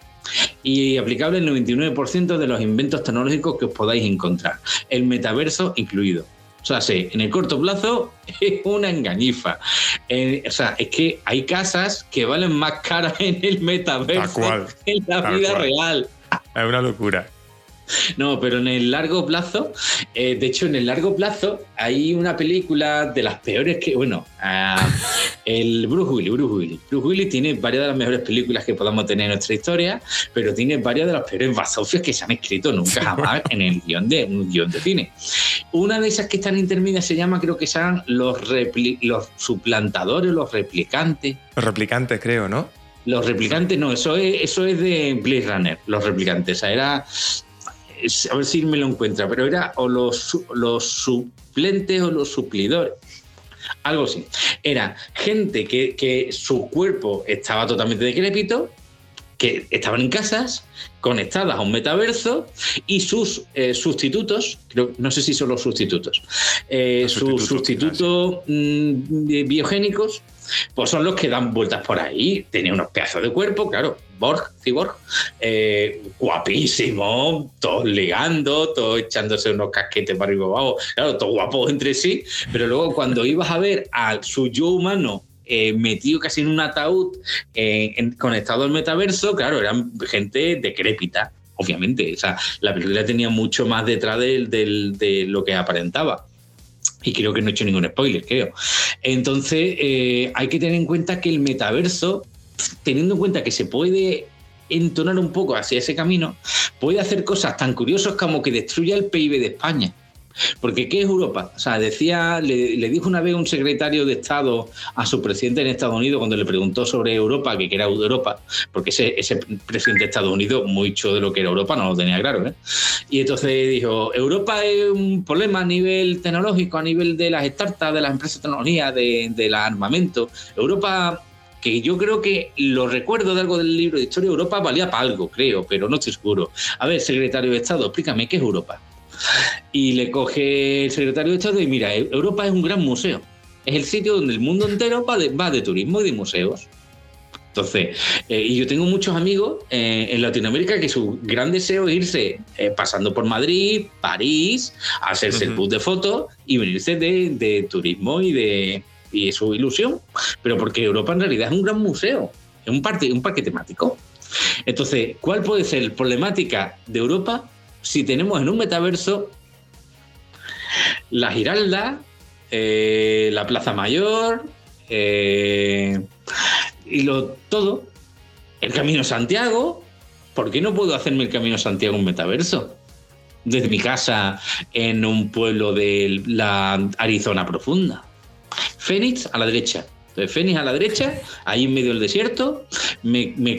Y aplicable al 99% de los inventos tecnológicos que os podáis encontrar. El metaverso incluido. O sea, sí, en el corto plazo es una engañifa. Eh, o sea, es que hay casas que valen más caras en el metaverso que en la vida cual. real. Es una locura. No, pero en el largo plazo, eh, de hecho, en el largo plazo hay una película de las peores que, bueno, ah, el Bruce Willis, Bruce Willis. Bruce Willis tiene varias de las mejores películas que podamos tener en nuestra historia, pero tiene varias de las peores basofias que se han escrito nunca jamás en el guion de un guion de cine. Una de esas que están intermedias se llama, creo que sean los, los suplantadores, los replicantes. Los replicantes, creo, ¿no? Los replicantes, no, eso es, eso es de Blade Runner, los replicantes. O sea, era. A ver si me lo encuentra, pero era o los, los suplentes o los suplidores. Algo así. Era gente que, que su cuerpo estaba totalmente decrépito, que estaban en casas conectadas a un metaverso y sus eh, sustitutos, creo, no sé si son los sustitutos, eh, Los sus sustitutos, sustitutos mm, bi- biogénicos, pues son los que dan vueltas por ahí. Tenía unos pedazos de cuerpo, claro, Borg, Cyborg, eh, guapísimo, todos ligando, todos echándose unos casquetes para arriba y abajo, claro, todos guapos entre sí, pero luego cuando ibas a ver a su yo humano eh, metido casi en un ataúd eh, conectado al metaverso, claro, eran gente decrépita, obviamente. O sea, la película tenía mucho más detrás del- de lo que aparentaba. Y creo que no he hecho ningún spoiler, creo. Entonces, eh, hay que tener en cuenta que el metaverso, teniendo en cuenta que se puede entonar un poco hacia ese camino, puede hacer cosas tan curiosas como que destruya el PIB de España. Porque ¿qué es Europa? O sea, decía, le, dijo una vez un secretario de Estado a su presidente en Estados Unidos cuando le preguntó sobre Europa, que era Europa, porque ese, presidente de Estados Unidos, mucho de lo que era Europa, no lo tenía claro. ¿eh? Y entonces dijo, Europa es un problema a nivel tecnológico, a nivel de las startups, de las empresas de tecnología, de, del armamento. Europa que yo creo que lo recuerdo de algo del libro de historia, Europa valía para algo, creo, pero no estoy seguro. A ver, secretario de Estado, explícame, ¿qué es Europa? Y le coge el secretario de Estado y mira, Europa es un gran museo. Es el sitio donde el mundo entero va de, va de turismo y de museos. Entonces, eh, y yo tengo muchos amigos eh, en Latinoamérica que su gran deseo es irse eh, pasando por Madrid, París, hacerse el bus de fotos y venirse de, de turismo y de y es su ilusión. Pero porque Europa en realidad es un gran museo, es un parque, un parque temático. Entonces, ¿cuál puede ser la problemática de Europa si tenemos en un metaverso la Giralda, eh, la Plaza Mayor eh, y lo todo, el Camino Santiago? ¿Por qué no puedo hacerme el Camino Santiago un metaverso? Desde mi casa en un pueblo de la Arizona profunda. Fénix a la derecha. Entonces, Fénix a la derecha, ahí en medio del desierto, me, me,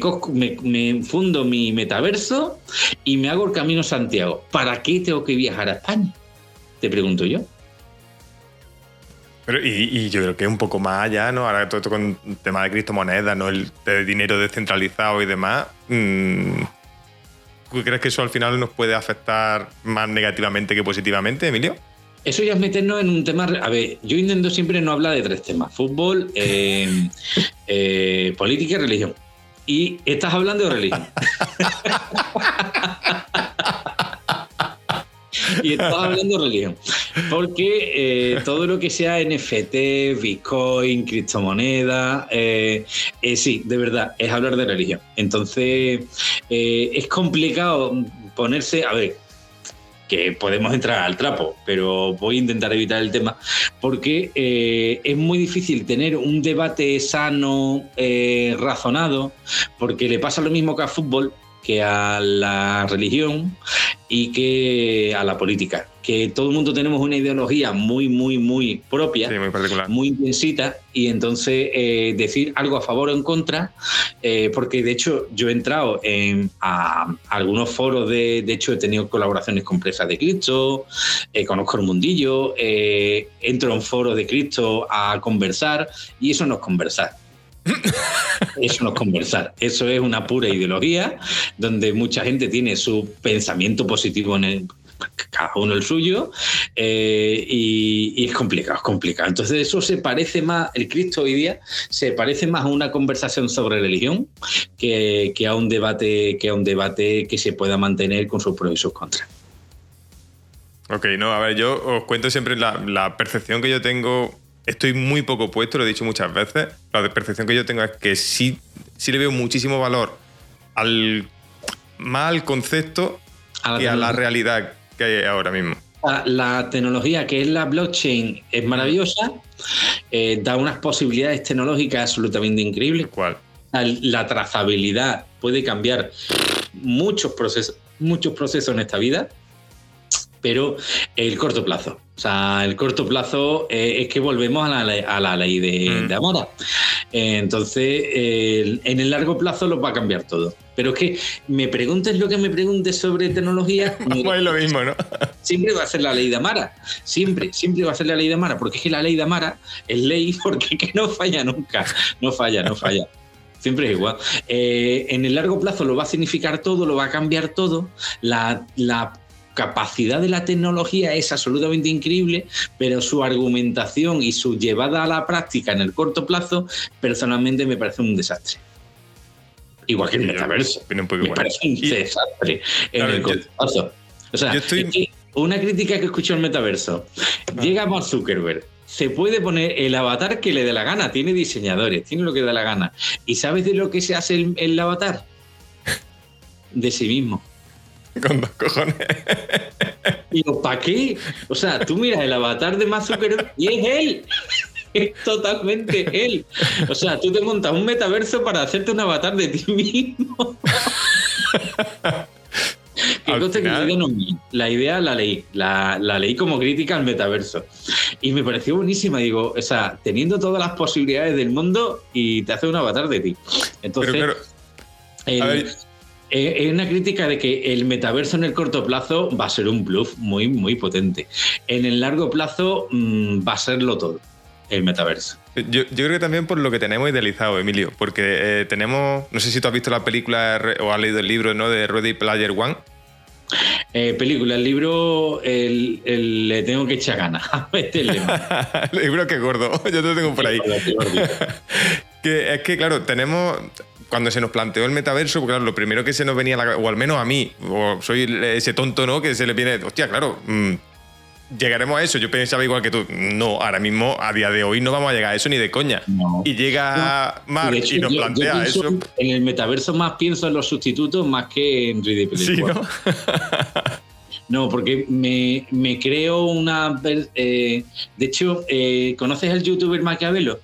me- fundo mi metaverso y me hago el camino Santiago. ¿Para qué tengo que viajar a España? Te pregunto yo. Pero, y, yo creo que un poco más allá, ¿no? Ahora todo esto con el tema de criptomonedas, ¿no? El de dinero descentralizado y demás. mm, ¿Tú crees que eso al final nos puede afectar más negativamente que positivamente, Emilio? Eso ya es meternos en un tema. A ver, yo intento siempre no hablar de tres temas: fútbol, eh, eh, política y religión. Y estás hablando de religión. y estás hablando de religión. Porque eh, todo lo que sea NFT, Bitcoin, criptomoneda, eh, eh, sí, de verdad, es hablar de religión. Entonces, es complicado ponerse. A ver, que podemos entrar al trapo, pero voy a intentar evitar el tema, porque eh, es muy difícil tener un debate sano, eh, razonado, porque le pasa lo mismo que al fútbol, que a la religión y que a la política, que todo el mundo tenemos una ideología muy, muy, muy propia Sí, muy particular. muy intensita y entonces eh, decir algo a favor o en contra, eh, porque de hecho yo he entrado en, a, algunos foros, de, de hecho he tenido colaboraciones con Presas de Cristo, eh, conozco el mundillo, eh, entro en foros de Cristo a conversar y eso no es conversar. Eso no es conversar, eso es una pura ideología donde mucha gente tiene su pensamiento positivo en el, cada uno el suyo, eh, y, es complicado, es complicado. Entonces eso se parece más, el Cristo hoy día se parece más a una conversación sobre religión que, a un debate que a un debate que se pueda mantener con sus pros y sus contras. Ok, no, a ver, yo os cuento siempre la percepción que yo tengo. Estoy muy poco puesto, lo he dicho muchas veces. La percepción que yo tengo es que sí, sí le veo muchísimo valor al más al concepto A la que a la realidad que hay ahora mismo. La, la tecnología que es la blockchain es maravillosa, eh, da unas posibilidades tecnológicas absolutamente increíbles. ¿Cuál? Al- La trazabilidad puede cambiar muchos procesos, muchos procesos en esta vida, pero el corto plazo. O sea, el corto plazo eh, es que volvemos a la, ley- a la ley de, Mm. de Amora. Eh, entonces, eh, en el largo plazo lo va a cambiar todo. Pero es que me preguntes lo que me preguntes sobre tecnología. pues lo mismo, ¿no? Siempre va a ser la ley de Amara. Siempre, siempre va a ser la ley de Amara. Porque es que la ley de Amara es ley porque que no falla nunca. No falla, no falla. Siempre es igual. Eh, en el largo plazo lo va a significar todo, lo va a cambiar todo. La, la capacidad de la tecnología es absolutamente increíble, pero su argumentación y su llevada a la práctica en el corto plazo, personalmente me parece un desastre. Igual que el metaverso. Me parece un desastre en el corto plazo. O sea, una crítica que escucho el metaverso. Ah. Llega Mark Zuckerberg, se puede poner el avatar que le dé la gana, tiene diseñadores, tiene lo que da la gana. ¿Y sabes de lo que se hace el, el avatar? De sí mismo. Con dos cojones. Digo, ¿para qué? O sea, tú miras el avatar de Mark y es él. Es totalmente él. O sea, tú te montas un metaverso para hacerte un avatar de ti mismo. que la idea la leí, la, leí como crítica al metaverso. Y me pareció buenísima. Digo, o sea, teniendo todas las posibilidades del mundo y te hace un avatar de ti. Entonces. Eh, es una crítica de que el metaverso en el corto plazo va a ser un bluff muy, muy potente. En el largo plazo mm, va a serlo todo, el metaverso. Yo, creo que también por lo que tenemos idealizado, Emilio, porque eh, tenemos, no sé si tú has visto la película o has leído el libro ¿no? de Ready Player One. Eh, película, el libro le tengo que echar ganas el libro que gordo, yo te lo tengo por ahí. que es que, claro, tenemos cuando se nos planteó el metaverso, porque claro, lo primero que se nos venía, la, o al menos a mí, o soy ese tonto, ¿no? Que se le viene, hostia, claro, mm, llegaremos a eso. Yo pensaba igual que tú, no, ahora mismo, a día de hoy, no vamos a llegar a eso ni de coña. Y llega Mark y nos plantea eso. En el metaverso más pienso en los sustitutos más que en 3D Sí, ¿no? No, porque me, creo una. Eh, de hecho, eh, ¿conoces al youtuber Maquiavelo?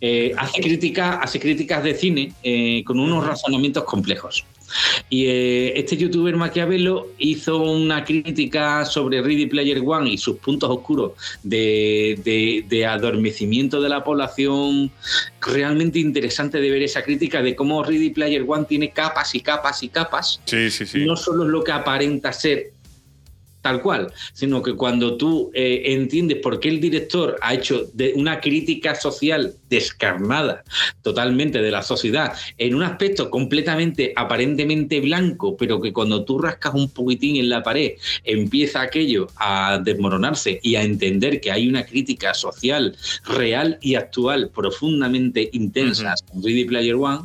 Eh, hace, crítica, hace críticas de cine eh, con unos razonamientos complejos. Y eh, este youtuber Maquiavelo hizo una crítica sobre Ready Player One y sus puntos oscuros de, adormecimiento de la población. Realmente interesante de ver esa crítica de cómo Ready Player One tiene capas y capas y capas. Sí, sí, sí. No solo es lo que aparenta ser tal cual, sino que cuando tú eh, entiendes por qué el director ha hecho de una crítica social descarnada totalmente de la sociedad en un aspecto completamente aparentemente blanco, pero que cuando tú rascas un poquitín en la pared empieza aquello a desmoronarse y a entender que hay una crítica social real y actual profundamente intensa en Ready Player One,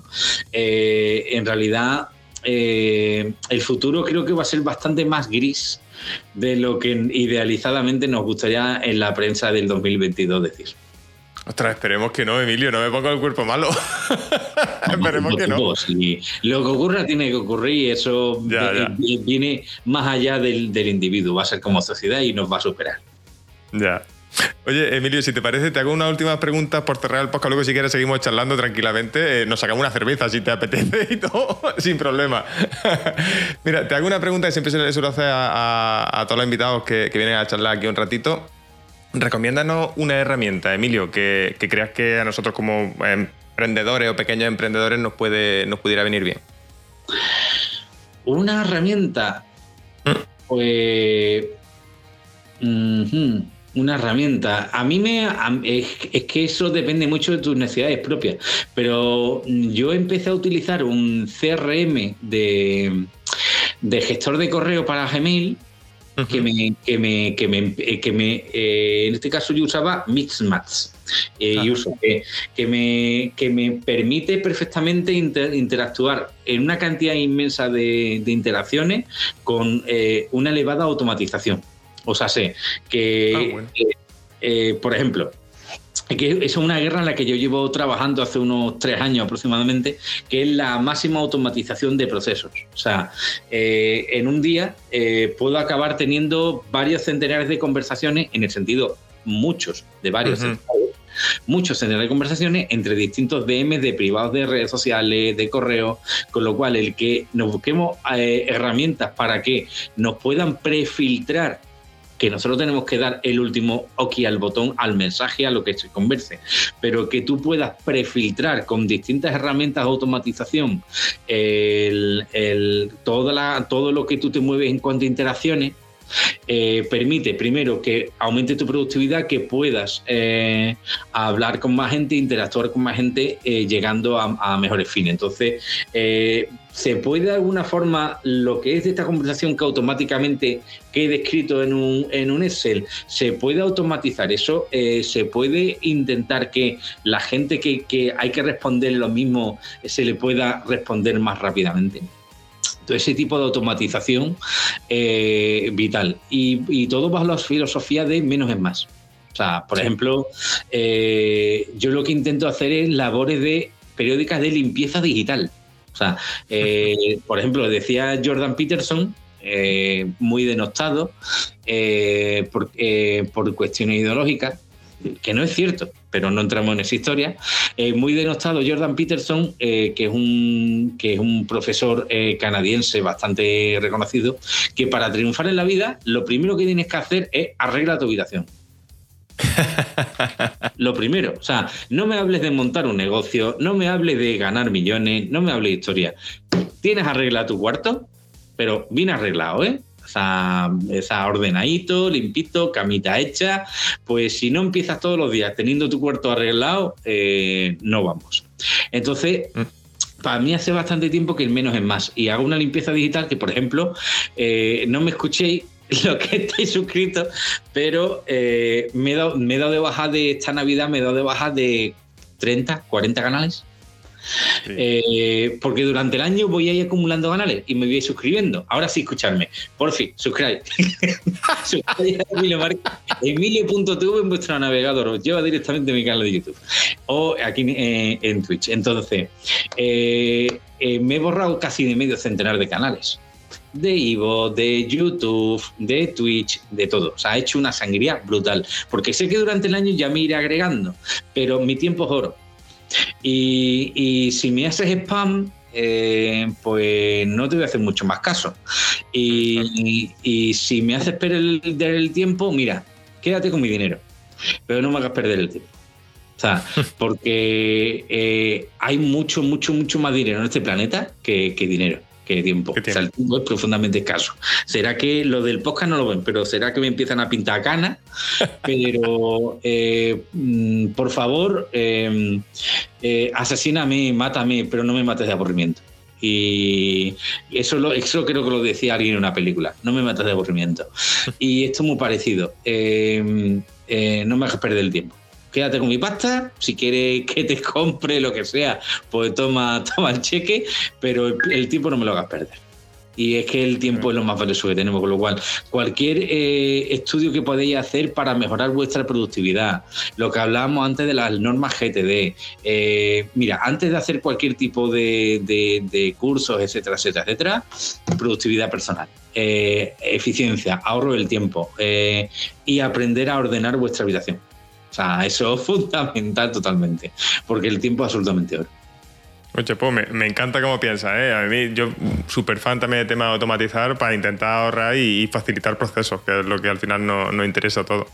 eh, en realidad eh, el futuro creo que va a ser bastante más gris de lo que idealizadamente nos gustaría en la prensa del 2022 decir. Ostras, esperemos que no, Emilio, no me ponga el cuerpo malo. esperemos que no. Lo que ocurra tiene que ocurrir y eso viene más allá del, del individuo, va a ser como sociedad y nos va a superar. Ya. Oye, Emilio, si te parece, te hago una última pregunta por cerrar el podcast. Luego, si quieres, seguimos charlando tranquilamente. Eh, nos sacamos una cerveza si te apetece y todo, sin problema. Mira, te hago una pregunta que siempre se le suele hacer a, todos los invitados que, vienen a charlar aquí un ratito. Recomiéndanos una herramienta, Emilio, que, creas que a nosotros como emprendedores o pequeños emprendedores nos, puede, nos pudiera venir bien. Una herramienta. ¿Mm? Pues una herramienta. A mí me. es, que eso depende mucho de tus necesidades propias. Pero yo empecé a utilizar un CRM de, de gestor de correo para Gmail. Que me, que me, que me, que me eh, en este caso yo usaba Mixmatch. Eh, que, que, me, que me permite perfectamente interactuar en una cantidad inmensa de, interacciones con eh, una elevada automatización. O sea, sé que, ah, eh, por ejemplo, que es una guerra en la que yo llevo trabajando hace unos tres años aproximadamente, que es la máxima automatización de procesos. O sea, eh, en un día eh, puedo acabar teniendo varios centenares de conversaciones, en el sentido muchos, de varios muchos centenares de conversaciones entre distintos DMs de privados de redes sociales, de correo, con lo cual el que nos busquemos herramientas para que nos puedan prefiltrar que nosotros tenemos que dar el último OK al botón, al mensaje, a lo que se converse, pero que tú puedas prefiltrar con distintas herramientas de automatización todo lo que tú te mueves en cuanto a interacciones eh, permite primero que aumente tu productividad, que puedas eh, hablar con más gente, interactuar con más gente, eh, llegando a, mejores fines. Entonces, se puede de alguna forma lo que es de esta conversación que automáticamente quede escrito en un, en un Excel, se puede automatizar eso, se puede intentar que la gente que, que hay que responder lo mismo se le pueda responder más rápidamente ese tipo de automatización eh, vital. Y, todo bajo la filosofía de menos es más. O sea, por ejemplo, eh, yo lo que intento hacer es labores de periódicas de limpieza digital. O sea, eh, por ejemplo, decía Jordan Peterson, muy denostado por, por cuestiones ideológicas, que no es cierto pero no entramos en esa historia. Eh, muy denostado Jordan Peterson, eh, que, es un, que es un profesor eh, canadiense bastante reconocido, que para triunfar en la vida, lo primero que tienes que hacer es arreglar tu habitación. lo primero, o sea, no me hables de montar un negocio, no me hables de ganar millones, no me hables de historia. Tienes arreglar tu cuarto, pero bien arreglado, ¿eh? esa, ordenadito, limpito, camita hecha, pues si no empiezas todos los días teniendo tu cuarto arreglado, eh, no vamos. Entonces, mm. para mí hace bastante tiempo que el menos es más. Y hago una limpieza digital que, por ejemplo, eh, no me escuchéis lo que estáis suscritos, pero eh, me, he dado, me he dado de baja de esta Navidad, me he dado de baja de 30, 40 canales eh, porque durante el año voy a ir acumulando canales y me voy a ir suscribiendo. Ahora sí, escucharme. Por fin, suscribe. Emilio.tv en vuestro navegador. Os lleva directamente a mi canal de YouTube. O aquí eh, en Twitch. Entonces, eh, me he borrado casi de medio centenar de canales de Ivo, de YouTube, de Twitch, de todo. O sea, ha hecho una sangría brutal. Porque sé que durante el año ya me iré agregando, pero mi tiempo es oro. Y, si me haces spam, eh, pues no te voy a hacer mucho más caso. Y, si me haces perder el, tiempo, mira, quédate con mi dinero, pero no me hagas perder el tiempo. O sea, porque eh, hay mucho, mucho, mucho más dinero en este planeta que dinero tiempo. O sea, el tiempo es profundamente escaso. Será que lo del podcast no lo ven, pero será que me empiezan a pintar canas. pero eh, mm, por favor, em, eh, asesíname, mátame, pero no me mates de aburrimiento. Y eso, lo, eso creo que lo decía alguien en una película. No me mates de aburrimiento. Y esto es muy parecido. Em, eh, no me hagas perder el tiempo quédate con mi pasta, si quieres que te compre lo que sea, pues toma, toma el cheque, pero el, tiempo no me lo hagas perder. Y es que el tiempo es lo más valioso que tenemos, con lo cual cualquier eh, estudio que podéis hacer para mejorar vuestra productividad, lo que hablábamos antes de las normas GTD, eh, mira, antes de hacer cualquier tipo de, cursos, etcétera, etcétera, etcétera, productividad personal, eh, eficiencia, ahorro del tiempo y aprender a ordenar vuestra habitación o sea, eso es fundamental totalmente, porque el tiempo es absolutamente oro. Oye, pues me, encanta cómo piensas, ¿eh? A mí, yo súper fan también del tema de automatizar para intentar ahorrar y, facilitar procesos, que es lo que al final nos no interesa todo.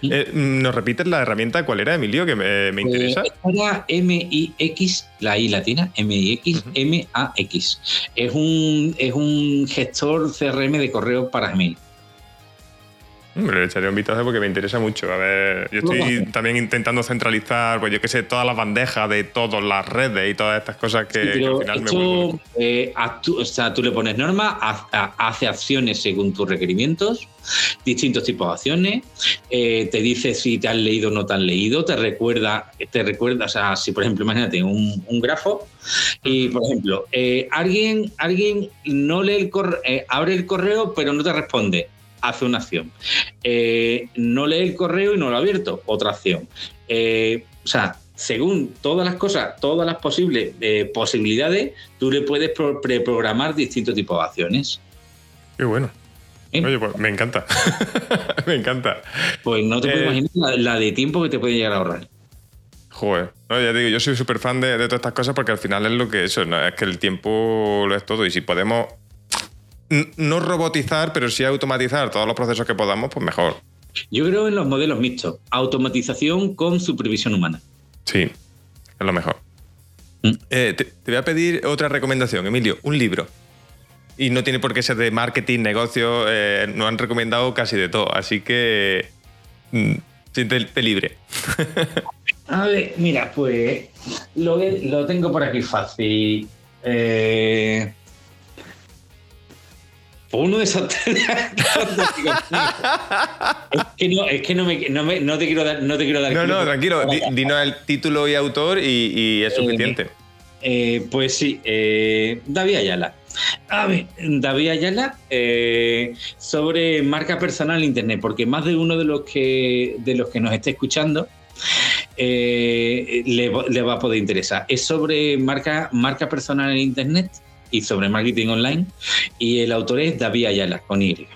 Eh, ¿Nos repites la herramienta? ¿Cuál era, Emilio, que me, me interesa? Era MIX, la I latina, MIX, M-A-X. Es un, es un gestor CRM de correo para Gmail. Me le echaré un vistazo porque me interesa mucho. A ver, yo estoy también intentando centralizar, pues yo qué sé, todas las bandejas de todas las redes y todas estas cosas que, al final me vuelven. Eh, o sea, tú le pones norma, hace acciones según tus requerimientos, distintos tipos de acciones, eh, te dice si te has leído o no te has leído, te recuerda, te recuerda, o sea, si por ejemplo, imagínate un, grafo y por ejemplo, eh, alguien, alguien no lee el correo, abre el correo pero no te responde hace una acción. Eh, no lee el correo y no lo ha abierto, otra acción. Eh, o sea, según todas las cosas, todas las posibles eh, posibilidades, tú le puedes preprogramar distintos tipos de acciones. Qué bueno. Oye, pues me encanta. me encanta. Pues no te puedes imaginar la, de tiempo que te puede llegar a ahorrar. Joder, ya digo, yo soy súper fan de, todas estas cosas porque al final es lo que eso, es que el tiempo lo es todo y si podemos no robotizar, pero sí automatizar todos los procesos que podamos, pues mejor. Yo creo en los modelos mixtos, automatización con supervisión humana. Sí, es lo mejor. Mm. Eh, te, voy a pedir otra recomendación, Emilio, un libro. Y no tiene por qué ser de marketing, negocio, eh, nos han recomendado casi de todo, así que mm, siéntete libre. a ver, mira, pues lo, lo tengo por aquí fácil. Eh, uno de esos. es que no, es que no, me, no, te quiero dar. No, te quiero dar no, no, tranquilo. dinos el título y autor y, es suficiente. Eh, eh, pues sí, eh, David Ayala. A ver, David Ayala sobre marca personal en internet, porque más de uno de los que de los que nos esté escuchando le, le, va a poder interesar. Es sobre marca, marca personal en internet y sobre marketing online. Y el autor es David Ayala, con Y.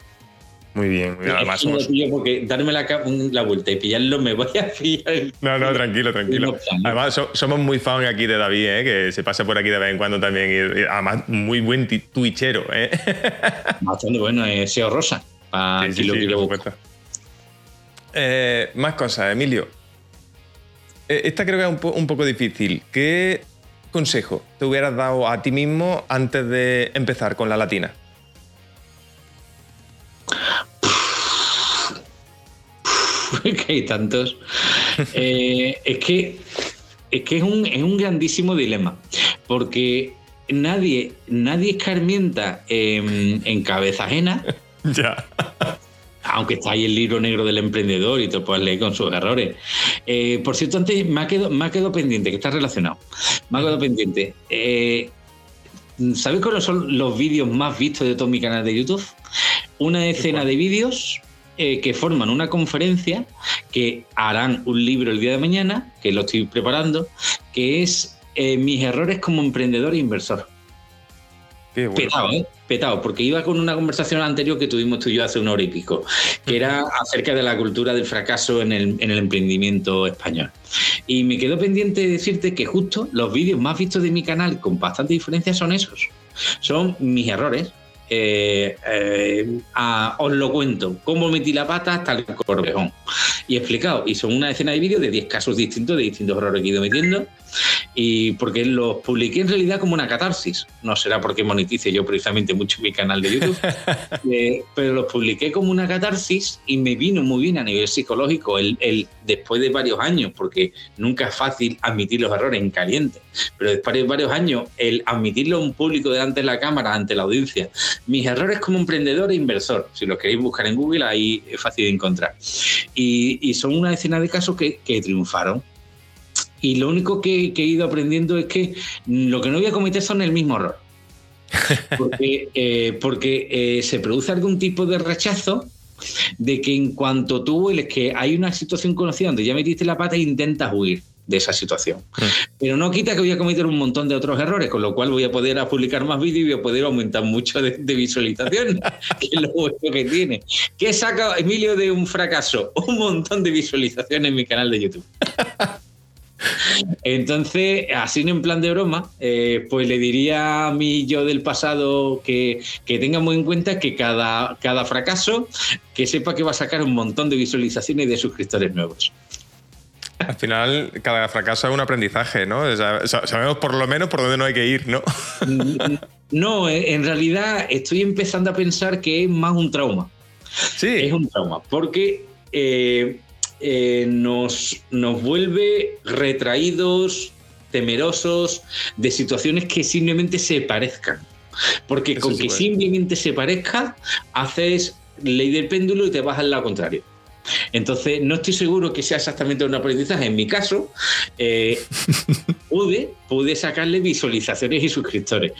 Muy bien, Además, porque darme la, la, vuelta y pillarlo me voy a pillar. No, no, tranquilo, tranquilo. Además, somos muy fans aquí de David, ¿eh? que se pasa por aquí de vez en cuando también. Y, además, muy buen twitchero. ¿eh? Bastante bueno, es SEO Rosa. sí, eh, más cosas, Emilio. Eh, esta creo que es un, un poco difícil. ¿Qué consejo te hubieras dado a ti mismo antes de empezar con la latina? que hay tantos. Eh, es que, es, que es, un, es un grandísimo dilema, porque nadie, nadie escarmienta en, en cabeza ajena. ya aunque está ahí el libro negro del emprendedor y te puedes leer con sus errores. Eh, por cierto, antes me ha, quedado, me ha quedado pendiente, que está relacionado. Me ha quedado pendiente. Eh, ¿Sabéis cuáles son los vídeos más vistos de todo mi canal de YouTube? Una decena de vídeos eh, que forman una conferencia que harán un libro el día de mañana, que lo estoy preparando, que es Mis errores como emprendedor e inversor. Petado, ¿eh? Petado, porque iba con una conversación anterior que tuvimos tú y yo hace una hora y pico, que era acerca de la cultura del fracaso en el, en el emprendimiento español. Y me quedó pendiente de decirte que justo los vídeos más vistos de mi canal, con bastante diferencia, son esos. Son mis errores, eh, eh, os lo cuento, cómo metí la pata hasta el corvejón. Y explicado, y son una decena de vídeos de 10 casos distintos, de distintos errores que he ido metiendo, y porque los publiqué en realidad como una catarsis. No será porque monetice yo precisamente mucho mi canal de YouTube, eh, pero los publiqué como una catarsis y me vino muy bien a nivel psicológico el, el, después de varios años, porque nunca es fácil admitir los errores en caliente, pero después de varios años el admitirlo a un público delante de la cámara, ante la audiencia, mis errores como emprendedor e inversor, si los queréis buscar en Google ahí es fácil de encontrar. Y, y son una decena de casos que, que triunfaron y lo único que, he ido aprendiendo es que lo que no voy a cometer son el mismo error. Porque, eh, porque eh, se produce algún tipo de rechazo de que en cuanto tú hueles que hay una situación conocida donde ya metiste la pata e intentas huir de esa situación. Pero no quita que voy a cometer un montón de otros errores, con lo cual voy a poder publicar más vídeos y voy a poder aumentar mucho de, visualización, que es lo bueno que tiene. ¿Qué saca Emilio de un fracaso? Un montón de visualizaciones en mi canal de YouTube. Entonces, así en plan de broma, eh, pues le diría a mi yo del pasado que, que tenga muy en cuenta que cada, cada fracaso, que sepa que va a sacar un montón de visualizaciones y de suscriptores nuevos. Al final, cada fracaso es un aprendizaje, ¿no? sabemos por lo menos por dónde no hay que ir, ¿no? No, eh, en realidad estoy empezando a pensar que es más un trauma. Sí. Es un trauma, porque eh, eh, nos, nos vuelve retraídos, temerosos de situaciones que simplemente se parezcan. Porque con que simplemente se parezca, haces ley del péndulo y te vas al lado contrario. Entonces, no estoy seguro que sea exactamente un aprendizaje. En mi caso, eh, pude, pude sacarle visualizaciones y suscriptores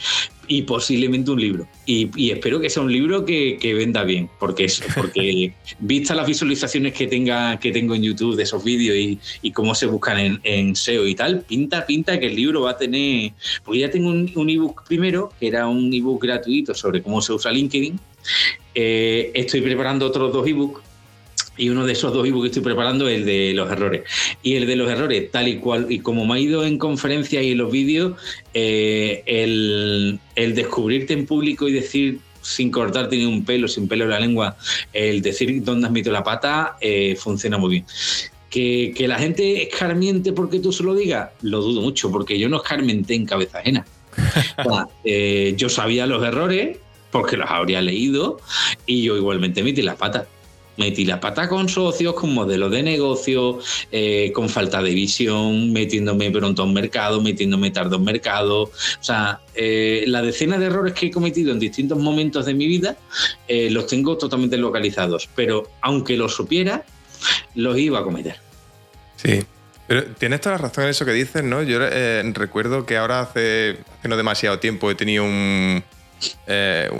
y posiblemente un libro. Y, espero que sea un libro que, venda bien, porque, es, porque vistas las visualizaciones que, tenga, que tengo en YouTube de esos vídeos y, cómo se buscan en, SEO y tal, pinta, pinta que el libro va a tener... Porque ya tengo un, ebook primero, que era un ebook gratuito sobre cómo se usa LinkedIn. Eh, estoy preparando otros dos ebooks y uno de esos dos ebooks que estoy preparando es el de los errores. Y el de los errores, tal y cual, y como me ha ido en conferencias y en los vídeos, eh, el, descubrirte en público y decir sin cortarte ni un pelo, sin pelo en la lengua, el decir dónde has metido la pata, eh, funciona muy bien. Que, la gente escarmiente porque tú se lo digas, lo dudo mucho, porque yo no escarmenté en cabeza ajena. Eh, yo sabía los errores porque los habría leído y yo igualmente metí la pata metí la pata con socios, con modelos de negocio, eh, con falta de visión, metiéndome pronto a un mercado, metiéndome tarde a un mercado. O sea, eh, la decena de errores que he cometido en distintos momentos de mi vida eh, los tengo totalmente localizados. Pero aunque los supiera, los iba a cometer. Sí. Pero tienes toda la razón en eso que dices, ¿no? Yo recuerdo que ahora hace, hace no demasiado tiempo he tenido un,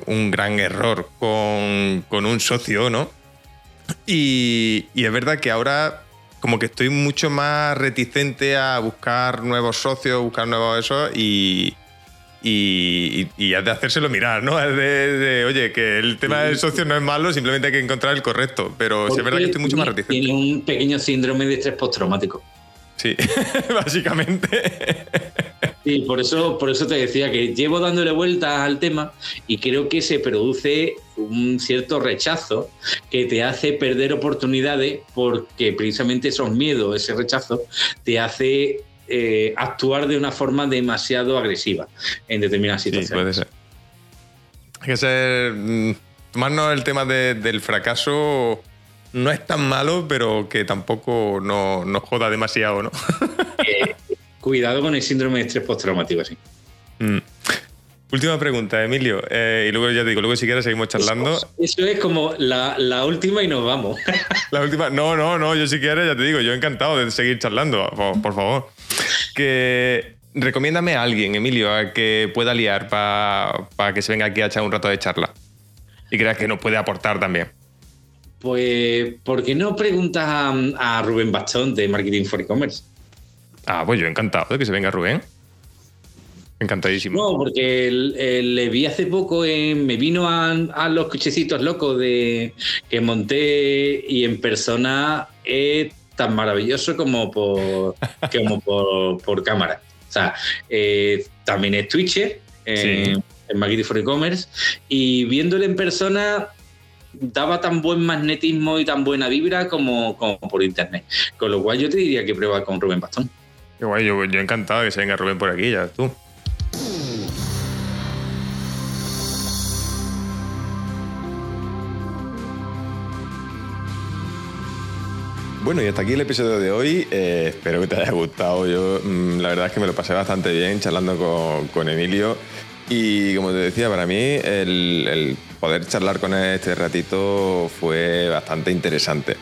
un gran error con, con un socio, ¿no? Y, es verdad que ahora como que estoy mucho más reticente a buscar nuevos socios, buscar nuevos eso y, y, y, de hacérselo mirar, ¿no? Es de, oye, que el tema del socio no es malo, simplemente hay que encontrar el correcto. Pero sí es verdad que estoy mucho más reticente. Tiene un pequeño síndrome de estrés postraumático. Sí, básicamente. Sí, por eso, por eso te decía que llevo dándole vueltas al tema y creo que se produce un cierto rechazo que te hace perder oportunidades porque precisamente esos miedos, ese rechazo, te hace eh, actuar de una forma demasiado agresiva en determinadas situaciones. Sí, puede ser. Hay que ser. Mm, tomarnos el tema del fracaso no es tan malo, pero que tampoco nos no joda demasiado, ¿no? Eh, cuidado con el síndrome de estrés postraumático, sí. Mm. Última pregunta, Emilio. Eh, y luego ya te digo, luego si quieres seguimos charlando. Eso, es como la, última y nos vamos. La última. No, no, no. Yo si quieres, ya te digo, yo encantado de seguir charlando, por, favor. Que recomiéndame a alguien, Emilio, a que pueda liar para que se venga aquí a echar un rato de charla. Y creas que nos puede aportar también. Pues, ¿por qué no preguntas a, Rubén Bastón de Marketing for E-Commerce? Ah, pues yo encantado de que se venga Rubén. Encantadísimo. No, porque le vi hace poco, me vino a, los cochecitos locos de que monté y en persona es tan maravilloso como por, como por, cámara. O sea, eh, también es Twitcher eh, en Marketing for E-Commerce y viéndole en persona daba tan buen magnetismo y tan buena vibra como, por internet. Con lo cual yo te diría que prueba con Rubén Bastón. Qué guay, yo, yo encantado que se venga Rubén por aquí, ya tú. Bueno, y hasta aquí el episodio de hoy. Eh, espero que te haya gustado. Yo, mm, la verdad es que me lo pasé bastante bien charlando con, con Emilio. Y como te decía, para mí el, poder charlar con él este ratito fue bastante interesante.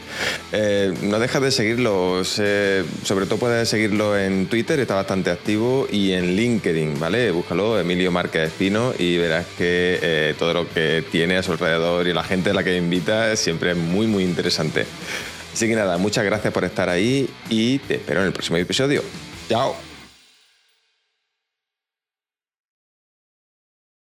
Eh, no dejas de seguirlo, sobre todo puedes seguirlo en Twitter, está bastante activo, y en LinkedIn, ¿vale? Búscalo, Emilio Márquez Espino, y verás que eh, todo lo que tiene a su alrededor y la gente a la que invita siempre es muy, muy interesante. Así que nada, muchas gracias por estar ahí y te espero en el próximo episodio. Chao.